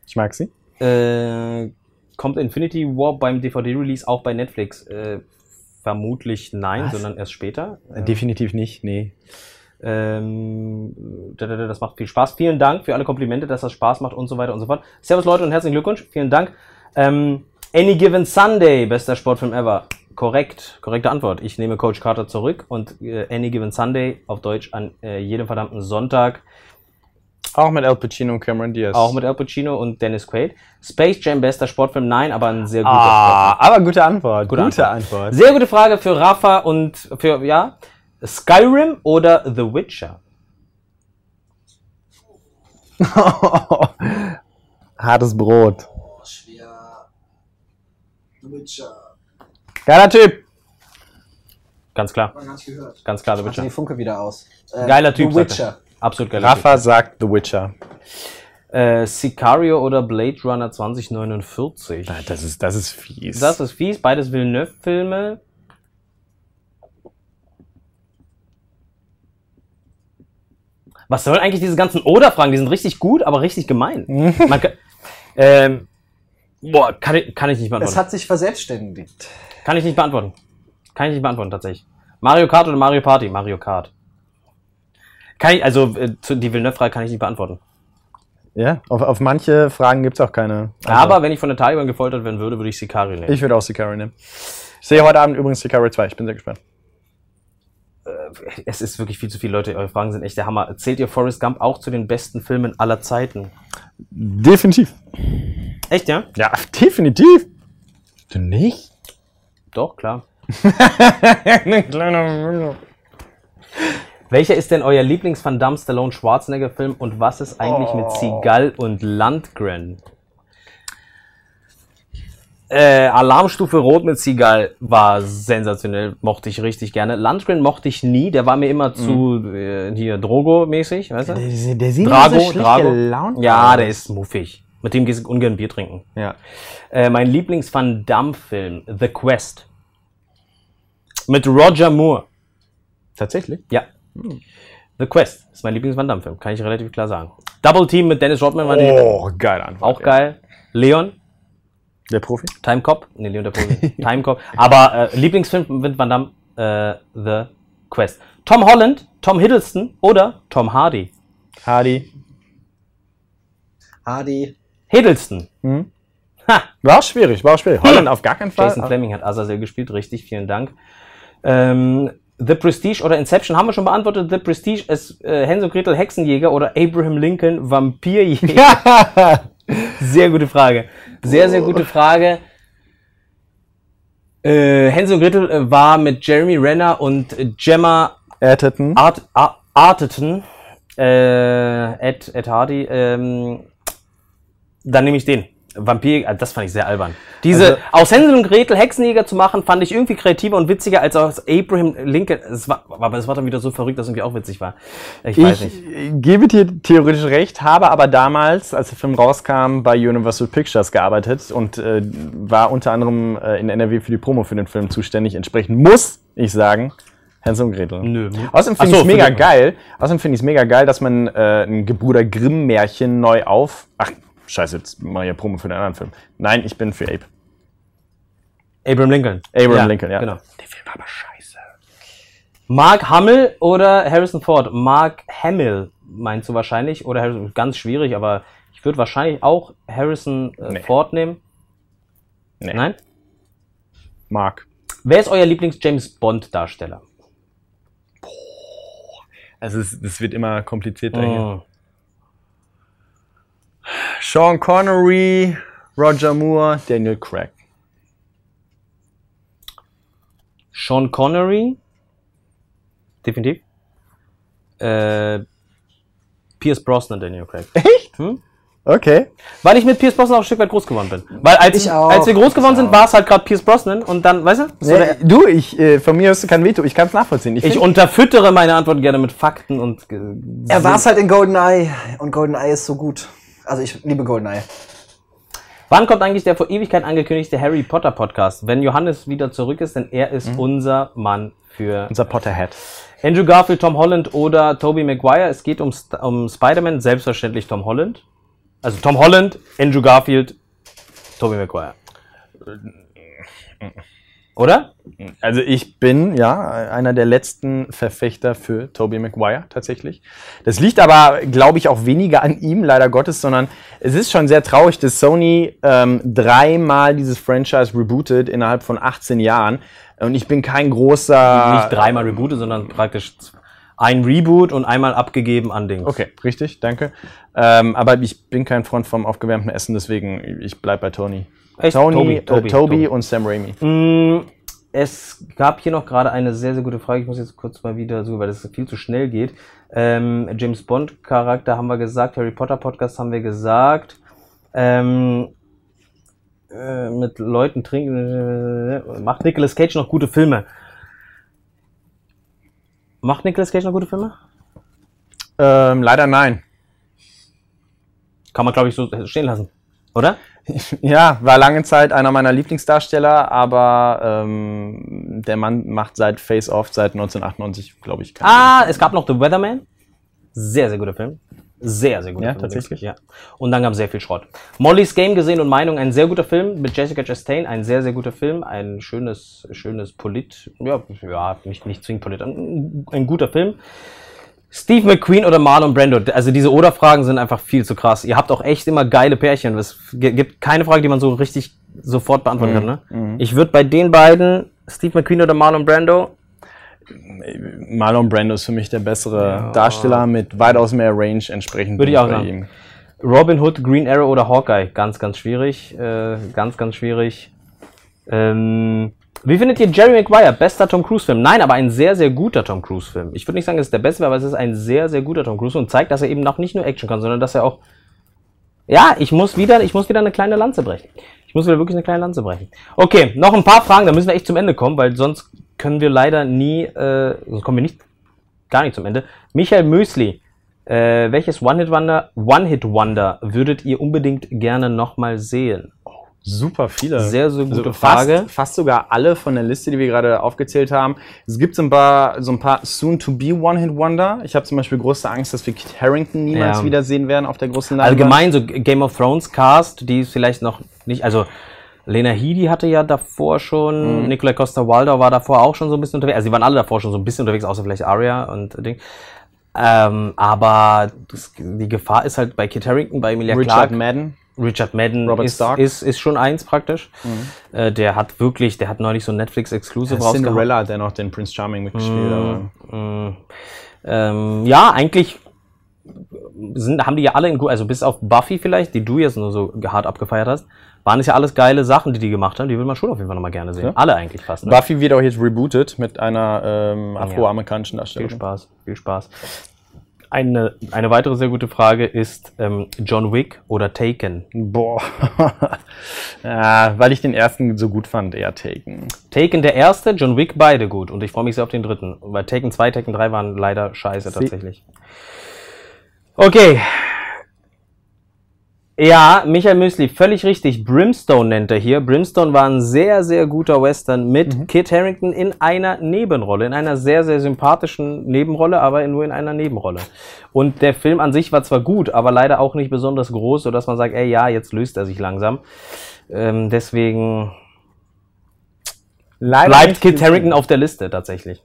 Ich mag sie. Äh, kommt Infinity War beim DVD-Release auch bei Netflix? Äh, vermutlich nein, Was? sondern erst später. Definitiv nicht, nee. Ähm, da- da- da- das macht viel Spaß. Vielen Dank für alle Komplimente, dass das Spaß macht und so weiter und so fort. Servus Leute und herzlichen Glückwunsch. Vielen Dank. Ähm, Any Given Sunday, bester Sportfilm ever. Korrekt, korrekte Antwort. Ich nehme Coach Carter zurück und äh, Any Given Sunday auf Deutsch an äh, jedem verdammten Sonntag. Auch mit Al Pacino und Cameron Diaz. Auch mit Al Pacino und Dennis Quaid. Space Jam, bester Sportfilm, nein, aber ein sehr guter Ah, aber gute Antwort. Gute Gute, Antwort. Antwort. Sehr gute Frage für Rafa und für, ja, Skyrim oder The Witcher? (laughs) Hartes Brot. Oh, schwer. The Witcher. Geiler Typ. Ganz klar, ganz klar The Macht die Witcher. Funke wieder aus. Äh, Geiler Typ, The Witcher. Absolut geiler Rafa sagt The Witcher. Äh, Sicario oder Blade Runner 2049? Ah, Das ist, das ist fies. Das ist fies, beides Villeneuve-Filme. Was soll eigentlich diese ganzen Oder-Fragen? Die sind richtig gut, aber richtig gemein. Man kann, ähm, boah, kann ich, kann ich nicht Es beantworten. hat sich verselbstständigt. Kann ich nicht beantworten. Kann ich nicht beantworten, tatsächlich. Mario Kart oder Mario Party? Mario Kart. Kann ich, also, äh, zu- die Villeneuve-Frage kann ich nicht beantworten. ja, auf, auf manche Fragen gibt es auch keine. Antwort. Aber wenn ich von den Taliban gefoltert werden würde, würde ich Sicario nehmen. Ich würde auch Sicario nehmen. Ich sehe heute Abend übrigens Sicario 2. Ich bin sehr gespannt. es ist wirklich viel zu viele Leute. Eure Fragen sind echt der Hammer. Zählt ihr Forrest Gump auch zu den besten Filmen aller Zeiten? Definitiv. Echt, ja? Ja, definitiv. Du nicht? Doch, klar. Ein (laughs) kleiner. Welcher ist denn euer Lieblings-Van Damme Stallone Schwarzenegger Film und was ist eigentlich mit Seagal und Landgren? Äh, Alarmstufe Rot mit Seagal war sensationell, mochte ich richtig gerne. Landgren mochte ich nie, der war mir immer zu äh, hier Drogo-mäßig, weißt du? Der, der sieht Drago, so Drago. gelaunt Ja, der ist muffig. Mit dem gehst du ungern Bier trinken. Ja. Äh, mein Lieblings-Van Damme-Film, The Quest. Mit Roger Moore. Tatsächlich? Ja. The Quest ist mein Lieblings-Van Damme-Film, kann ich relativ klar sagen. Double Team mit Dennis Rodman war Oh, geile Antwort. auch geil. Leon, Der Profi? Time Cop. Nee, Leon der Profi. (laughs) Time Cop. Aber äh, Lieblingsfilm mit Van Damme, äh, The Quest. Tom Holland, Tom Hiddleston oder Tom Hardy? Hardy. Hardy. Hiddleston. Ha! War auch schwierig, war auch schwierig. Holland auf gar keinen Fall. Jason Fleming hat Azazel gespielt, richtig, vielen Dank. Ähm, The Prestige oder Inception haben wir schon beantwortet. The Prestige ist äh, Hänsel Gretel Hexenjäger oder Abraham Lincoln Vampirjäger. (laughs) Sehr gute Frage. Sehr, sehr gute Frage. Äh, Hänsel Gretel äh, war mit Jeremy Renner und Gemma Atherton. Art, Ar Arterton, äh, Ed, Ed Hardy, ähm, dann nehme ich den. Vampir, äh, das fand ich sehr albern. Diese, Also- aus Hänsel und Gretel Hexenjäger zu machen, fand ich irgendwie kreativer und witziger als aus Abraham Lincoln. Es war, aber es war dann wieder so verrückt, dass es irgendwie auch witzig war. Ich weiß Ich nicht. äh, gebe dir theoretisch recht, habe aber damals, als der Film rauskam, bei Universal Pictures gearbeitet und äh, war unter anderem äh, in NRW für die Promo für den Film zuständig. Entsprechend muss ich sagen, Hänsel und Gretel. Nö. Außerdem finde so, ich es mega geil. Außerdem finde ich es mega geil, dass man äh, ein Gebrüder Grimm Märchen neu auf. Ach, scheiße, jetzt mache ich ja Promo für den anderen Film. Nein, ich bin für Ape. Abraham Lincoln. Abraham Lincoln, ja. Genau. Der Film war aber scheiße. Mark Hamill oder Harrison Ford? Mark Hamill meinst du wahrscheinlich? Oder Harrison, ganz schwierig, aber ich würde wahrscheinlich auch Harrison äh, Nee. Ford nehmen. Nee. Nein? Mark. Wer ist euer Lieblings-James Bond-Darsteller? Also es, es wird immer komplizierter Mhm. hier. Sean Connery, Roger Moore, Daniel Craig. Sean Connery. Definitiv. Äh, Pierce Brosnan, Daniel Craig. (laughs) Echt? Hm? Okay. Weil ich mit Pierce Brosnan auch ein Stück weit groß geworden bin. Weil als, Ich auch. als wir groß geworden Ich sind, war es halt gerade Pierce Brosnan und dann, weißt du? So du, ich, äh, von mir hast du kein Veto, ich kann es nachvollziehen. ich find- unterfüttere meine Antwort gerne mit Fakten und. äh, Er war es halt in GoldenEye und GoldenEye ist so gut. Also ich liebe GoldenEye. Wann kommt eigentlich der vor Ewigkeit angekündigte Harry Potter Podcast? Wenn Johannes wieder zurück ist, denn er ist unser Mann für unser Potterhead. Andrew Garfield, Tom Holland oder Tobey Maguire. Es geht um, um Spider-Man, selbstverständlich Tom Holland. Also Tom Holland, Andrew Garfield, Tobey Maguire. Oder? Also ich bin ja einer der letzten Verfechter für Tobey Maguire tatsächlich. Das liegt aber, glaube ich, auch weniger an ihm, leider Gottes, sondern es ist schon sehr traurig, dass Sony ähm, dreimal dieses Franchise rebootet innerhalb von 18 Jahren. Und ich bin kein großer. Nicht dreimal rebootet, sondern praktisch ein Reboot und einmal abgegeben an Dings. Okay, richtig, danke. Ähm, aber ich bin kein Freund vom aufgewärmten Essen, deswegen ich bleib bei Tony. Echt? Tony, Toby, äh, Toby, und Sam Raimi. Mm, Es gab hier noch gerade eine sehr, sehr gute Frage. Ich muss jetzt kurz mal wieder so, weil das viel zu schnell geht. Ähm, James Bond Charakter haben wir gesagt, Harry Potter Podcast haben wir gesagt. Ähm, äh, mit Leuten trinken. Äh, macht Nicolas Cage noch gute Filme? Macht Nicolas Cage noch gute Filme? Ähm, leider nein. Kann man, glaube ich, so stehen lassen. Oder? (laughs) Ja, war lange Zeit einer meiner Lieblingsdarsteller, aber ähm, der Mann macht seit Face Off, seit 1998, glaube ich, keinen Ah, es gab noch The Weatherman. Sehr, sehr guter Film. Sehr, sehr guter Ja, Film. tatsächlich? Ja. Und dann gab es sehr viel Schrott. Molly's Game gesehen und Meinung, ein sehr guter Film mit Jessica Chastain, ein sehr, sehr guter Film, ein schönes, schönes Polit, ja, ja nicht, nicht zwingend Polit, ein, ein guter Film. Steve McQueen oder Marlon Brando, also diese Oder-Fragen sind einfach viel zu krass. Ihr habt auch echt immer geile Pärchen. Es gi- gibt keine Frage, die man so richtig sofort beantworten kann. Ne? Ich würde bei den beiden, Steve McQueen oder Marlon Brando, Marlon Brando ist für mich der bessere Ja. Darsteller mit weitaus mehr Range entsprechend. Würde ich auch sagen. ihm. Robin Hood, Green Arrow oder Hawkeye? Ganz, ganz schwierig. Äh, ganz, ganz schwierig. Ähm, wie findet ihr Jerry Maguire? Bester Tom Cruise-Film? Nein, aber ein sehr, sehr guter Tom Cruise-Film. Ich würde nicht sagen, es ist der beste, aber es ist ein sehr, sehr guter Tom Cruise und zeigt, dass er eben noch nicht nur Action kann, sondern dass er auch. Ja, ich muss wieder, ich muss wieder eine kleine Lanze brechen. Ich muss wieder wirklich eine kleine Lanze brechen. Okay, noch ein paar Fragen, da müssen wir echt zum Ende kommen, weil sonst können wir leider nie, äh, sonst kommen wir nicht, gar nicht zum Ende. Michael Mösli, äh, welches One-Hit-Wonder One-Hit-Wonder würdet ihr unbedingt gerne nochmal sehen? Super viele. Sehr, sehr gute Also Frage. Fast, fast sogar alle von der Liste, die wir gerade aufgezählt haben. Es gibt so ein paar, so ein paar soon-to-be One-Hit-Wonder. Ich habe zum Beispiel große Angst, dass wir Kit Harington niemals Ja. wiedersehen werden auf der großen Leinwand. Allgemein so Game of Thrones Cast, die ist vielleicht noch nicht, also Lena Headey hatte ja davor schon, Nikolai Costa-Waldau war davor auch schon so ein bisschen unterwegs, also die waren alle davor schon so ein bisschen unterwegs, außer vielleicht Arya und Ding. Ähm, aber das, die Gefahr ist halt bei Kit Harington, bei Emilia Richard Clarke, Madden. Richard Madden Robert ist, Stark. Mhm. ist, ist schon eins praktisch. Äh, der hat wirklich, der hat neulich so ein Netflix-Exclusive rausgehauen. Cinderella hat dennoch den Prince Charming mitgespielt. aber Mm, ähm, ja, eigentlich sind, haben die ja alle in gut, also bis auf Buffy vielleicht, die du jetzt nur so hart abgefeiert hast, waren es ja alles geile Sachen, die die gemacht haben. Die will man schon auf jeden Fall nochmal gerne sehen. Ja. Alle eigentlich fast. Ne? Buffy wird auch jetzt rebootet mit einer ähm, afroamerikanischen Viel Darstellung. Spaß, viel Spaß. Eine, eine weitere sehr gute Frage ist ähm, John Wick oder Taken? Boah. (laughs) ja, weil ich den ersten so gut fand, eher Taken. Taken der erste, John Wick beide gut. Und ich freue mich sehr auf den dritten. Weil Taken 2, Taken 3 waren leider scheiße Sie- tatsächlich. Okay. Ja, Michael Müsli, völlig richtig. Brimstone nennt er hier. Brimstone war ein sehr, sehr guter Western mit Kit Harington in einer Nebenrolle, in einer sehr, sehr sympathischen Nebenrolle, aber nur in einer Nebenrolle. Und der Film an sich war zwar gut, aber leider auch nicht besonders groß, sodass man sagt, ey, ja, jetzt löst er sich langsam. Ähm, deswegen Leider bleibt Kit gesehen. Harington auf der Liste tatsächlich.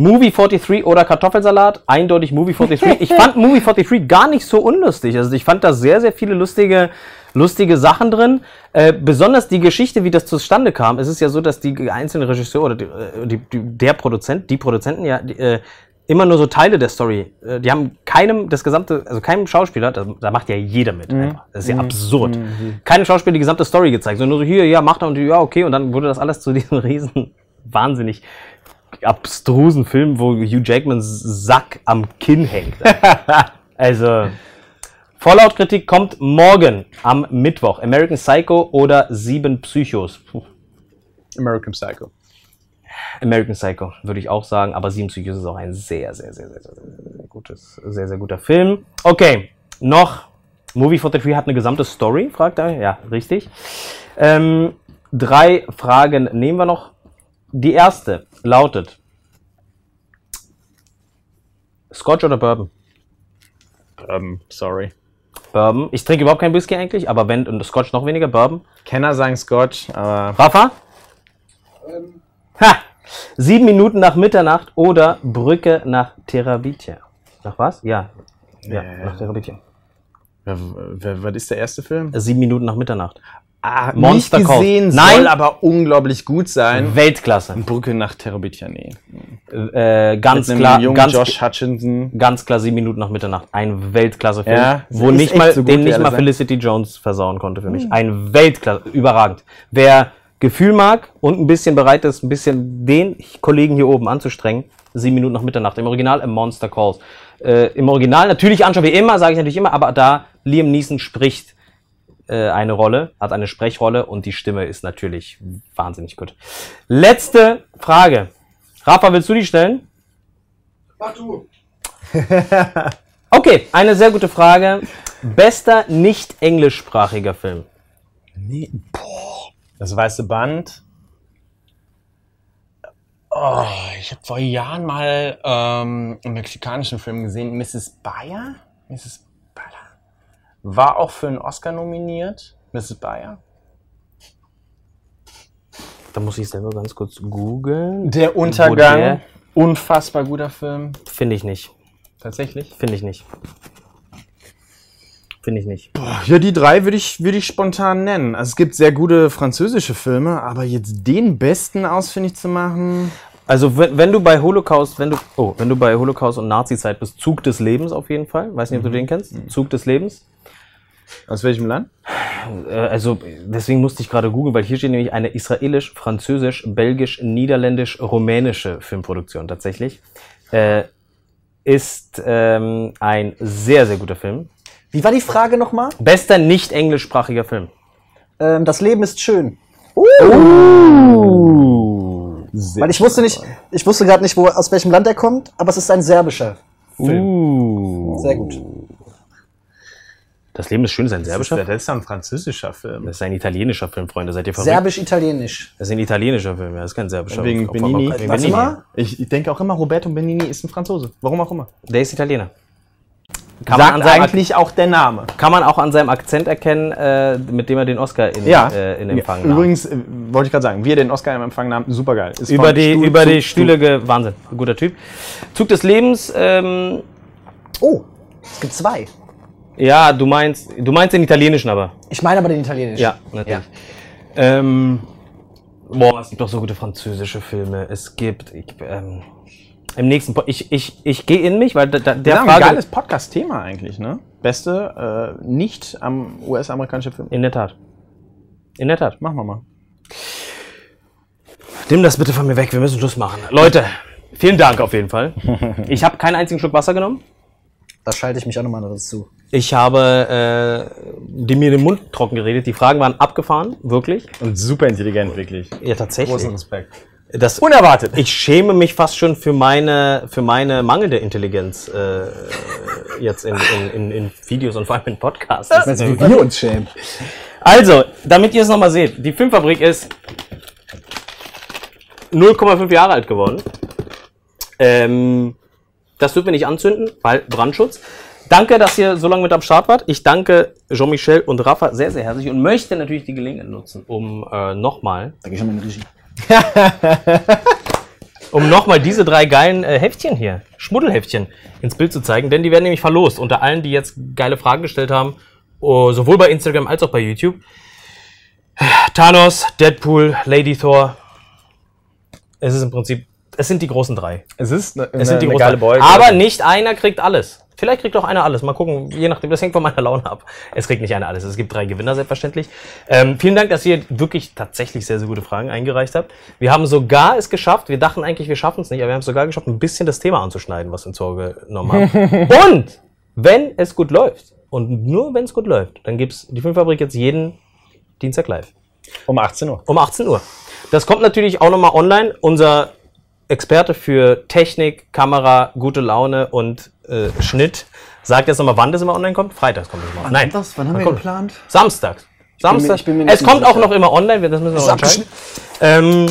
Movie 43 oder Kartoffelsalat? Eindeutig Movie 43. Ich fand (laughs) Movie 43 gar nicht so unlustig. Also ich fand da sehr, sehr viele lustige, lustige Sachen drin. Äh, besonders die Geschichte, wie das zustande kam. Es ist ja so, dass die einzelnen Regisseure oder die, äh, die, der Produzent, die Produzenten ja die, äh, immer nur so Teile der Story. Äh, die haben keinem das gesamte, also keinem Schauspieler, da, da macht ja jeder mit. einfach. Das ist ja absurd. Keinem Schauspieler die gesamte Story gezeigt, sondern nur so hier, ja, macht er und ja, okay. Und dann wurde das alles zu diesem (laughs) riesen, wahnsinnig abstrusen Film, wo Hugh Jackmans Sack am Kinn hängt. (laughs) also, Fallout-Kritik kommt morgen am Mittwoch. American Psycho oder Sieben Psychos? Puh. American Psycho. American Psycho, würde ich auch sagen, aber Sieben Psychos ist auch ein sehr, sehr, sehr, sehr, sehr, sehr, sehr, gutes, sehr, sehr guter Film. Okay, noch. Movie 43 hat eine gesamte Story, fragt er. Ja, richtig. Ähm, drei Fragen nehmen wir noch. Die erste lautet: Scotch oder Bourbon? Ähm, sorry. Bourbon. Ich trinke überhaupt kein Whisky eigentlich, aber wenn und Scotch noch weniger, Bourbon. Kenner sagen Scotch, aber Rafa? Ähm, Ha! Sieben Minuten nach Mitternacht oder Brücke nach Terabithia. Nach was? Ja. Ja, Nee. nach Terabithia. wer, wer, was ist der erste Film? Sieben Minuten nach Mitternacht. Ah, Monster nicht Call. gesehen, Nein. soll aber unglaublich gut sein. Weltklasse. Brücke nach Terabithia, nee. Äh, ganz Mit klar, ganz, Josh Hutchinson. ganz klar sieben Minuten nach Mitternacht. Ein Weltklasse-Film, Ja, wo nicht mal, so gut, den nicht mal. Felicity Jones versauen konnte für mich. Ein Weltklasse, überragend. Wer Gefühl mag und ein bisschen bereit ist, ein bisschen den Kollegen hier oben anzustrengen, sieben Minuten nach Mitternacht. Im Original A Monster Calls. Äh, Im Original natürlich anschauen wie immer, sage ich natürlich immer, aber da Liam Neeson spricht äh, eine Rolle, hat eine Sprechrolle und die Stimme ist natürlich wahnsinnig gut. Letzte Frage. Rafa, willst du die stellen? mach du. (laughs) Okay, eine sehr gute Frage. Bester nicht englischsprachiger Film. Nee, boah. Das weiße Band. Oh, ich habe vor Jahren mal ähm, einen mexikanischen Film gesehen, Mrs. Bayer. Mrs. War auch für einen Oscar nominiert. Mrs. Bayer. Da muss ich selber ganz kurz googeln. Der Untergang. der- Unfassbar guter Film. Finde ich nicht. Tatsächlich. Finde ich nicht. Finde ich nicht. Ja, die drei würde ich, würde ich spontan nennen. Also es gibt sehr gute französische Filme, aber jetzt den besten ausfindig zu machen. Also wenn, wenn du bei Holocaust, wenn du, oh, wenn du bei Holocaust und Nazi-Zeit bist, Zug des Lebens auf jeden Fall. Weiß nicht, ob du den kennst. Zug des Lebens. Aus welchem Land? Äh, also deswegen musste ich gerade googeln, weil hier steht nämlich eine israelisch, französisch, belgisch, niederländisch, rumänische Filmproduktion tatsächlich. Äh, ist ähm, ein sehr, sehr guter Film. Wie war die Frage nochmal? Bester nicht englischsprachiger Film. Ähm, das Leben ist schön. Sehr Weil ich wusste nicht, ich wusste gerade nicht, wo, aus welchem Land er kommt, aber es ist ein serbischer Film. Uh. Sehr gut. Das Leben ist schön, ist ein serbischer Das Film. ist ein französischer Film. Das ist ein italienischer Film, Freunde. Seid ihr verrückt? Serbisch-italienisch. Das ist ein italienischer Film, ja. Das ist kein serbischer Wegen Film. Benini. Wegen Benini. mal. Ich, ich denke auch immer, Roberto Benini ist ein Franzose. Warum auch immer. Der ist Italiener. Kann man, Sagt an seinem, eigentlich auch der Name. kann man auch an seinem Akzent erkennen, äh, mit dem er den Oscar in, Ja. äh, in Empfang nahm. Übrigens, äh, wollte ich gerade sagen, wie er den Oscar im Empfang nahm, super geil. Ist über die, Stuhl über zu die Stühle, ge Wahnsinn, guter Typ. Zug des Lebens, ähm, Oh, es gibt zwei. Ja, du meinst, du meinst den italienischen aber. Ich meine aber den italienischen. Ja, natürlich. Ähm, boah, es gibt doch so gute französische Filme. Es gibt, ich, ähm, im nächsten, po ich, ich, ich gehe in mich, weil da, da, der Ja, ein Frage, geiles Podcast-Thema eigentlich, ne? Beste, äh, nicht am US-amerikanische Film. in der Tat. In der Tat. Machen wir mal. Nimm das bitte von mir weg, wir müssen Schluss machen. Leute, vielen Dank auf jeden Fall. (laughs) Ich habe keinen einzigen Schluck Wasser genommen. Da schalte ich mich auch nochmal dazu. Ich habe äh, die mir den Mund trocken geredet. Die Fragen waren abgefahren, wirklich. Und super intelligent, wirklich. Ja, tatsächlich. Respekt. Das, Unerwartet. ich schäme mich fast schon für meine, für meine mangelnde Intelligenz äh, jetzt in, in, in, in Videos und vor allem in Podcasts. Das ist Wie wir uns schämen. Also, damit ihr es nochmal seht, die Filmfabrik ist 0,5 Jahre alt geworden. Ähm, das dürfen wir nicht anzünden, weil Brandschutz. Danke, dass ihr so lange mit am Start wart. Ich danke Jean-Michel und Rafa sehr, sehr herzlich und möchte natürlich die Gelegenheit nutzen, um äh, nochmal Da geh ich schon mal in die Regie. (laughs) um nochmal diese drei geilen äh, Heftchen hier, Schmuddelheftchen, ins Bild zu zeigen, denn die werden nämlich verlost unter allen, die jetzt geile Fragen gestellt haben, oh, sowohl bei Instagram als auch bei YouTube. Thanos, Deadpool, Lady Thor. Es ist im Prinzip, es sind die großen drei. Es ist eine, Es sind die eine großen geile drei. Beuge. Aber nicht einer kriegt alles. Vielleicht kriegt auch einer alles. Mal gucken, je nachdem, das hängt von meiner Laune ab. Es kriegt nicht einer alles. Es gibt drei Gewinner, selbstverständlich. Ähm, vielen Dank, dass ihr wirklich tatsächlich sehr, sehr gute Fragen eingereicht habt. Wir haben sogar es geschafft, wir dachten eigentlich, wir schaffen es nicht, aber wir haben es sogar geschafft, ein bisschen das Thema anzuschneiden, was wir ins Auge genommen haben. (laughs) und wenn es gut läuft, und nur wenn es gut läuft, dann gibt es die Filmfabrik jetzt jeden Dienstag live. um 18 Uhr. Um 18 Uhr. Das kommt natürlich auch nochmal online. Unser Experte für Technik, Kamera, gute Laune und äh, Schnitt sagt jetzt nochmal, wann das immer online kommt. Freitags kommt das immer. Nein, Das, wann haben wir kommt. geplant? Samstags. Samstag. es kommt auch sicher. noch immer online, das müssen wir noch entscheiden. Ähm,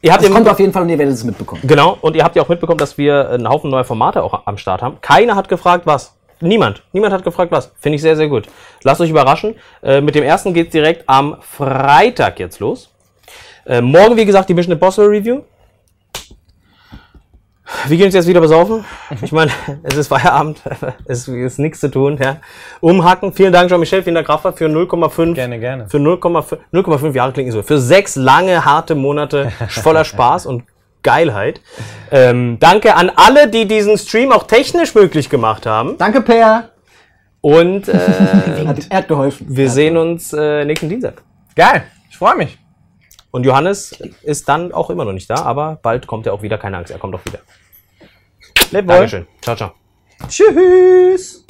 ihr habt Es kommt auf jeden Fall und ihr werdet es mitbekommen. Genau, und ihr habt ja auch mitbekommen, dass wir einen Haufen neue Formate auch am Start haben. Keiner hat gefragt, was. Niemand. Niemand hat gefragt, was. Finde ich sehr, sehr gut. Lasst euch überraschen. Äh, mit dem ersten geht es direkt am Freitag jetzt los. Äh, morgen, wie gesagt, die Mission Impossible Review. Wir gehen uns jetzt wieder besaufen. Ich meine, (laughs) es ist Feierabend, (laughs) es ist nichts zu tun. Ja. Umhacken. Vielen Dank, Jean-Michel, vielen Dank, Rafa, für 0,5 Gerne, gerne. für 0,5 0,5 Jahre klingt nicht so. Für sechs lange, harte Monate (laughs) voller Spaß und Geilheit. Ähm, danke an alle, die diesen Stream auch technisch möglich gemacht haben. Danke, Per. Und äh, er hat geholfen. wir sehen uns äh, nächsten Dienstag. Geil. Ich freue mich. Und Johannes ist dann auch immer noch nicht da, aber bald kommt er auch wieder. Keine Angst, er kommt auch wieder. Lebt wohl. Dankeschön. Ciao, ciao. Tschüss.